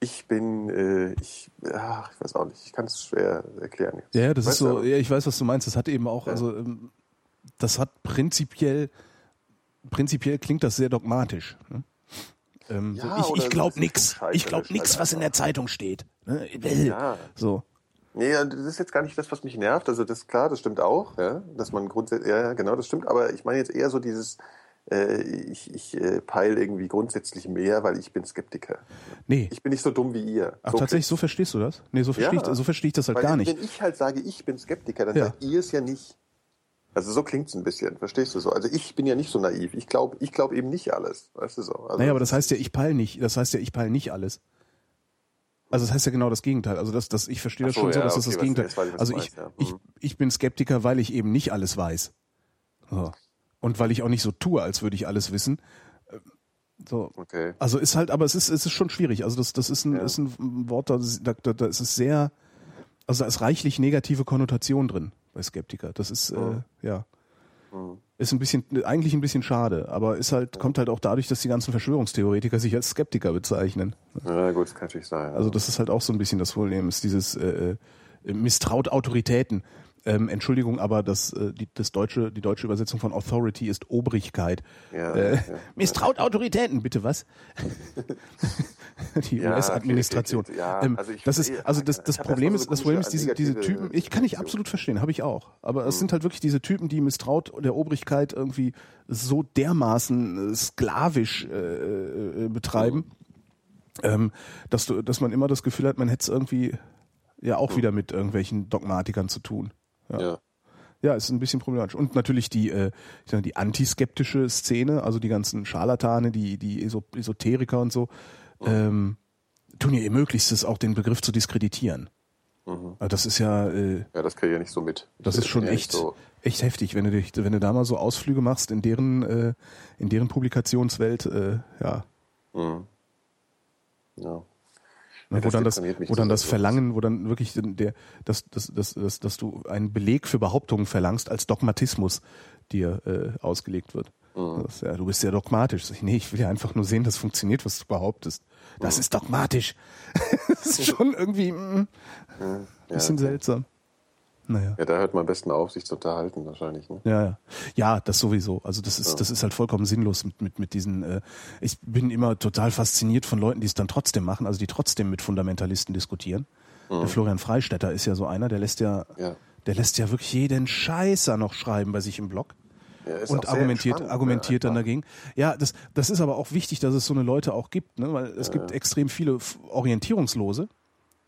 ich bin, äh, ich, ach, ich weiß auch nicht, ich kann es schwer erklären jetzt. Ja, das Weißt ist so, du? ja, ich weiß, was du meinst. Das hat eben auch, Ja. also ähm, das hat prinzipiell, prinzipiell klingt das sehr dogmatisch. Ne? Ähm, Ja, so, ich ich glaube nix. Ich glaube scheißerisch nix, halt was in der. Zeitung steht. Ne? Ja. So. Nee, das ist jetzt gar nicht das, was mich nervt. Also das klar, das stimmt auch, ja, dass man grundsätzlich, ja, ja, genau, das stimmt. Aber ich meine jetzt eher so dieses, äh, ich, ich äh, peile irgendwie grundsätzlich mehr, weil ich bin Skeptiker. Nee. Ich bin nicht so dumm wie ihr. Ach, so tatsächlich, so verstehst du das? Nee, so verstehe Ja. ich, so verstehe ich das halt weil gar nicht. Wenn ich halt sage, ich bin Skeptiker, dann Ja. seid ihr es ja nicht. Also so klingt's ein bisschen, verstehst du so? Also ich bin ja nicht so naiv. Ich glaube ich glaub eben nicht alles, weißt du so. Also Naja, aber das heißt ja, ich peil nicht. Das heißt ja, ich peil nicht alles. Also das heißt ja genau das Gegenteil. Also das, das ich verstehe das so, schon so, ja, dass das okay, das was- Gegenteil. jetzt ich, also ich, meinst, ja. ich, Mhm. ich bin Skeptiker, weil ich eben nicht alles weiß. So. Und weil ich auch nicht so tue, als würde ich alles wissen. Äh, So. Okay. Also ist halt, aber es ist, es ist schon schwierig. Also das, das ist ein, Ja. ist ein Wort, da, da, da ist es sehr, also da ist reichlich negative Konnotation drin bei Skeptiker. Das ist, Mhm. äh, ja. Mhm. Ist ein bisschen, eigentlich ein bisschen schade, aber ist halt, kommt halt auch dadurch, dass die ganzen Verschwörungstheoretiker sich als Skeptiker bezeichnen. Ja, gut, das kann natürlich sein. Also das ist halt auch so ein bisschen das Problem, ist dieses äh, äh, misstraut Autoritäten. Ähm, Entschuldigung, aber das, äh, die, das deutsche, die deutsche Übersetzung von Authority ist Obrigkeit. Ja, äh, ja. Misstraut Autoritäten, bitte was? die Ja, US-Administration. okay, okay, ja, ähm, also das ist, also das, das Problem erstmal ist, so das Problem ist diese, diese negative Typen. Ich kann ich absolut verstehen, habe ich auch. Aber Mhm. es sind halt wirklich diese Typen, die misstraut der Obrigkeit irgendwie so dermaßen äh, sklavisch äh, äh, betreiben, ähm, dass du, dass man immer das Gefühl hat, man hätte es irgendwie ja auch wieder mit irgendwelchen Dogmatikern zu tun. Ja. Ja. Ja, ist ein bisschen problematisch. Und natürlich die, äh, ich sag, die antiskeptische Szene, also die ganzen Scharlatane, die, die Eso Esoteriker und so, ähm, tun ja ihr Möglichstes, auch den Begriff zu diskreditieren. Mhm. Also das ist ja, äh, Ja, das kriege ich ja nicht so mit. das ist schon echt, So, echt heftig, wenn du dich, wenn du da mal so Ausflüge machst in deren, äh, in deren Publikationswelt, äh, ja. Mhm. Ja. Ne, Ja, wo das dann das, wo dann das. Verlangen, wo dann wirklich der, dass, dass, dass, dass, dass du einen Beleg für Behauptungen verlangst als Dogmatismus dir äh, ausgelegt wird. Mhm. Das, ja, du bist sehr dogmatisch. Ich, nee, ich will ja einfach nur sehen, dass funktioniert, was du behauptest. Das Mhm. ist dogmatisch. das ist schon irgendwie mm, ein bisschen seltsam. Naja. Ja, da hört man am besten auf, sich zu unterhalten wahrscheinlich. Ne? Ja, ja. Ja, das sowieso. Also das ist, das ist halt vollkommen sinnlos mit, mit, mit diesen, äh, ich bin immer total fasziniert von Leuten, die es dann trotzdem machen, also die trotzdem mit Fundamentalisten diskutieren. Der Florian Freistetter ist ja so einer, der lässt ja, Ja. der lässt ja wirklich jeden Scheißer noch schreiben bei sich im Blog. Ja, und argumentiert, argumentiert dann dagegen. Ja, das, das ist aber auch wichtig, dass es so eine Leute auch gibt, ne? weil es gibt extrem viele Orientierungslose.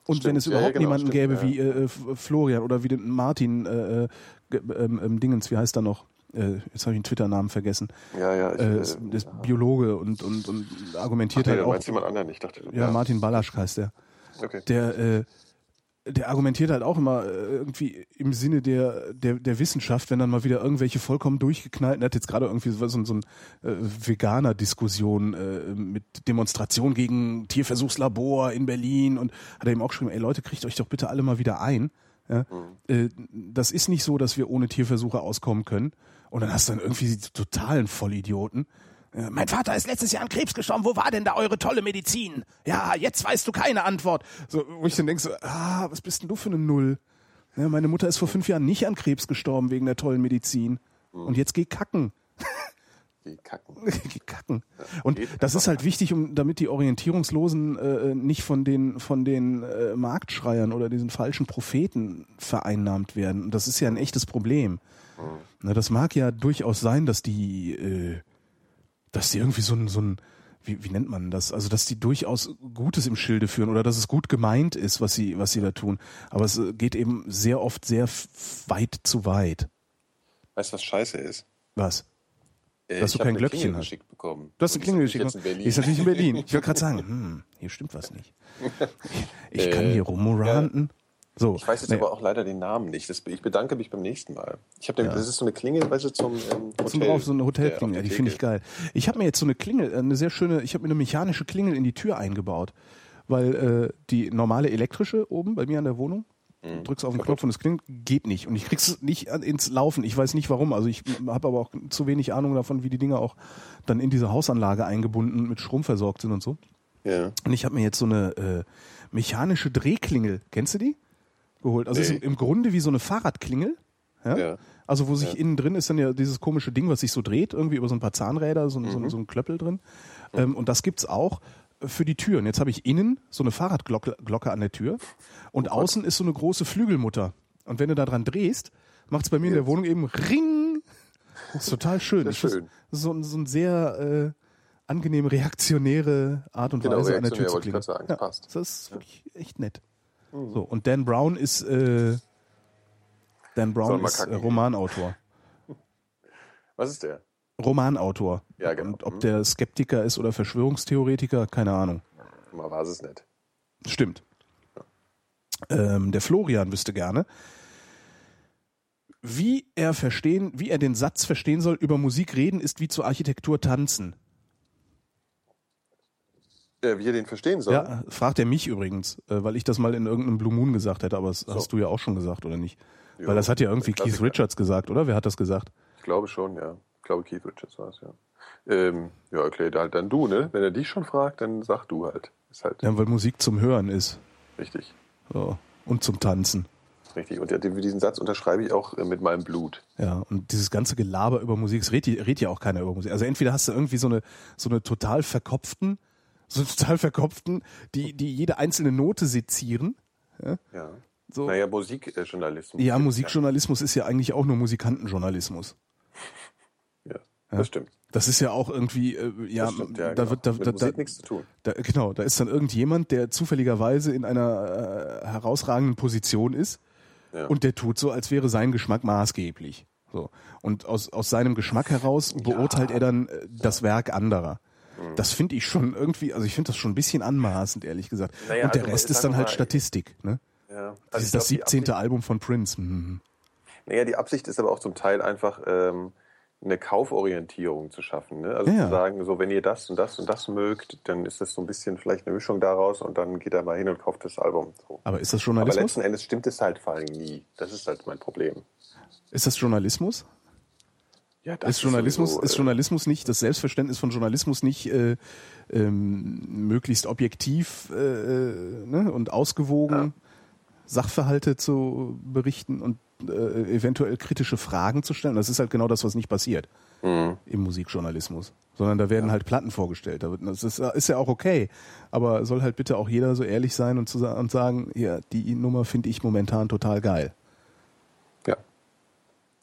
Und Stimmt, wenn es ja, ja, überhaupt genau, niemanden stimmt, gäbe ja. wie äh, F- Florian oder wie den Martin äh, äh, ähm, ähm, Dingens, wie heißt er noch? Äh, jetzt habe ich den Twitter-Namen vergessen. Ja, ja. Ich, Äh, äh, ist, ist Biologe und, und, und argumentiert nee, halt du auch. meinst jemand anderen, ich dachte. Ja, Martin Balasch heißt der. Okay. Der, äh, der argumentiert halt auch immer äh, irgendwie im Sinne der, der, der Wissenschaft, wenn dann mal wieder irgendwelche vollkommen durchgeknallten, er hat jetzt gerade irgendwie so, so, so eine äh, Veganer-Diskussion äh, mit Demonstration gegen Tierversuchslabor in Berlin und hat er eben auch geschrieben, ey Leute, kriegt euch doch bitte alle mal wieder ein. Ja? Äh, das ist nicht so, dass wir ohne Tierversuche auskommen können. Und dann hast du dann irgendwie die totalen Vollidioten. Äh, Mein Vater ist letztes Jahr an Krebs gestorben. Wo war denn da eure tolle Medizin? Ja, jetzt weißt du keine Antwort. So, wo ich dann denke so, ah, was bist denn du für eine Null? Ja, meine Mutter ist vor fünf Jahren nicht an Krebs gestorben wegen der tollen Medizin. Und jetzt geh kacken. Die kacken. Geh kacken. Und das ist halt wichtig, um damit die Orientierungslosen äh, nicht von den von den äh, Marktschreiern oder diesen falschen Propheten vereinnahmt werden. Und das ist ja ein echtes Problem. Na, das mag ja durchaus sein, dass die äh, dass die irgendwie so ein so ein wie, wie nennt man das? Also dass die durchaus Gutes im Schilde führen oder dass es gut gemeint ist, was sie was sie da tun. Aber es äh, geht eben sehr oft sehr weit zu weit. Weißt du, was scheiße ist? Was? Äh, Dass du ich kein Glöckchen hast. geschickt bekommen. Du hast eine Klingel geschickt. Berlin. Die ist natürlich in Berlin. Ich wollte gerade sagen, hm, hier stimmt was nicht. Ich kann Äh, hier rumranten. So. Ich weiß jetzt nee, aber auch leider den Namen nicht. Das, ich bedanke mich beim nächsten Mal. Ich habe, Ja. das ist so eine Klingel, weißt du, zum ähm, Hotel. zum drauf so eine Hotelklingel, auf die finde ich geil. Ich habe mir jetzt so eine Klingel, äh, eine sehr schöne, ich habe mir eine mechanische Klingel in die Tür eingebaut, weil äh, die normale elektrische oben bei mir an der Wohnung, Mhm. drückst auf den Knopf und es klingelt, geht nicht und ich krieg's nicht ins Laufen. Ich weiß nicht warum, also ich habe aber auch zu wenig Ahnung davon, wie die Dinger auch dann in diese Hausanlage eingebunden mit Strom versorgt sind und so. Ja. Und ich habe mir jetzt so eine äh, mechanische Drehklingel, kennst du die? Geholt. Also Nee. ist im, Grunde wie so eine Fahrradklingel. Ja? Ja. Also wo sich innen drin ist dann ja dieses komische Ding, was sich so dreht, irgendwie über so ein paar Zahnräder, so, ein so, so ein Klöppel drin. Ähm, und das gibt's auch für die Türen. Jetzt habe ich innen so eine Fahrradglocke Glocke an der Tür und außen ist so eine große Flügelmutter. Und wenn du da dran drehst, macht's bei mir in der Wohnung eben Ring. Das ist total schön. Sehr Ich find, schön. das ist so, so ein sehr äh, angenehm reaktionäre Art und Genau, Weise an der Tür zu klingeln. Ja, das ist wirklich echt nett. So, und Dan Brown ist äh, Dan Brown ist äh? Romanautor. Was ist der? Romanautor. Ja, genau. Und ob der Skeptiker ist oder Verschwörungstheoretiker, keine Ahnung. Mal war es nicht. Stimmt. Ähm, der Florian wüsste gerne, wie er verstehen, wie er den Satz verstehen soll, über Musik reden ist wie zur Architektur tanzen. Äh, wie ihr den verstehen soll? Ja, fragt er mich übrigens, äh, weil ich das mal in irgendeinem Blue Moon gesagt hätte, aber das hast du ja auch schon gesagt, oder nicht? Jo, weil das hat ja irgendwie Keith. Richards gesagt, oder? Wer hat das gesagt? Ich glaube schon, ja. Ich glaube, Keith Richards war es, ja. Ähm, ja, okay, halt dann du, ne? Wenn er dich schon fragt, dann sag du halt. Ist halt Ja, weil Musik zum Hören ist. richtig. So. Und zum Tanzen. Richtig. Und diesen Satz unterschreibe ich auch äh, mit meinem Blut. Ja, und dieses ganze Gelaber über Musik, es redet, redet ja auch keiner über Musik. Also entweder hast du irgendwie so eine, so eine total verkopften, so total verkopften, die, die jede einzelne Note sezieren. Ja. So. Naja, Musikjournalismus. Ja, Musikjournalismus ist ja eigentlich auch nur Musikantenjournalismus. Ja, das stimmt. Das ist ja auch irgendwie, äh, ja, Das stimmt, ja, da genau. wird, da, Mit da, Musik da, nichts zu tun. da, genau, da ist dann irgendjemand, der zufälligerweise in einer äh, herausragenden Position ist Ja. und der tut so, als wäre sein Geschmack maßgeblich. So. Und aus, aus seinem Geschmack heraus beurteilt er dann äh, das Werk anderer. Mhm. Das finde ich schon irgendwie, also ich finde das schon ein bisschen anmaßend, ehrlich gesagt. Naja, und der also Rest ist dann halt Statistik. Ne? Ja. Das Also ist das glaub, die 17. Album von Prince. Mhm. Naja, die Absicht ist aber auch zum Teil einfach ähm, eine Kauforientierung zu schaffen. Ne? Also Ja. zu sagen, so wenn ihr das und das und das mögt, dann ist das so ein bisschen vielleicht eine Mischung daraus und dann geht er mal hin und kauft das Album. So. Aber ist das Aber Journalismus? letzten Endes stimmt es halt vor allem nie. Das ist halt mein Problem. Ist das Journalismus? Ja, das Ist Journalismus, sowieso, ist äh, Journalismus nicht, das Selbstverständnis von Journalismus nicht äh, ähm, möglichst objektiv äh, äh, ne, und ausgewogen Sachverhalte zu berichten und äh, eventuell kritische Fragen zu stellen? Das ist halt genau das, was nicht passiert Mhm. im Musikjournalismus. Sondern da werden halt Platten vorgestellt. Das ist, ist ja auch okay. Aber soll halt bitte auch jeder so ehrlich sein und, zu, und sagen, ja, die Nummer finde ich momentan total geil.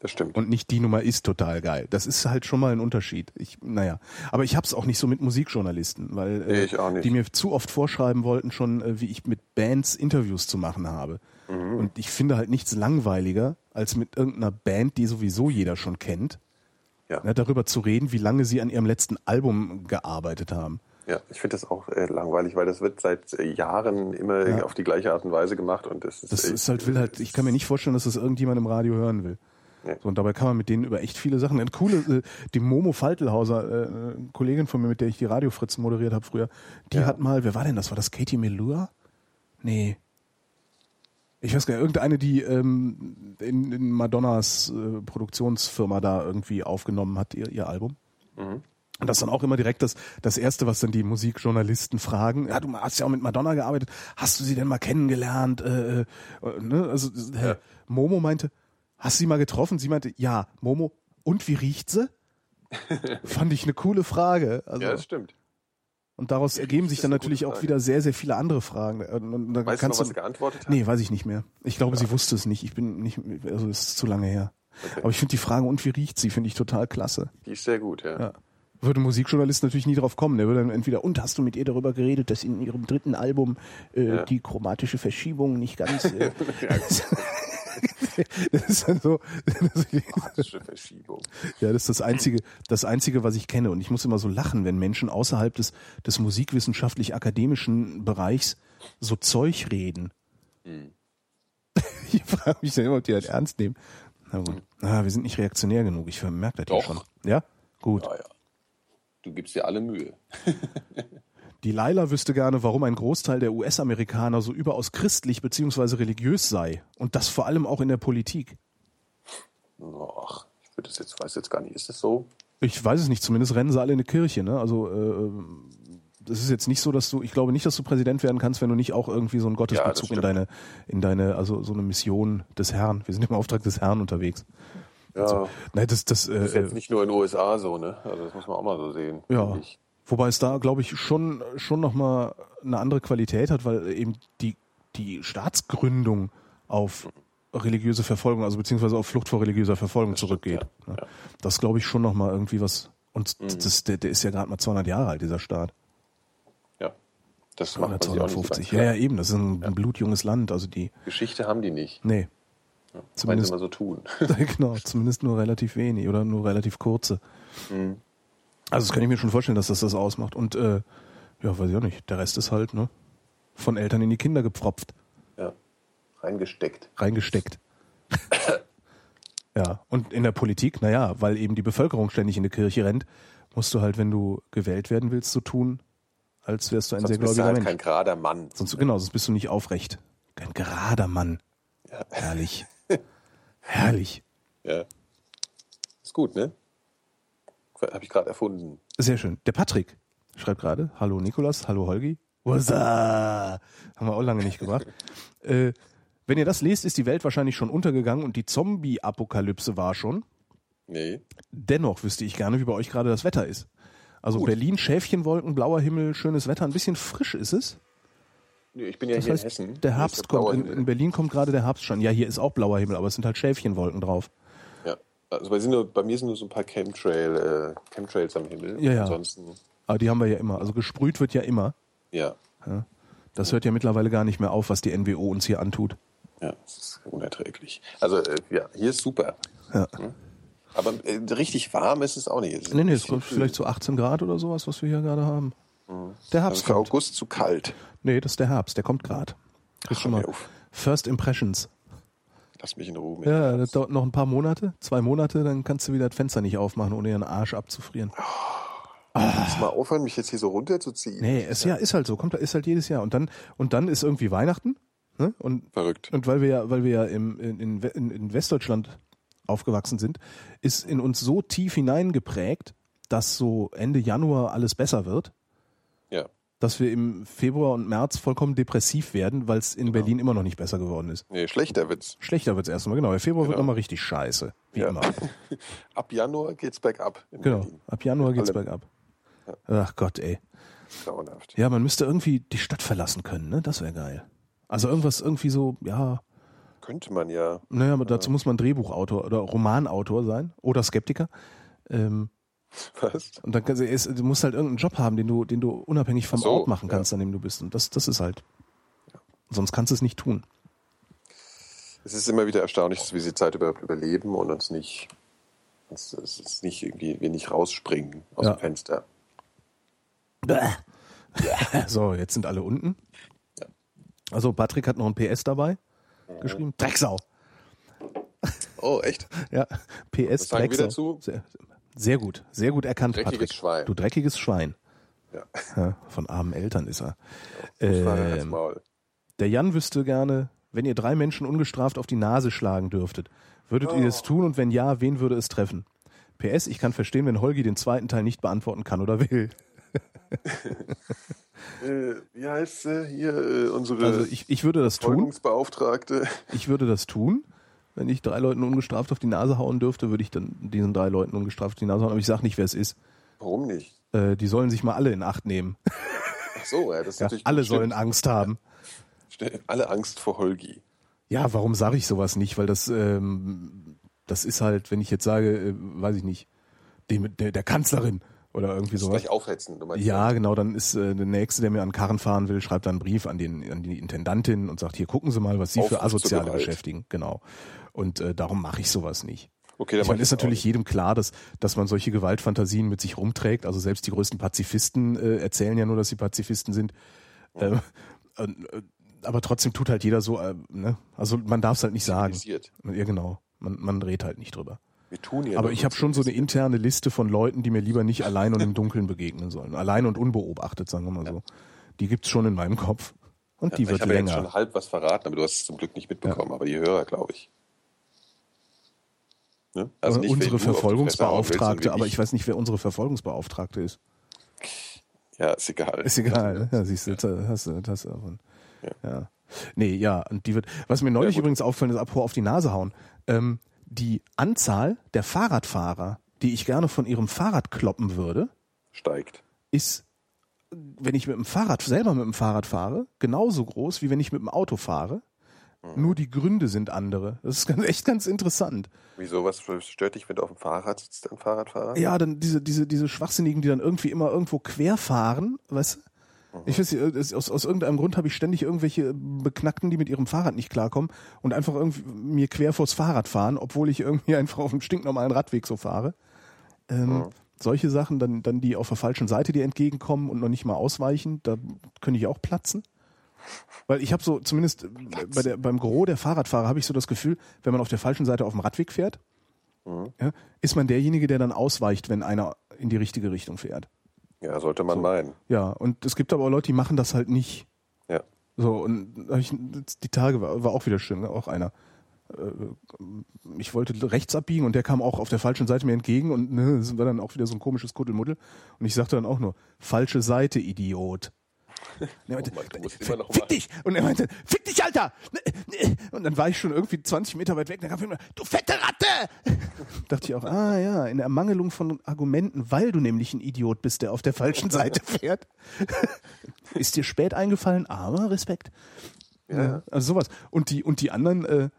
Das stimmt. Und nicht die Nummer ist total geil. Das ist halt schon mal ein Unterschied. Ich, naja, aber ich hab's auch nicht so mit Musikjournalisten, weil Nee, ich auch nicht. die mir zu oft vorschreiben wollten, schon äh, wie ich mit Bands Interviews zu machen habe. Mhm. Und ich finde halt nichts langweiliger, als mit irgendeiner Band, die sowieso jeder schon kennt, ja. ne, darüber zu reden, wie lange sie an ihrem letzten Album gearbeitet haben. Ja, ich finde das auch äh, langweilig, weil das wird seit äh, Jahren immer Ja. auf die gleiche Art und Weise gemacht und das ist, Das ist halt, will halt, ich kann mir nicht vorstellen, dass das irgendjemand im Radio hören will. So, und dabei kann man mit denen über echt viele Sachen. Eine coole, äh, die Momo Faltelhauser, äh, eine Kollegin von mir, mit der ich die Radiofritzen moderiert habe früher, die Ja. hat mal, wer war denn das? War das Katie Melua? Nee. Ich weiß gar nicht, irgendeine, die ähm, in, in Madonnas äh, Produktionsfirma da irgendwie aufgenommen hat, ihr, ihr Album. Mhm. Und das ist dann auch immer direkt das, das Erste, was dann die Musikjournalisten fragen. Ja, du hast ja auch mit Madonna gearbeitet. Hast du sie denn mal kennengelernt? Äh, äh, ne? Also äh, Momo meinte, hast du sie mal getroffen? Sie meinte, ja, Momo. Und wie riecht sie? Fand ich eine coole Frage. Also, ja, das stimmt. und daraus ergeben sich dann natürlich auch wieder sehr, sehr viele andere Fragen. Und, und da Weißt du noch, kannst was sie geantwortet hat? Nee, weiß ich nicht mehr. Ich glaube, sie wusste es nicht. Ich bin nicht, also es ist zu lange her. Okay. Aber ich finde die Frage, und wie riecht sie, finde ich total klasse. Die ist sehr gut, ja. Ja. Würde ein Musikjournalist natürlich nie drauf kommen. Der würde dann entweder, und hast du mit ihr darüber geredet, dass in ihrem dritten Album äh, Ja. die chromatische Verschiebung nicht ganz. Äh, Ja, das ist dann so. chromatische Verschiebung. ja, das ist das einzige, das einzige, was ich kenne. Und ich muss immer so lachen, wenn Menschen außerhalb des, des musikwissenschaftlich-akademischen Bereichs so Zeug reden. Hm. Ich frage mich dann immer, ob die das ernst nehmen. Na gut. Ah, wir sind nicht reaktionär genug. Ich merke das Doch. schon. Ja? Gut. Ja, ja. Du gibst dir alle Mühe. Die Laila wüsste gerne, warum ein Großteil der US-Amerikaner so überaus christlich bzw. religiös sei. Und das vor allem auch in der Politik. Ach, ich würde das jetzt, weiß jetzt gar nicht. Ist das so? Ich weiß es nicht, zumindest rennen sie alle in eine Kirche. Ne? Also äh, das ist jetzt nicht so, dass du, ich glaube nicht, dass du Präsident werden kannst, wenn du nicht auch irgendwie so einen Gottesbezug in stimmt. deine, in deine, also so eine Mission des Herrn. Wir sind im Auftrag des Herrn unterwegs. Ja. Nein, das, das, äh, Das ist jetzt nicht nur in den USA so, ne? Also das muss man auch mal so sehen. Ja. Ich. Wobei es da, glaube ich, schon, schon nochmal eine andere Qualität hat, weil eben die, die Staatsgründung auf religiöse Verfolgung, also beziehungsweise auf Flucht vor religiöser Verfolgung zurückgeht. ja. Ne? Ja. Mhm. Das glaube ich schon nochmal irgendwie was. Und das, der, der ist ja gerade mal 200 Jahre alt, dieser Staat. Ja. Das macht man sich auch nicht so 250. ganz Ja, ja, eben. Das ist ein, ein blutjunges Land. Also die, Geschichte haben die nicht. nee. Sie Zumindest, immer so tun. genau, zumindest nur relativ wenig oder nur relativ kurze. Mhm. Also das kann ich mir schon vorstellen, dass das das ausmacht. Und äh, ja, weiß ich auch nicht. Der Rest ist halt, ne? Von Eltern in die Kinder gepfropft, Ja. Reingesteckt. reingesteckt. ja, und in der Politik, naja, weil eben die Bevölkerung ständig in die Kirche rennt, musst du halt, wenn du gewählt werden willst, so tun, als wärst du ein Sonst sehr bist du gläubiger halt Mensch. kein gerader Mann. Sonst, genau, sonst bist du nicht aufrecht. Ein gerader Mann. Herrlich. Herrlich. Ja. Ist gut, ne? Habe ich gerade erfunden. Sehr schön. Der Patrick schreibt gerade, hallo Nikolas, hallo Holgi. Up? Haben wir auch lange nicht gebracht. äh, wenn ihr das lest, ist die Welt wahrscheinlich schon untergegangen und die Zombie-Apokalypse war schon. Nee. Dennoch wüsste ich gerne, wie bei euch gerade das Wetter ist. Also Gut. Berlin, Schäfchenwolken, blauer Himmel, schönes Wetter, ein bisschen frisch ist es. nee ich bin ja Das hier heißt, in Hessen. der Herbst kommt. In, in Berlin kommt gerade der Herbst schon. Ja, hier ist auch blauer Himmel, aber es sind halt Schäfchenwolken drauf. Ja. Also bei, nur, bei mir sind nur so ein paar Chemtrail, äh, Chemtrails am Himmel. Ja, ja. Ansonsten, Aber die haben wir ja immer. Also gesprüht wird ja immer. ja. Das hört ja mittlerweile gar nicht mehr auf, was die NWO uns hier antut. Ja, das ist unerträglich. Also, äh, ja, hier ist super. Ja. Aber äh, richtig warm ist es auch nicht. Es Nee, nee, es kommt vielleicht so 18 Grad oder sowas, was wir hier gerade haben. Der Also Herbst für kommt. August zu kalt. Nee, das ist der Herbst, der kommt gerade. First Impressions. Lass mich in Ruhe. Ja, das dauert noch ein paar Monate, zwei Monate, dann kannst du wieder das Fenster nicht aufmachen, ohne ihren Arsch abzufrieren. Kannst du mal aufhören, mich jetzt hier so runterzuziehen? Nee, ist ja, ist halt so, kommt, ist halt jedes Jahr. Und dann, und dann ist irgendwie Weihnachten, ne? Und, Verrückt. und weil wir ja, weil wir ja im, in, in, in Westdeutschland aufgewachsen sind, ist in uns so tief hineingeprägt, dass so Ende Januar alles besser wird. Dass wir im Februar und März vollkommen depressiv werden, weil es in Berlin immer noch nicht besser geworden ist. Nee, schlechter Witz. Schlechter wird's erstmal, genau. Der Februar wird Genau. nochmal richtig scheiße, wie Ja. immer. Ab Januar geht's bergab. in Genau. Berlin. Ab Januar geht's Alle- bergab. Ach Gott, ey. Grauenhaft. Ja, man müsste irgendwie die Stadt verlassen können, ne? Das wäre geil. Also irgendwas irgendwie so, ja, Könnte man ja. naja, aber dazu muss man Drehbuchautor oder Romanautor sein oder Skeptiker. Ähm, Was? und dann kannst du, es- du musst halt irgendeinen Job haben, den du, den du unabhängig vom so, Ort machen ja. kannst, an dem du bist. Und das, das ist halt. Sonst kannst du es nicht tun. Es ist immer wieder erstaunlich, wir diese Zeit überhaupt überleben und uns nicht, uns, ist nicht irgendwie, wir nicht rausspringen aus Ja. dem Fenster. So, jetzt sind alle unten. Also Patrick hat noch ein PS dabei geschrieben. Drecksau. Oh, echt? Ja, PS Was sagen wir Drecksau. dazu? Sehr, sehr gut, sehr gut erkannt, Dreckiges Patrick. Schwein. Du dreckiges Schwein. Ja. Ja, von armen Eltern ist er. Das Ähm, Maul. der Jan wüsste gerne, wenn ihr drei Menschen ungestraft auf die Nase schlagen dürftet, würdet ihr Oh. es tun und wenn ja, wen würde es treffen? PS, ich kann verstehen, wenn Holgi den zweiten Teil nicht beantworten kann oder will. Äh, wie heißt sie hier? Äh, unsere Also ich, ich würde das tun. Ich würde das tun. Wenn ich drei Leuten ungestraft auf die Nase hauen dürfte, würde ich dann diesen drei Leuten ungestraft auf die Nase hauen. Aber ich sage nicht, wer es ist. Warum nicht? Äh, die sollen sich mal alle in Acht nehmen. Ach so, ja, das ist Ja, natürlich alle stimmt. sollen Angst haben. Stimmt. Alle Angst vor Holgi. Ja, warum sage ich sowas nicht? Weil das, ähm, das ist halt, wenn ich jetzt sage, äh, weiß ich nicht, dem, der, der Kanzlerin oder irgendwie Das sowas. gleich aufhetzen. Du meinst Ja, genau, dann ist äh, der Nächste, der mir an Karren fahren will, schreibt dann einen Brief an, den, an die Intendantin und sagt, hier gucken Sie mal, was Sie für Aufruf zur Asoziale beschäftigen. Genau. Und äh, darum mache ich sowas nicht. Okay, dann Ich meine, ich ist natürlich jedem klar, dass, dass man solche Gewaltfantasien mit sich rumträgt. Also selbst die größten Pazifisten äh, erzählen ja nur, dass sie Pazifisten sind. Ähm, und, äh, aber trotzdem tut halt jeder so, äh, ne? Also man darf es halt nicht sagen. Ja, genau. Man, man redet halt nicht drüber. Wir tun ja Aber ich habe schon so eine interne Liste von Leuten, die mir lieber nicht allein und im Dunkeln begegnen sollen. Allein und unbeobachtet, sagen wir mal so. Die gibt's schon in meinem Kopf. Und die ich wird habe ja jetzt länger. schon halb was verraten, aber du hast es zum Glück nicht mitbekommen. Aber die Hörer, glaube ich. Ne? Also unsere Verfolgungsbeauftragte, aber ich weiß nicht, wer unsere Verfolgungsbeauftragte ist. Ja, ist egal. Ist egal? Ja, siehst du, jetzt hast du, hast du davon. Ja. Nee, ja, und die wird, was mir neulich Ja, übrigens auffällt, ist apropos auf die Nase hauen, ähm, die Anzahl der Fahrradfahrer, die ich gerne von ihrem Fahrrad kloppen würde, Steigt. ist, wenn ich mit dem Fahrrad, selber mit dem Fahrrad fahre, genauso groß, wie wenn ich mit dem Auto fahre. Mhm. Nur die Gründe sind andere. Das ist ganz, echt ganz interessant. Wieso, was stört dich, wenn du auf dem Fahrrad sitzt, ein Fahrradfahrer? Ja, dann diese, diese, diese Schwachsinnigen, die dann irgendwie immer irgendwo quer fahren, weißt du? Ich weiß nicht, es- aus, aus irgendeinem Grund habe ich ständig irgendwelche Beknackten, die mit ihrem Fahrrad nicht klarkommen und einfach irgendwie mir quer vors Fahrrad fahren, obwohl ich irgendwie einfach auf einem stinknormalen Radweg so fahre. Ähm, Solche Sachen, dann, dann die auf der falschen Seite dir entgegenkommen und noch nicht mal ausweichen, da könnte ich auch platzen. Weil ich habe so, zumindest äh, bei der, beim Gros der Fahrradfahrer habe ich so das Gefühl, wenn man auf der falschen Seite auf dem Radweg fährt, ja, ist man derjenige, der dann ausweicht, wenn einer in die richtige Richtung fährt. Ja, sollte man meinen. Ja, und es gibt aber auch Leute, die machen das halt nicht. Ja. So, und ich, die Tage war, war auch wieder schön, ne? auch einer. Äh, Ich wollte rechts abbiegen und der kam auch auf der falschen Seite mir entgegen und ne, das war dann auch wieder so ein komisches Kuddelmuddel. Und ich sagte dann auch nur, falsche Seite, Idiot. Und er meinte, Oh Mann, immer fick mal- dich! Und er meinte, fick dich, Alter! Und dann war ich schon irgendwie 20 Meter weit weg. Dann kam er, du fette Ratte! Dachte ich auch, ah ja, in Ermangelung von Argumenten, weil du nämlich ein Idiot bist, der auf der falschen Seite fährt. Ist dir spät eingefallen, aber Respekt. Ja. Also sowas. Und die, und die anderen, äh,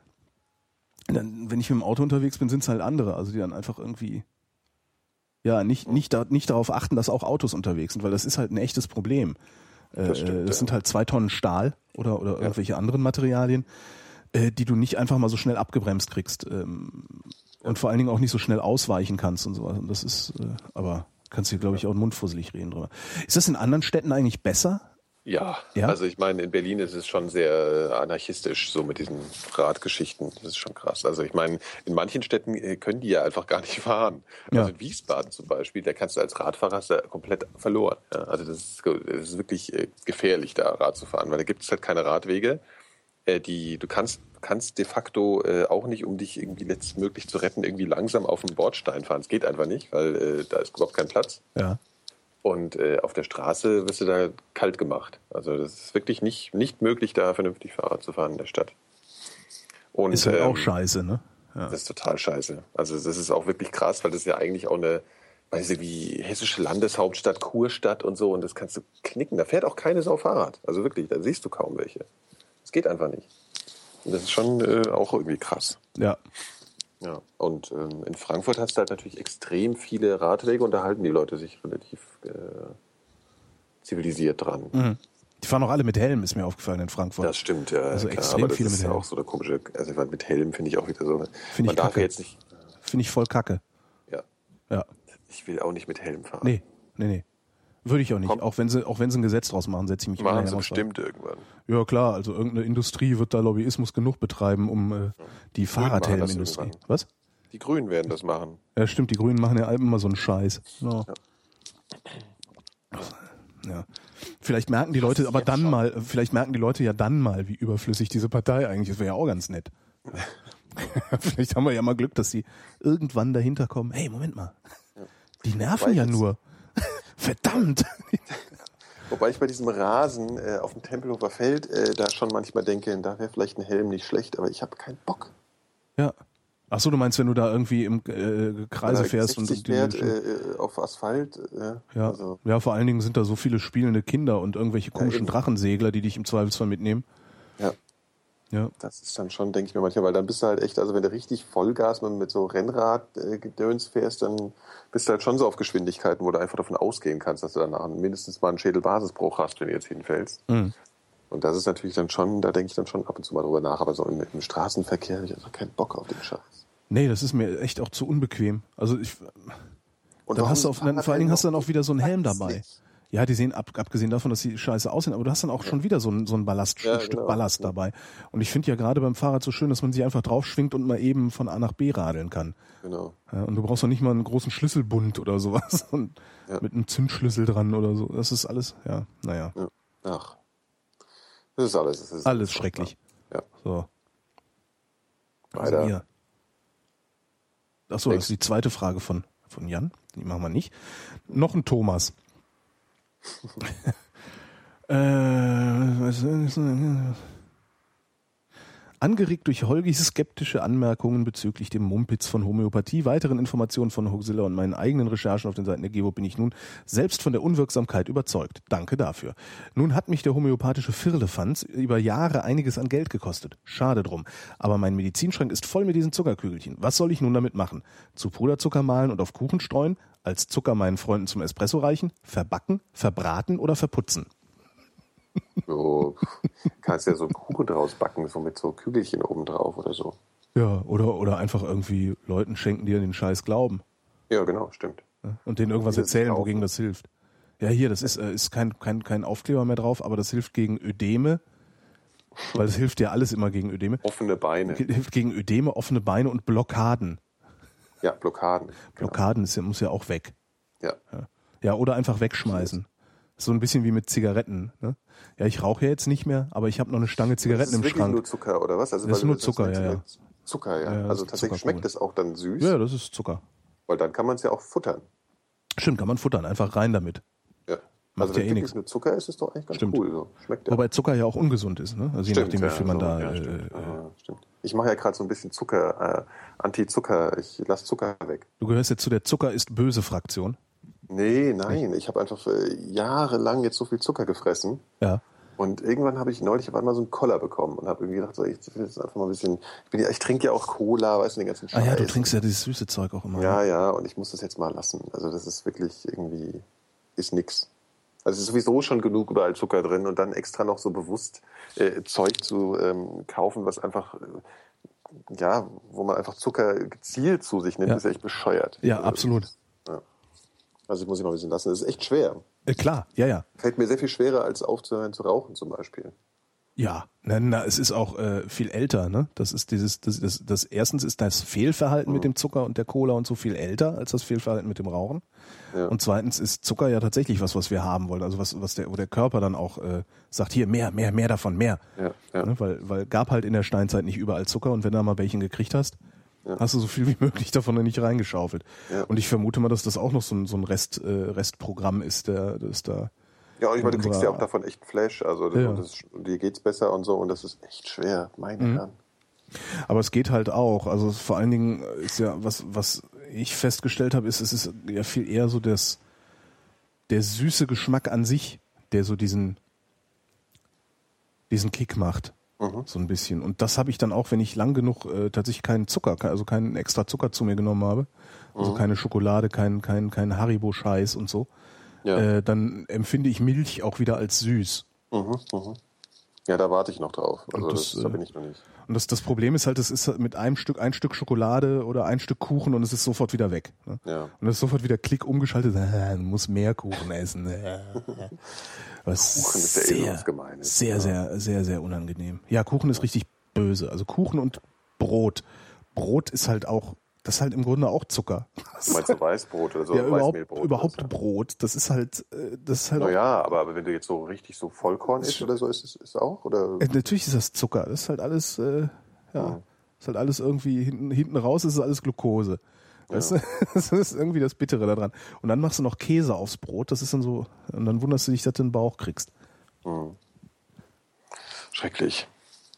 dann, wenn ich mit dem Auto unterwegs bin, sind es halt andere, also die dann einfach irgendwie ja nicht, nicht, da, nicht darauf achten, dass auch Autos unterwegs sind, weil das ist halt ein echtes Problem. Äh, Das stimmt, das ja. sind halt zwei Tonnen Stahl oder, oder irgendwelche anderen Materialien, äh, die du nicht einfach mal so schnell abgebremst kriegst ähm, und vor allen Dingen auch nicht so schnell ausweichen kannst und sowas. Und das ist, äh, aber kannst du, glaube ich, auch mundfusselig reden drüber. Ist das in anderen Städten eigentlich besser? Ja, Ja? also ich meine, in Berlin ist es schon sehr anarchistisch, so mit diesen Radgeschichten. Das ist schon krass. Also ich meine, in manchen Städten äh, können die ja einfach gar nicht fahren. Ja. Also in Wiesbaden zum Beispiel, da kannst du als Radfahrer ja komplett verloren. Ja, also das ist, das ist wirklich äh, gefährlich, da Rad zu fahren, weil da gibt es halt keine Radwege. Äh, Die, du kannst, kannst de facto äh, auch nicht, um dich irgendwie letztmöglich zu retten, irgendwie langsam auf den Bordstein fahren. Es geht einfach nicht, weil äh, da ist überhaupt kein Platz. Ja. Und äh, auf der Straße wirst du da kalt gemacht. Also das ist wirklich nicht, nicht möglich, da vernünftig Fahrrad zu fahren in der Stadt. Und, Ist halt ähm, auch scheiße, ne? Ja. Das ist total scheiße. Also das ist auch wirklich krass, weil das ist ja eigentlich auch eine, weiß ich, wie hessische Landeshauptstadt, Kurstadt und so. Und das kannst du knicken. Da fährt auch keine Sau Fahrrad. Also wirklich, da siehst du kaum welche. Das geht einfach nicht. Und das ist schon äh, auch irgendwie krass. Ja. Ja, und ähm, in Frankfurt hast du halt natürlich extrem viele Radwege und da halten die Leute sich relativ äh, zivilisiert dran. Die fahren auch alle mit Helm, ist mir aufgefallen in Frankfurt. Das stimmt, ja. Also klar, extrem aber das viele ist mit Helm. auch so eine komische, also mit Helm finde ich auch wieder so. Finde man ich darf kacke. ja jetzt nicht, Finde ich voll kacke. ja, Ja. ich will auch nicht mit Helm fahren. Nee, nee, nee. Würde ich auch nicht. Komm. Auch wenn sie, auch wenn sie ein Gesetz draus machen, setze ich mich Machen sie bestimmt irgendwann. Ja klar, also irgendeine Industrie wird da Lobbyismus genug betreiben, um äh, die Fahrradhelmindustrie. Was? Die Grünen werden das machen. Ja, stimmt, die Grünen machen ja immer so einen Scheiß. Ja. Ja. Vielleicht merken die Leute aber dann schon. mal, vielleicht merken die Leute ja dann mal, wie überflüssig diese Partei eigentlich ist. Wäre ja auch ganz nett. vielleicht haben wir ja mal Glück, dass sie irgendwann dahinter kommen. Hey, Moment mal. Die nerven ja nur. Verdammt. Wobei ich bei diesem Rasen äh, auf dem Tempelhofer Feld äh, da schon manchmal denke, da wäre vielleicht ein Helm nicht schlecht, aber ich habe keinen Bock. Ja. Ach so, du meinst, wenn du da irgendwie im äh, Kreise er fährst und 60 die fährt, Menschen- äh, auf Asphalt. Äh, Ja. Also, ja, vor allen Dingen sind da so viele spielende Kinder und irgendwelche komischen eben. Drachensegler, die dich im Zweifelsfall mitnehmen. ja. Ja. Das ist dann schon, denke ich mir manchmal, weil dann bist du halt echt, also wenn du richtig Vollgas mit, mit so Rennrad-Gedöns fährst, dann bist du halt schon so auf Geschwindigkeiten, wo du einfach davon ausgehen kannst, dass du danach mindestens mal einen Schädelbasisbruch hast, wenn du jetzt hinfällst. Mhm. Und das ist natürlich dann schon, da denke ich dann schon ab und zu mal drüber nach, aber so im, im Straßenverkehr habe ich einfach keinen Bock auf den Scheiß. Nee, das ist mir echt auch zu unbequem. Also ich, Und dann hast du auf, dann, vor allen Dingen hast du dann auch wieder so einen Helm dabei. nicht. Ja, die sehen, ab, abgesehen davon, dass sie scheiße aussehen, aber du hast dann auch schon wieder so ein, so ein Ballast, Ja, ein Stück genau. Ballast dabei. Und ich finde ja gerade beim Fahrrad so schön, dass man sich einfach drauf schwingt und mal eben von A nach B radeln kann. Genau. Ja, und du brauchst doch nicht mal einen großen Schlüsselbund oder sowas und Ja. mit einem Zündschlüssel dran oder so. Das ist alles, ja, naja, Ja. Ach. Das ist alles. Das ist alles schrecklich. Ja. So. Weiter. Also hier. Ach so, das ist die zweite Frage von, von Jan. Die machen wir nicht. Noch ein Thomas. äh, was- Angeregt durch Holgis skeptische Anmerkungen bezüglich dem Mumpitz von Homöopathie, weiteren Informationen von Hoaxilla und meinen eigenen Recherchen auf den Seiten der Gevo bin ich nun selbst von der Unwirksamkeit überzeugt. Danke dafür. Nun hat mich der homöopathische Firlefanz über Jahre einiges an Geld gekostet. Schade drum. Aber mein Medizinschrank ist voll mit diesen Zuckerkügelchen. Was soll ich nun damit machen? Zu Puderzucker mahlen und auf Kuchen streuen? Als Zucker meinen Freunden zum Espresso reichen? Verbacken? Verbraten oder verputzen? So, kannst ja so einen Kuchen draus backen, so mit so Kügelchen oben drauf oder so. Ja, oder, oder einfach irgendwie Leuten schenken, die an den Scheiß glauben. Ja, genau, stimmt. Und denen irgendwas erzählen, wogegen das hilft. Ja, hier, das ist, äh, ist kein, kein, kein Aufkleber mehr drauf, aber das hilft gegen Ödeme. Weil es hilft ja alles immer gegen Ödeme. Offene Beine. Hilft gegen Ödeme, offene Beine und Blockaden. Ja, Blockaden. Genau. Blockaden ist, muss ja auch weg. Ja. Ja. ja, oder einfach wegschmeißen. So ein bisschen wie mit Zigaretten. Ne? Ja, ich rauche ja jetzt nicht mehr, aber ich habe noch eine Stange Das Zigaretten ist im wirklich Schrank. nur Zucker, oder was? Also, Das ist nur das Zucker, mit- ja, ja. Zucker, ja. Ja, ja, das also ist tatsächlich schmeckt es auch dann süß, Ja, das ist Zucker. weil dann kann man es ja auch futtern. Stimmt, kann man futtern, einfach rein damit. Ja. Macht also ja wenn eh wirklich nix. nur Zucker ist, ist es doch eigentlich ganz Stimmt. cool. So. Schmeckt ja. Wobei Zucker ja auch ungesund ist, ne? Also je nachdem, wie ja, viel man so, da. Ja, äh, stimmt. äh, Ja, stimmt. Ich mache ja gerade so ein bisschen Zucker, äh, Anti-Zucker. Ich lasse Zucker weg. du gehörst jetzt zu der Zucker ist böse Fraktion. Nee, nein. Ich habe einfach äh, jahrelang jetzt so viel Zucker gefressen. Ja. Und irgendwann habe ich neulich auf einmal so einen Koller bekommen und habe irgendwie gedacht, so, ich will jetzt einfach mal ein bisschen. Ich, bin ja, ich trinke ja auch Cola, weißt du, den ganzen Ah ja, du Scheiß. trinkst ja dieses süße Zeug auch immer. Ja, ne? ja, und ich muss das jetzt mal lassen. Also das ist wirklich irgendwie, ist nix. Also es ist sowieso schon genug überall Zucker drin und dann extra noch so bewusst äh, Zeug zu ähm, kaufen, was einfach, äh, ja, wo man einfach Zucker gezielt zu sich nimmt, Ja. ist echt bescheuert. Ja, Also, absolut. Also ich muss ich mal ein bisschen lassen. Das ist echt schwer. Äh, klar, ja, ja. Fällt mir sehr viel schwerer, als aufzuhören zu rauchen zum Beispiel. Ja, na, na, es ist auch äh, viel älter, ne? Das ist dieses, das, das, das erstens ist das Fehlverhalten mit dem Zucker und der Cola und so viel älter als das Fehlverhalten mit dem Rauchen. Ja. Und zweitens ist Zucker ja tatsächlich was, was wir haben wollen. Also was, was der, wo der Körper dann auch äh, sagt, hier mehr, mehr, mehr davon, mehr. Ja, ja. Ne? Weil, weil gab halt in der Steinzeit nicht überall Zucker und wenn du da mal welchen gekriegt hast, hast du so viel wie möglich davon dann nicht reingeschaufelt. Ja. Und ich vermute mal, dass das auch noch so ein, so ein Rest, äh, Restprogramm ist, der, das da. Ja, und ich meine, du kriegst ja auch davon echt Flash. Also Ja. das, dir geht's besser und so und das ist echt schwer. Meine Mhm. Herren. Aber es geht halt auch. Also vor allen Dingen ist ja, was, was ich festgestellt habe, ist, es ist ja viel eher so das, der süße Geschmack an sich, der so diesen, diesen Kick macht. So ein bisschen. Und das habe ich dann auch, wenn ich lang genug äh, tatsächlich keinen Zucker, ke- also keinen extra Zucker zu mir genommen habe, also keine Schokolade, kein, kein, kein Haribo-Scheiß und so, Ja. äh, dann empfinde ich Milch auch wieder als süß. Mhm, mhm. Ja, da warte ich noch drauf. Also das, das, da äh, bin ich noch nicht. Und das, das Problem ist halt, es ist mit einem Stück, ein Stück Schokolade oder ein Stück Kuchen und es ist sofort wieder weg. Ne? Ja. Und es ist sofort wieder Klick umgeschaltet, äh, du musst mehr Kuchen essen. Äh. Was Kuchen ist ja eh sehr, was Gemeines. sehr, Ja. sehr, sehr, sehr unangenehm. Ja, Kuchen ist richtig böse. Also Kuchen und Brot. Brot ist halt auch, das ist halt im Grunde auch Zucker. Du meinst so Weißbrot oder so? ja, überhaupt, Weißmehlbrot überhaupt so. Brot. Das ist halt, äh, das ist halt Naja, aber, aber wenn du jetzt so richtig so Vollkorn isst oder so, ist es ist auch? Oder? Äh, Natürlich ist das Zucker. Das ist halt alles, äh, ja, Mhm. ist halt alles irgendwie hinten, hinten raus ist es alles Glucose. Weißt du? Das ist irgendwie das Bittere daran. Und dann machst du noch Käse aufs Brot. Das ist dann so, und dann wunderst du dich, dass du einen Bauch kriegst. Schrecklich.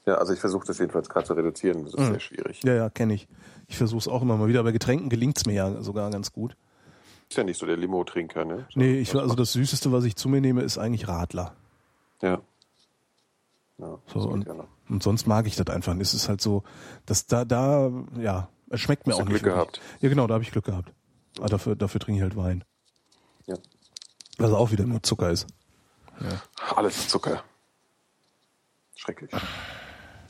Ja, also ich versuche das jedenfalls gerade zu reduzieren. Das ist sehr schwierig. Mhm. Ja, ja, kenne ich. Ich versuche es auch immer mal wieder. Bei Getränken gelingt's mir ja sogar ganz gut. Ist ja nicht so der Limo-Trinker, ne? So, Nee, ich, also das Süßeste, was ich zu mir nehme, ist eigentlich Radler. Ja. Ja, So, und, ja und sonst mag ich das einfach. nicht. Es ist halt so, dass da, da, ja, es schmeckt mir Hast auch du nicht. Glück wirklich. gehabt? Ja, genau, da habe ich Glück gehabt. Aber dafür, dafür trinke ich halt Wein. Ja. Was auch wieder nur Zucker ist. Alles Zucker. Schrecklich.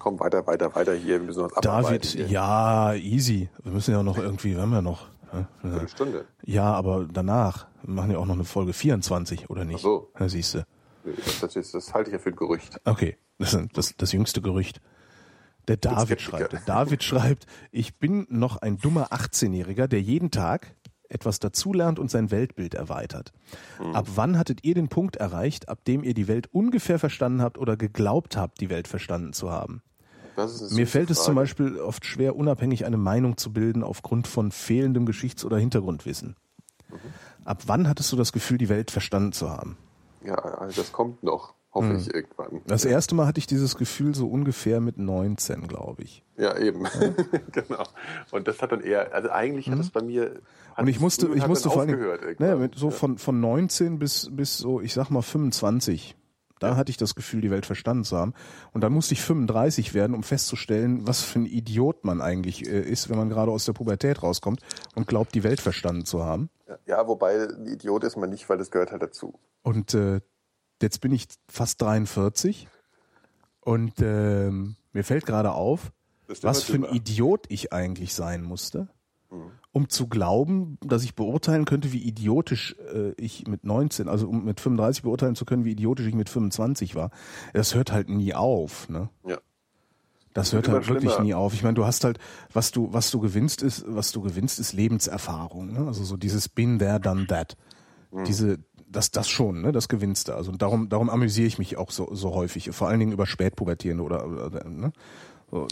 Komm, weiter, weiter, weiter hier. Wir müssen uns. David, hier. ja, easy. Wir müssen ja noch irgendwie, wir haben ja noch. ne? Eine Stunde. Ja, aber danach. Wir machen ja auch noch eine Folge 24, oder nicht? Ach so. Da siehst du. Das, ist, das halte ich ja für ein Gerücht. Okay, das ist das, das jüngste Gerücht. Der David schreibt. Der David schreibt, ich bin noch ein dummer 18-Jähriger, der jeden Tag etwas dazulernt und sein Weltbild erweitert. Hm. Ab wann hattet ihr den Punkt erreicht, ab dem ihr die Welt ungefähr verstanden habt oder geglaubt habt, die Welt verstanden zu haben? Mir fällt es zum Frage. Beispiel oft schwer, unabhängig eine Meinung zu bilden aufgrund von fehlendem Geschichts- oder Hintergrundwissen. Mhm. Ab wann hattest du das Gefühl, die Welt verstanden zu haben? Ja, also das kommt noch. Hoffe Hm. ich irgendwann. Das erste Mal hatte ich dieses Gefühl so ungefähr mit 19, glaube ich. Ja, eben. genau. Und das hat dann eher, also eigentlich hat es bei mir. Mhm. Und ich musste, ich musste vor allem, mit so von, von 19 bis, bis so, ich sag mal 25. Da hatte ich das Gefühl, die Welt verstanden zu haben. Und dann musste ich 35 werden, um festzustellen, was für ein Idiot man eigentlich äh, ist, wenn man gerade aus der Pubertät rauskommt und glaubt, die Welt verstanden zu haben. Ja, wobei ein Idiot ist man nicht, weil das gehört halt dazu. Und äh, jetzt bin ich fast 43 und ähm, mir fällt gerade auf, was für ein. Idiot ich eigentlich sein musste. Um zu glauben, dass ich beurteilen könnte, wie idiotisch äh, ich mit 19, also um mit 35 beurteilen zu können, wie idiotisch ich mit 25 war. Das hört halt nie auf, ne? Ja. Das hört halt wirklich schlimmer. nie auf. Ich meine, du hast halt, was du, was du gewinnst ist, was du gewinnst, ist Lebenserfahrung. Ne? Also so dieses Been there, done that. Mhm. Diese, das, das schon, ne? Das gewinnst du. Also darum, darum amüsiere ich mich auch so, so häufig. Vor allen Dingen über Spätpubertierende oder, oder ne? So,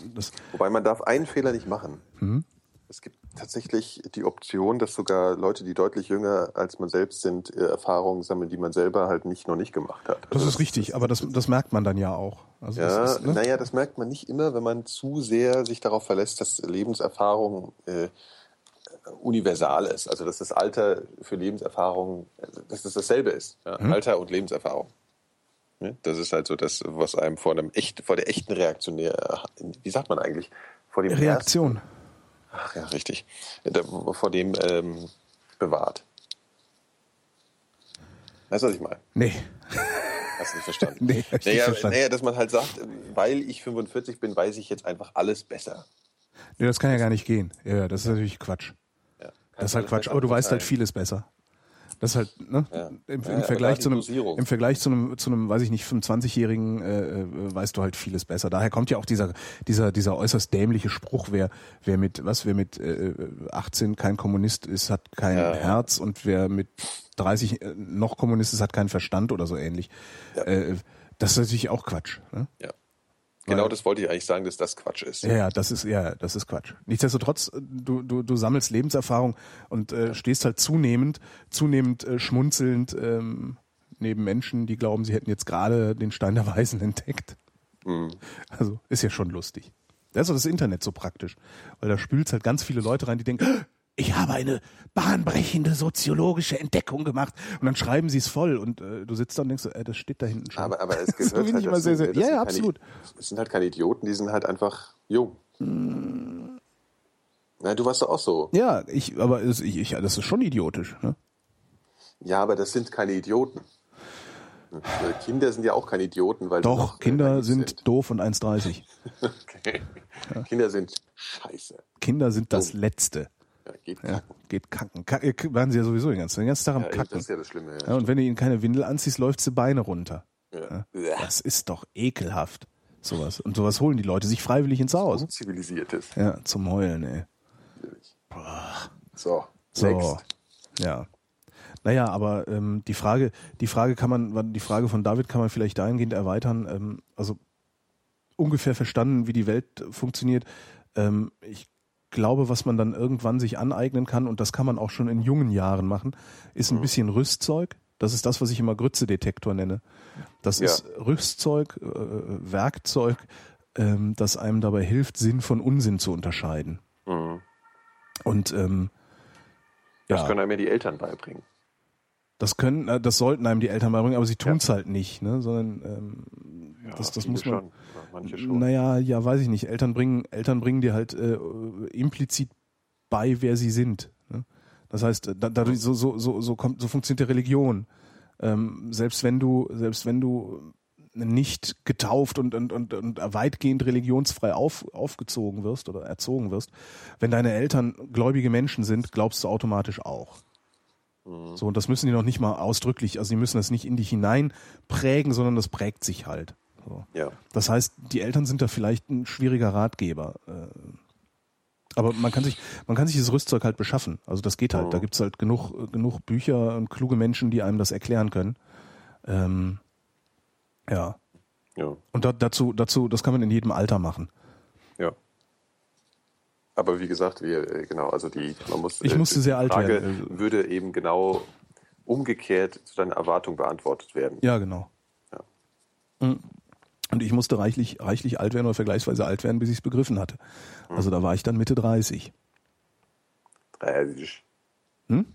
Wobei man darf einen Fehler nicht machen. Mhm. Es gibt tatsächlich die Option, dass sogar Leute, die deutlich jünger als man selbst sind, äh, Erfahrungen sammeln, die man selber halt nicht noch nicht gemacht hat. das Also ist richtig, aber das, das merkt man dann ja auch. Also Ja, das ist, ne? naja, das merkt man nicht immer, wenn man zu sehr sich darauf verlässt, dass Lebenserfahrung äh, universal ist. Also dass das Alter für Lebenserfahrung, dass das dasselbe ist. Ja? Mhm. Alter und Lebenserfahrung. Ja, Das ist halt so das, was einem vor einem echt, vor der echten Reaktionär, wie sagt man eigentlich, vor dem ersten, Reaktion. Ach ja, richtig, Da- vor dem ähm, bewahrt. Weißt du, was ich meine? Nee. Hast du nicht verstanden? Nee, ich nicht naja, verstanden. naja, dass man halt sagt, weil ich 45 bin, weiß ich jetzt einfach alles besser. nee, das kann ja gar nicht gehen. Ja, das ist natürlich Quatsch. Ja, Das ist halt Quatsch, aber du weißt halt vieles besser. Das ist halt, ne? Ja. Im, Ja, im aber Vergleich zu einem, im Vergleich zu einem, zu einem, weiß ich nicht, 25-Jährigen äh, äh, weißt du halt vieles besser. Daher kommt ja auch dieser, dieser, dieser äußerst dämliche Spruch, wer, wer mit, was, wer mit äh, 18 kein Kommunist ist, hat kein Ja. Herz und wer mit 30 äh, noch Kommunist ist, hat keinen Verstand oder so ähnlich. Ja. Äh, das ist natürlich auch Quatsch. Ne? Ja. Genau das wollte ich eigentlich sagen, dass das Quatsch ist. Ja, das ist ja, das ist Quatsch. Nichtsdestotrotz, äh, du, du, du sammelst Lebenserfahrung und äh, stehst halt zunehmend, zunehmend äh, schmunzelnd ähm, neben Menschen, die glauben, sie hätten jetzt gerade den Stein der Weisen entdeckt. Mhm. Also ist ja schon lustig. Das ist doch das Internet so praktisch, weil da spült halt ganz viele Leute rein, die denken, "Ah, ich habe eine bahnbrechende soziologische Entdeckung gemacht und dann schreiben sie es voll und äh, du sitzt da und denkst, so, äh, das steht da hinten schon. Aber, aber es So gehört bin halt dazu, sehr, sehr- das ja, sind ja, absolut. Es sind halt keine Idioten, die sind halt einfach jung. Na, du warst doch auch so. Ja, ich, aber es, ich, ich, das ist schon idiotisch. Ne? Ja, aber das sind keine Idioten. Kinder sind ja auch keine Idioten, weil Doch, Kinder naiv sind, doof und 1,30. Okay. Kinder sind scheiße. Kinder sind das. Letzte. Ja, geht Ja, kacken. geht kacken. Kacken werden sie ja sowieso den ganzen, den ganzen Tag am Ja, das Kacken. ist ja das Schlimme. Ja, und wenn du ihnen keine Windel anziehst, läuft sie Beine runter. Ja. Das ist doch ekelhaft. Sowas. Und sowas holen die Leute sich freiwillig ins Haus. Zivilisiertes. Ja, zum Heulen, ey. So, So. next. Ja. Naja, aber ähm, die Frage, die Frage kann man, die Frage von David kann man vielleicht dahingehend erweitern. Ähm, also ungefähr verstanden, wie die Welt funktioniert. Ähm, ich glaube, was man dann irgendwann sich aneignen kann, und das kann man auch schon in jungen Jahren machen, ist ein bisschen Rüstzeug. Das ist das, was ich immer Grützedetektor nenne. Das Ja. ist Rüstzeug, äh, Werkzeug, ähm, das einem dabei hilft, Sinn von Unsinn zu unterscheiden. Mhm. Und ähm, Das ja. können einem ja die Eltern beibringen. Das können, äh, das sollten einem die Eltern beibringen, aber sie tun es halt nicht, ne? Sondern ähm, Ja, das, das muss man. Schon. Ja, schon. Naja, ja, weiß ich nicht. Eltern bringen, Eltern bringen dir halt äh, implizit bei, wer sie sind. Ne? Das heißt, äh, da, dadurch so, so, so, so kommt, so funktioniert die Religion. Ähm, selbst wenn du, selbst wenn du nicht getauft und, und, und, und weitgehend religionsfrei auf, aufgezogen wirst oder erzogen wirst, wenn deine Eltern gläubige Menschen sind, glaubst du automatisch auch. So, und das müssen die noch nicht mal ausdrücklich, also die müssen das nicht in dich hinein prägen, sondern das prägt sich halt. So. Ja. Das heißt, die Eltern sind da vielleicht ein schwieriger Ratgeber. äh, Aber man kann sich, man kann sich das Rüstzeug halt beschaffen. Also das geht halt. Da gibt's halt genug, genug Bücher und kluge Menschen, die einem das erklären können. Ähm, ja. Ja. Und da, dazu, dazu, das kann man in jedem Alter machen. Ja. Aber wie gesagt, wir, äh, genau, also die, man muss. Ich äh, musste sehr alt Frage werden. würde eben genau umgekehrt zu deiner Erwartung beantwortet werden. Ja, genau. Ja. Mm. Und ich musste reichlich, reichlich alt werden oder vergleichsweise alt werden, bis ich es begriffen hatte. Also da war ich dann Mitte 30. 30. Hm?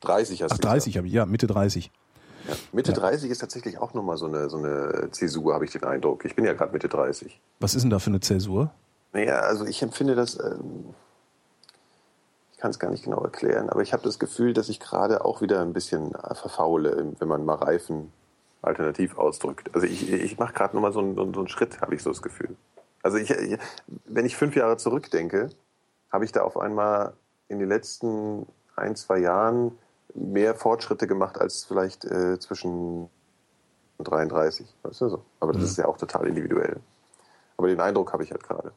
30 hast Ach, du 30 habe ich, ja, Mitte 30. gesagt. Ja. Mitte 30 ist tatsächlich auch nochmal so eine, so eine Zäsur, habe ich den Eindruck. Ich bin ja gerade Mitte 30. Was ist denn da für eine Zäsur? Naja, also ich empfinde das, ähm, ich kann es gar nicht genau erklären, aber ich habe das Gefühl, dass ich gerade auch wieder ein bisschen äh, verfaule, wenn man mal Reifen alternativ ausdrückt. Also ich, ich mache gerade nochmal so einen, so einen Schritt, habe ich so das Gefühl. Also ich, ich, wenn ich fünf Jahre zurückdenke, habe ich da auf einmal in den letzten ein, zwei Jahren mehr Fortschritte gemacht als vielleicht äh, zwischen 33. Weißt du so? Aber das ist ja auch total individuell. Aber den Eindruck habe ich halt gerade.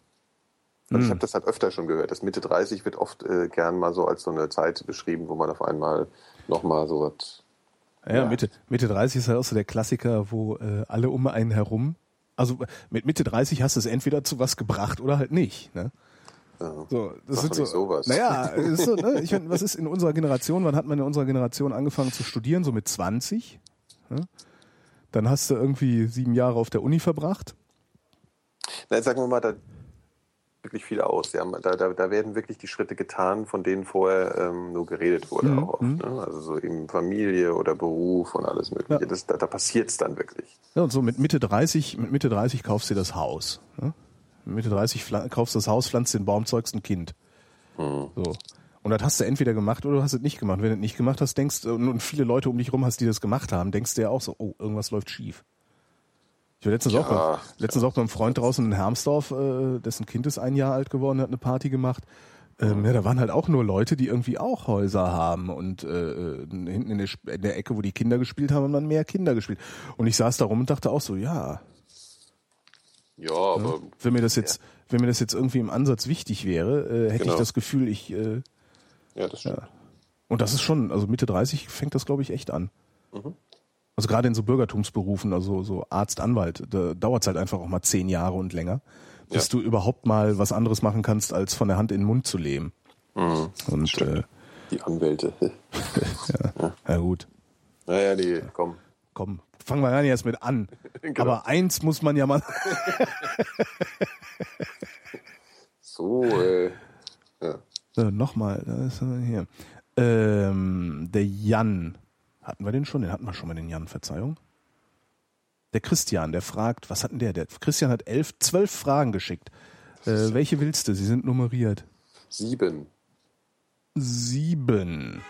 Und ich habe das halt öfter schon gehört. Das Mitte 30 wird oft äh, gern mal so als so eine Zeit beschrieben, wo man auf einmal nochmal so was. Ja, Ja. Mitte, Mitte 30 ist halt auch so der Klassiker, wo äh, alle um einen herum. Also mit Mitte 30 hast du es entweder zu was gebracht oder halt nicht. Ne? So, das sind doch so, sowas. Naja, ist so, ne? ich meine, was ist in unserer Generation? Wann hat man in unserer Generation angefangen zu studieren? So mit 20. Ne? Dann hast du irgendwie sieben Jahre auf der Uni verbracht. Na, sagen wir mal, da wirklich viel aus. Ja, da, da, da werden wirklich die Schritte getan, von denen vorher ähm, nur geredet wurde. Mhm, Auch oft, ne? Also so eben Familie oder Beruf und alles Mögliche. Ja. Das, da da passiert es dann wirklich. Ja, und so mit Mitte 30, mit Mitte 30 kaufst du dir das Haus. Ne? Mit Mitte 30 pfla- kaufst du das Haus, pflanzt den Baum, zeugst ein Kind. Mhm. So. Und das hast du entweder gemacht oder du hast es nicht gemacht. Wenn du es nicht gemacht hast, denkst und und viele Leute um dich rum hast, die das gemacht haben, denkst du ja auch so, oh, irgendwas läuft schief. Ich war letztens, auch, bei, letztens auch beim Freund draußen in Hermsdorf, äh, dessen Kind ist ein Jahr alt geworden, hat eine Party gemacht. Ähm, ja, da waren halt auch nur Leute, die irgendwie auch Häuser haben und äh, hinten in der, in der Ecke, wo die Kinder gespielt haben, haben dann mehr Kinder gespielt. Und ich saß da rum und dachte auch so, ja, Ja, aber wenn mir das jetzt, wenn mir das jetzt irgendwie im Ansatz wichtig wäre, äh, hätte Genau. ich das Gefühl, ich äh, ja, das stimmt. und das ist schon, also Mitte 30 fängt das glaube ich echt an. Mhm. Also gerade in so Bürgertumsberufen, also so Arzt, Anwalt, da dauert es halt einfach auch mal zehn Jahre und länger, bis Ja. du überhaupt mal was anderes machen kannst, als von der Hand in den Mund zu leben. Mhm. Und äh, Die Anwälte. ja gut, naja, nee, komm. komm, fangen wir gar nicht erst mit an. Genau. Aber eins muss man ja mal. So, äh, ja. So, Nochmal, da ist er hier. Ähm, der Jan. Hatten wir den schon? Den hatten wir schon mal, den Jan, Verzeihung. Der Christian, der fragt, was hatten der? Der Christian hat elf, zwölf Fragen geschickt. Äh, welche willst du? Sie sind nummeriert. Sieben. Sieben.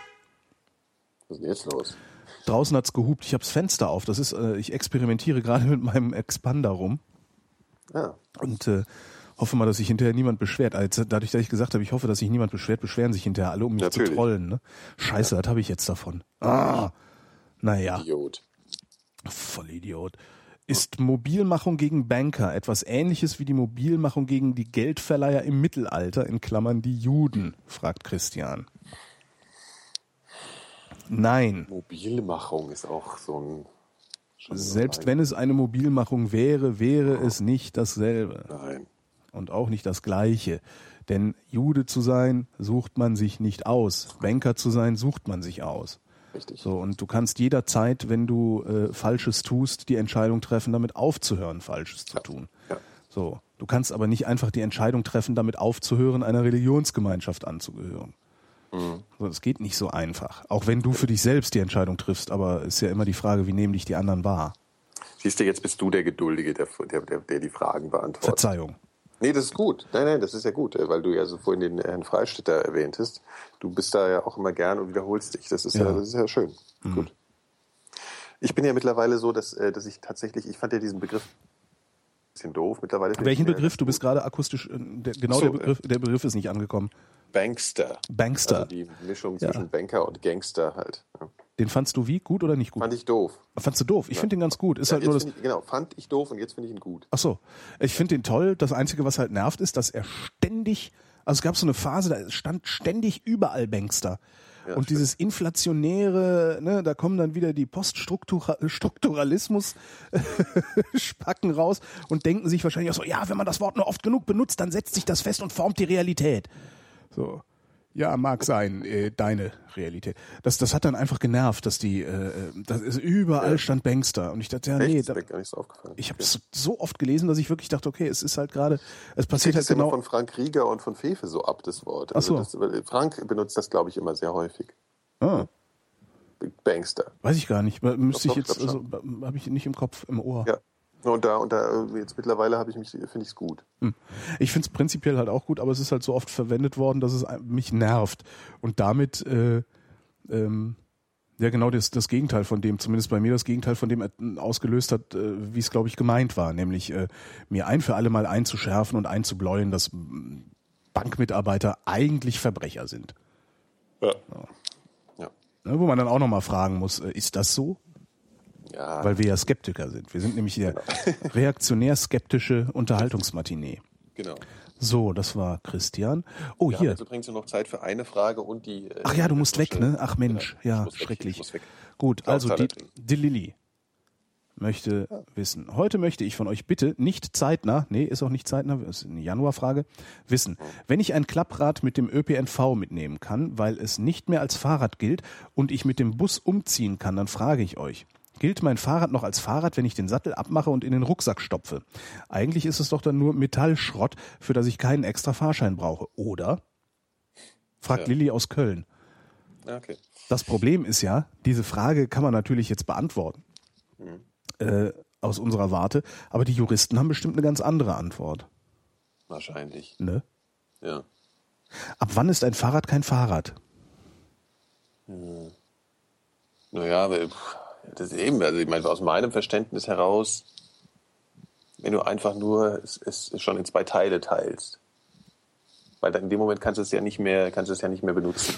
Was ist denn jetzt los? Draußen hat's gehupt, ich hab's Fenster auf. Das ist, äh, ich experimentiere gerade mit meinem Expander rum Ah, und äh, hoffe mal, dass sich hinterher niemand beschwert. Also dadurch, dass ich gesagt habe, ich hoffe, dass sich niemand beschwert, beschweren sich hinterher alle, um mich zu Natürlich. trollen. Ne? Scheiße, was habe ich jetzt davon? Ah, naja. Idiot. Vollidiot. Ist Mobilmachung gegen Banker etwas ähnliches wie die Mobilmachung gegen die Geldverleiher im Mittelalter, in Klammern die Juden? fragt Christian. Nein. Mobilmachung ist auch so ein. Selbst wenn es eine Mobilmachung wäre, wäre es nicht dasselbe Nein. und auch nicht das gleiche. Denn Jude zu sein, sucht man sich nicht aus. Banker zu sein, sucht man sich aus. Richtig. So, und du kannst jederzeit, wenn du äh, Falsches tust, die Entscheidung treffen, damit aufzuhören, Falsches zu tun. Ja. So. Du kannst aber nicht einfach die Entscheidung treffen, damit aufzuhören, einer Religionsgemeinschaft anzugehören. Mhm. So, das geht nicht so einfach. Auch wenn du für dich selbst die Entscheidung triffst, aber ist ja immer die Frage, wie nehmen dich die anderen wahr? Siehst du, jetzt bist du der Geduldige, der, der, der, der die Fragen beantwortet. Verzeihung. Nee, das ist gut. Nein, nein, das ist ja gut, äh, weil du ja so vorhin den Herrn Freistetter erwähntest. Du bist da ja auch immer gern und wiederholst dich. Das ist ja, Ja. Mhm. das ist ja schön. Gut. Ich bin ja mittlerweile so, dass, äh, dass ich tatsächlich, ich fand ja diesen Begriff ein bisschen doof. Mittlerweile Welchen Begriff? Du bist gerade akustisch, äh, der, genau so, der, Begriff, der Begriff ist nicht angekommen. Bankster. Bankster. Also die Mischung Ja. zwischen Banker und Gangster halt. Ja. Den fandst du wie? Gut oder nicht gut? Fand ich doof. Fandst du doof? Ich finde den ganz gut. Ist halt jetzt nur das, ich, genau, fand ich doof und jetzt finde ich ihn gut. Ach so. Ich finde den toll. Das Einzige, was halt nervt, ist, dass er ständig, also es gab so eine Phase, da stand ständig überall Bankster. Ja, und dieses inflationäre, ne, da kommen dann wieder die Poststrukturalismus-Spacken raus und denken sich wahrscheinlich auch so, ja, wenn man das Wort nur oft genug benutzt, dann setzt sich das fest und formt die Realität. So. Ja, mag sein, äh, deine Realität. Das, das hat dann einfach genervt, dass die, äh, das ist überall Ja. stand Bankster. Und ich dachte, ja, Echt? nee, ist da, mir gar nicht so aufgefallen. ich habe es so oft gelesen, dass ich wirklich dachte, okay, es ist halt gerade, es passiert halt das genau. von Frank Rieger und von Fefe so ab, das Wort. Ach so. das, Frank benutzt das, glaube ich, immer sehr häufig. Ah, Bankster. weiß ich gar nicht. Müsste ich jetzt, also habe ich nicht im Kopf, im Ohr. Ja. Und da, und da, äh, jetzt mittlerweile habe ich mich, finde ich es gut. Ich finde es prinzipiell halt auch gut, aber es ist halt so oft verwendet worden, dass es mich nervt. Und damit, äh, ähm, ja genau das, das Gegenteil von dem, zumindest bei mir das Gegenteil von dem äh, ausgelöst hat, äh, wie es glaube ich gemeint war, nämlich äh, mir ein für alle Mal einzuschärfen und einzubläuen, dass mm, Bankmitarbeiter eigentlich Verbrecher sind. Ja. Ja. Ne, wo man dann auch nochmal fragen muss, äh, ist das so? Ja. Weil wir ja Skeptiker sind. Wir sind nämlich der reaktionär-skeptische Unterhaltungsmatinee. genau. So, das war Christian. Oh, Wir haben hier. jetzt übrigens noch Zeit für eine Frage und die. äh, Ach ja, du musst weg, ne? Ach Mensch, Genau. Ja, schrecklich. Weg. Gut, Darf also die, die Lilly möchte wissen. Heute möchte ich von euch bitte nicht zeitnah, nee, ist auch nicht zeitnah, ist eine Januarfrage, wissen, wenn ich ein Klapprad mit dem ÖPNV mitnehmen kann, weil es nicht mehr als Fahrrad gilt und ich mit dem Bus umziehen kann, dann frage ich euch, gilt mein Fahrrad noch als Fahrrad, wenn ich den Sattel abmache und in den Rucksack stopfe? Eigentlich ist es doch dann nur Metallschrott, für das ich keinen extra Fahrschein brauche, oder? Fragt Ja. Lilly aus Köln. Okay. Das Problem ist ja, diese Frage kann man natürlich jetzt beantworten äh, aus unserer Warte, aber die Juristen haben bestimmt eine ganz andere Antwort. Wahrscheinlich. Ne? Ja. Ab wann ist ein Fahrrad kein Fahrrad? Naja, aber pff, das ist eben, also ich meine, aus meinem Verständnis heraus, wenn du einfach nur es, es schon in zwei Teile teilst. Weil dann in dem Moment kannst du es ja nicht mehr, kannst du es ja nicht mehr benutzen.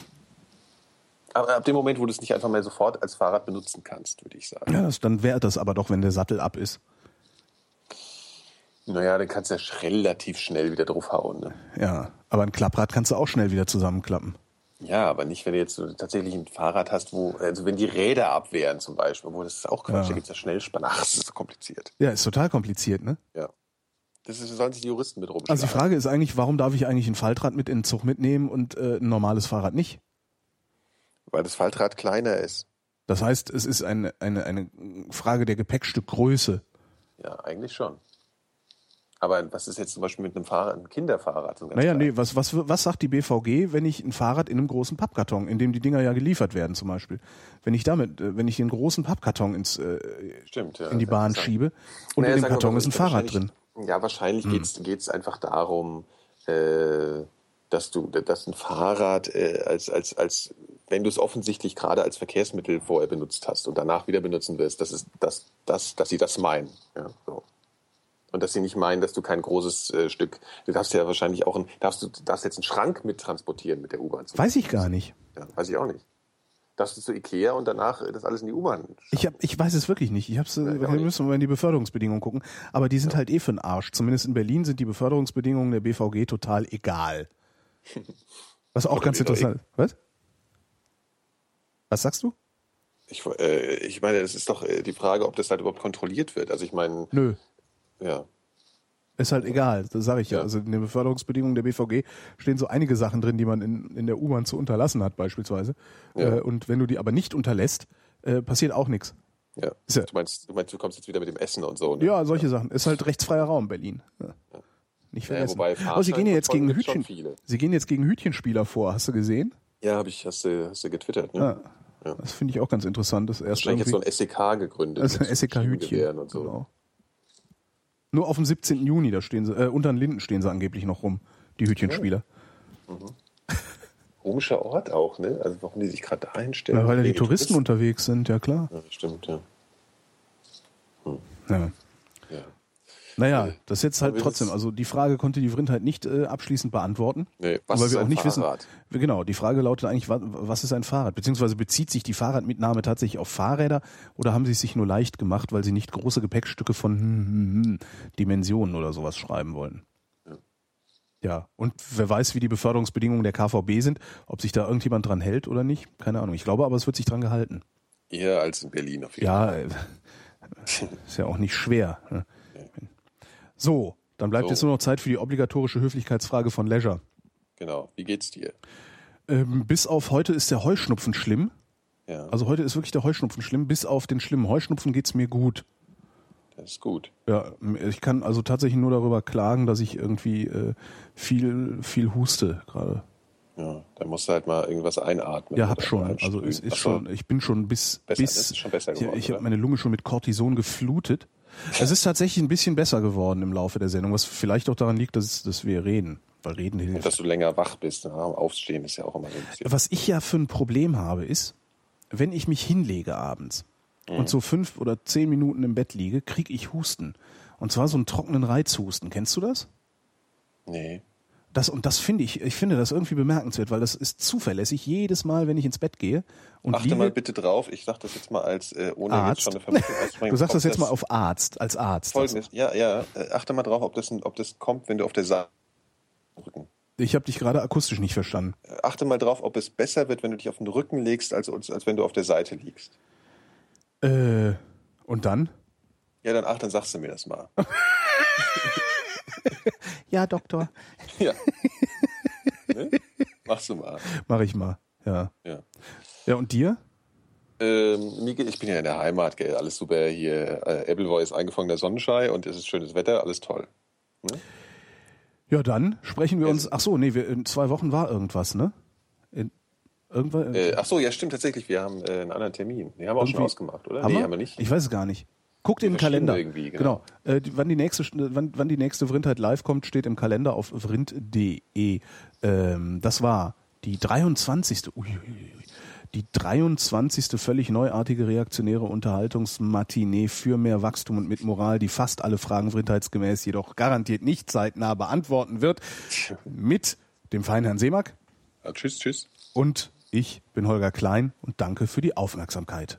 Aber ab dem Moment, wo du es nicht einfach mehr sofort als Fahrrad benutzen kannst, würde ich sagen. Ja, das, dann wäre das aber doch, wenn der Sattel ab ist. Naja, dann kannst du ja relativ schnell wieder draufhauen. Ne? Ja, aber ein Klapprad kannst du auch schnell wieder zusammenklappen. Ja, aber nicht, wenn du jetzt so tatsächlich ein Fahrrad hast, wo, also wenn die Räder abwehren zum Beispiel, wo das ist auch Quatsch, Ja. da gibt's ja Schnellspanner. Ach, das ist so kompliziert. Ja, ist total kompliziert, ne? Ja. Das ist, sollen sich die Juristen mit rumschlagen. Also die Frage ist eigentlich, warum darf ich eigentlich ein Faltrad mit in den Zug mitnehmen und äh, ein normales Fahrrad nicht? Weil das Faltrad kleiner ist. Das heißt, es ist eine, eine, eine Frage der Gepäckstückgröße. Ja, eigentlich schon. Aber was ist jetzt zum Beispiel mit einem Fahrrad, einem Kinderfahrrad? Naja, kleines? nee, was, was, was sagt die BVG, wenn ich ein Fahrrad in einem großen Pappkarton, in dem die Dinger ja geliefert werden zum Beispiel, wenn ich damit, äh, wenn ich den großen Pappkarton ins, äh, Stimmt, ja. in die Bahn schiebe und Naja, in dem Karton mal ist ein Fahrrad drin. Hm. wahrscheinlich- Ja, wahrscheinlich geht's geht's einfach darum, äh, dass du, dass ein Fahrrad äh, als, als, als, wenn du es offensichtlich gerade als Verkehrsmittel vorher benutzt hast und danach wieder benutzen wirst, das ist, dass, dass, dass sie das meinen. Ja, so. Und dass sie nicht meinen, dass du kein großes äh, Stück, du darfst ja wahrscheinlich auch, ein, darfst du darfst jetzt einen Schrank mit transportieren mit der U-Bahn. Weiß ich gar nicht. Ja, weiß ich auch nicht. Darfst du zu Ikea und danach äh, das alles in die U-Bahn Ich, hab, ich weiß es wirklich nicht. Ich hab's, auch wir müssen mal in die Beförderungsbedingungen gucken. Aber die sind halt eh für den Arsch. Zumindest in Berlin sind die Beförderungsbedingungen der BVG total egal. Was auch ganz interessant. Was? Was sagst du? Ich, äh, ich meine, es ist doch äh, die Frage, ob das halt überhaupt kontrolliert wird. Also ich meine, Nö. Ja. Ist halt egal, das sage ich ja. Ja. Also in den Beförderungsbedingungen der BVG stehen so einige Sachen drin, die man in, in der U-Bahn zu unterlassen hat, beispielsweise. Ja. Äh, und wenn du die aber nicht unterlässt, äh, passiert auch nichts. Ja. Ja- Du meinst, du meinst, du kommst jetzt wieder mit dem Essen und so. Ne? Ja, solche Sachen. Ist halt rechtsfreier Raum, Berlin. Ja. Nicht Ja, vergessen. wobei Aber sie gehen ja jetzt gegen Hütchen. Sie gehen jetzt gegen Hütchenspieler vor, hast du gesehen? Ja, habe ich, hast du, hast du getwittert, ne? Ja. Ja. Das finde ich auch ganz interessant. Das erst Wahrscheinlich jetzt so ein SEK gegründet. also so SEK-Hütchen. So. Genau. Nur auf dem 17. Juni, da stehen sie, äh, unter den Linden stehen sie angeblich noch rum, die Hütchenspieler. Komischer Ort auch, ne? Also warum die sich gerade da hinstellen. Ja, weil da die Wegen Touristen unterwegs sind, ja klar. Ja, stimmt, ja. Ja. ja. Naja, das ist jetzt halt trotzdem, also die Frage konnte die Vrind halt nicht äh, abschließend beantworten. Nee, was weil ist wir auch ein nicht Fahrrad? wissen. Genau, die Frage lautet eigentlich, wa- was ist ein Fahrrad? Beziehungsweise bezieht sich die Fahrradmitnahme tatsächlich auf Fahrräder oder haben sie es sich nur leicht gemacht, weil sie nicht große Gepäckstücke von hm, hm, hm, Dimensionen oder sowas schreiben wollen? Ja, und wer weiß, wie die Beförderungsbedingungen der KVB sind, ob sich da irgendjemand dran hält oder nicht, keine Ahnung. Ich glaube aber, es wird sich dran gehalten. Eher als in Berlin auf jeden Ja, äh, ist ja auch nicht schwer. ne? So, dann bleibt So. jetzt nur noch Zeit für die obligatorische Höflichkeitsfrage von Leisure. Genau. Wie geht's dir? Ähm, bis auf heute ist der Heuschnupfen schlimm. Ja, Also heute ist wirklich der Heuschnupfen schlimm. Bis auf den schlimmen Heuschnupfen geht's mir gut. das ist gut. Ja, ich kann also tatsächlich nur darüber klagen, dass ich irgendwie äh, viel, viel huste gerade. Ja, dann musst du halt mal irgendwas einatmen. Ja, hab schon. Also es ist schon, ich bin schon bis, Besser, bis ist schon besser ich, geworden, ich habe oder? meine Lunge schon mit Cortison geflutet. Es ist tatsächlich ein bisschen besser geworden im Laufe der Sendung, was vielleicht auch daran liegt, dass, dass wir reden. Weil reden Und hilft. dass du länger wach bist. Ja, aufstehen ist ja auch immer so ein bisschen. Was ich ja für ein Problem habe, ist, wenn ich mich hinlege abends Mhm. und so fünf oder zehn Minuten im Bett liege, kriege ich Husten. Und zwar so einen trockenen Reizhusten. Kennst du das? Nee. Das, und das finde ich, ich finde das irgendwie bemerkenswert, weil das ist zuverlässig jedes Mal, wenn ich ins Bett gehe und Achte liege. mal bitte drauf, ich sage das jetzt mal als, äh, ohne Arzt. jetzt schon eine Vermutung du sagst das jetzt mal auf Arzt, als Arzt. Folgendes, ja, ja, äh, achte mal drauf, ob das, ob das kommt, wenn du auf der Seite. Ich habe dich gerade akustisch nicht verstanden. Äh, Achte mal drauf, ob es besser wird, wenn du dich auf den Rücken legst, als, als wenn du auf der Seite liegst. Äh, und dann? Ja, dann ach, dann sagst du mir das mal. Ja, Doktor. ja. ne? Machst du mal. Mach ich mal. Ja. Ja. Ja, und dir? Ähm, geht- ich bin ja in der Heimat, gell, alles super hier. Äh, Appleboy ist eingefangener Sonnenschein und es ist schönes Wetter, alles toll. Ja, dann sprechen wir uns. Ach so, nee, wir, in zwei Wochen war irgendwas, ne? In, irgendwann. Äh, ach so, ja, stimmt tatsächlich. Wir haben äh, einen anderen Termin. Den haben wir auch schon ausgemacht, oder? haben, nee, wir? haben wir nicht. Ich weiß es gar nicht. Guckt in den Kalender. genau. genau. Äh, wann die nächste, wann, wann die nächste Vrindheit live kommt, steht im Kalender auf vrind.de. Ähm, das war die 23. Ui, ui, ui, die 23. völlig neuartige reaktionäre Unterhaltungsmatinee für mehr Wachstum und mit Moral, die fast alle Fragen vrindheitsgemäß jedoch garantiert nicht zeitnah beantworten wird. Mit dem feinen Herrn Seemack. Ja, tschüss, tschüss. Und ich bin Holger Klein und danke für die Aufmerksamkeit.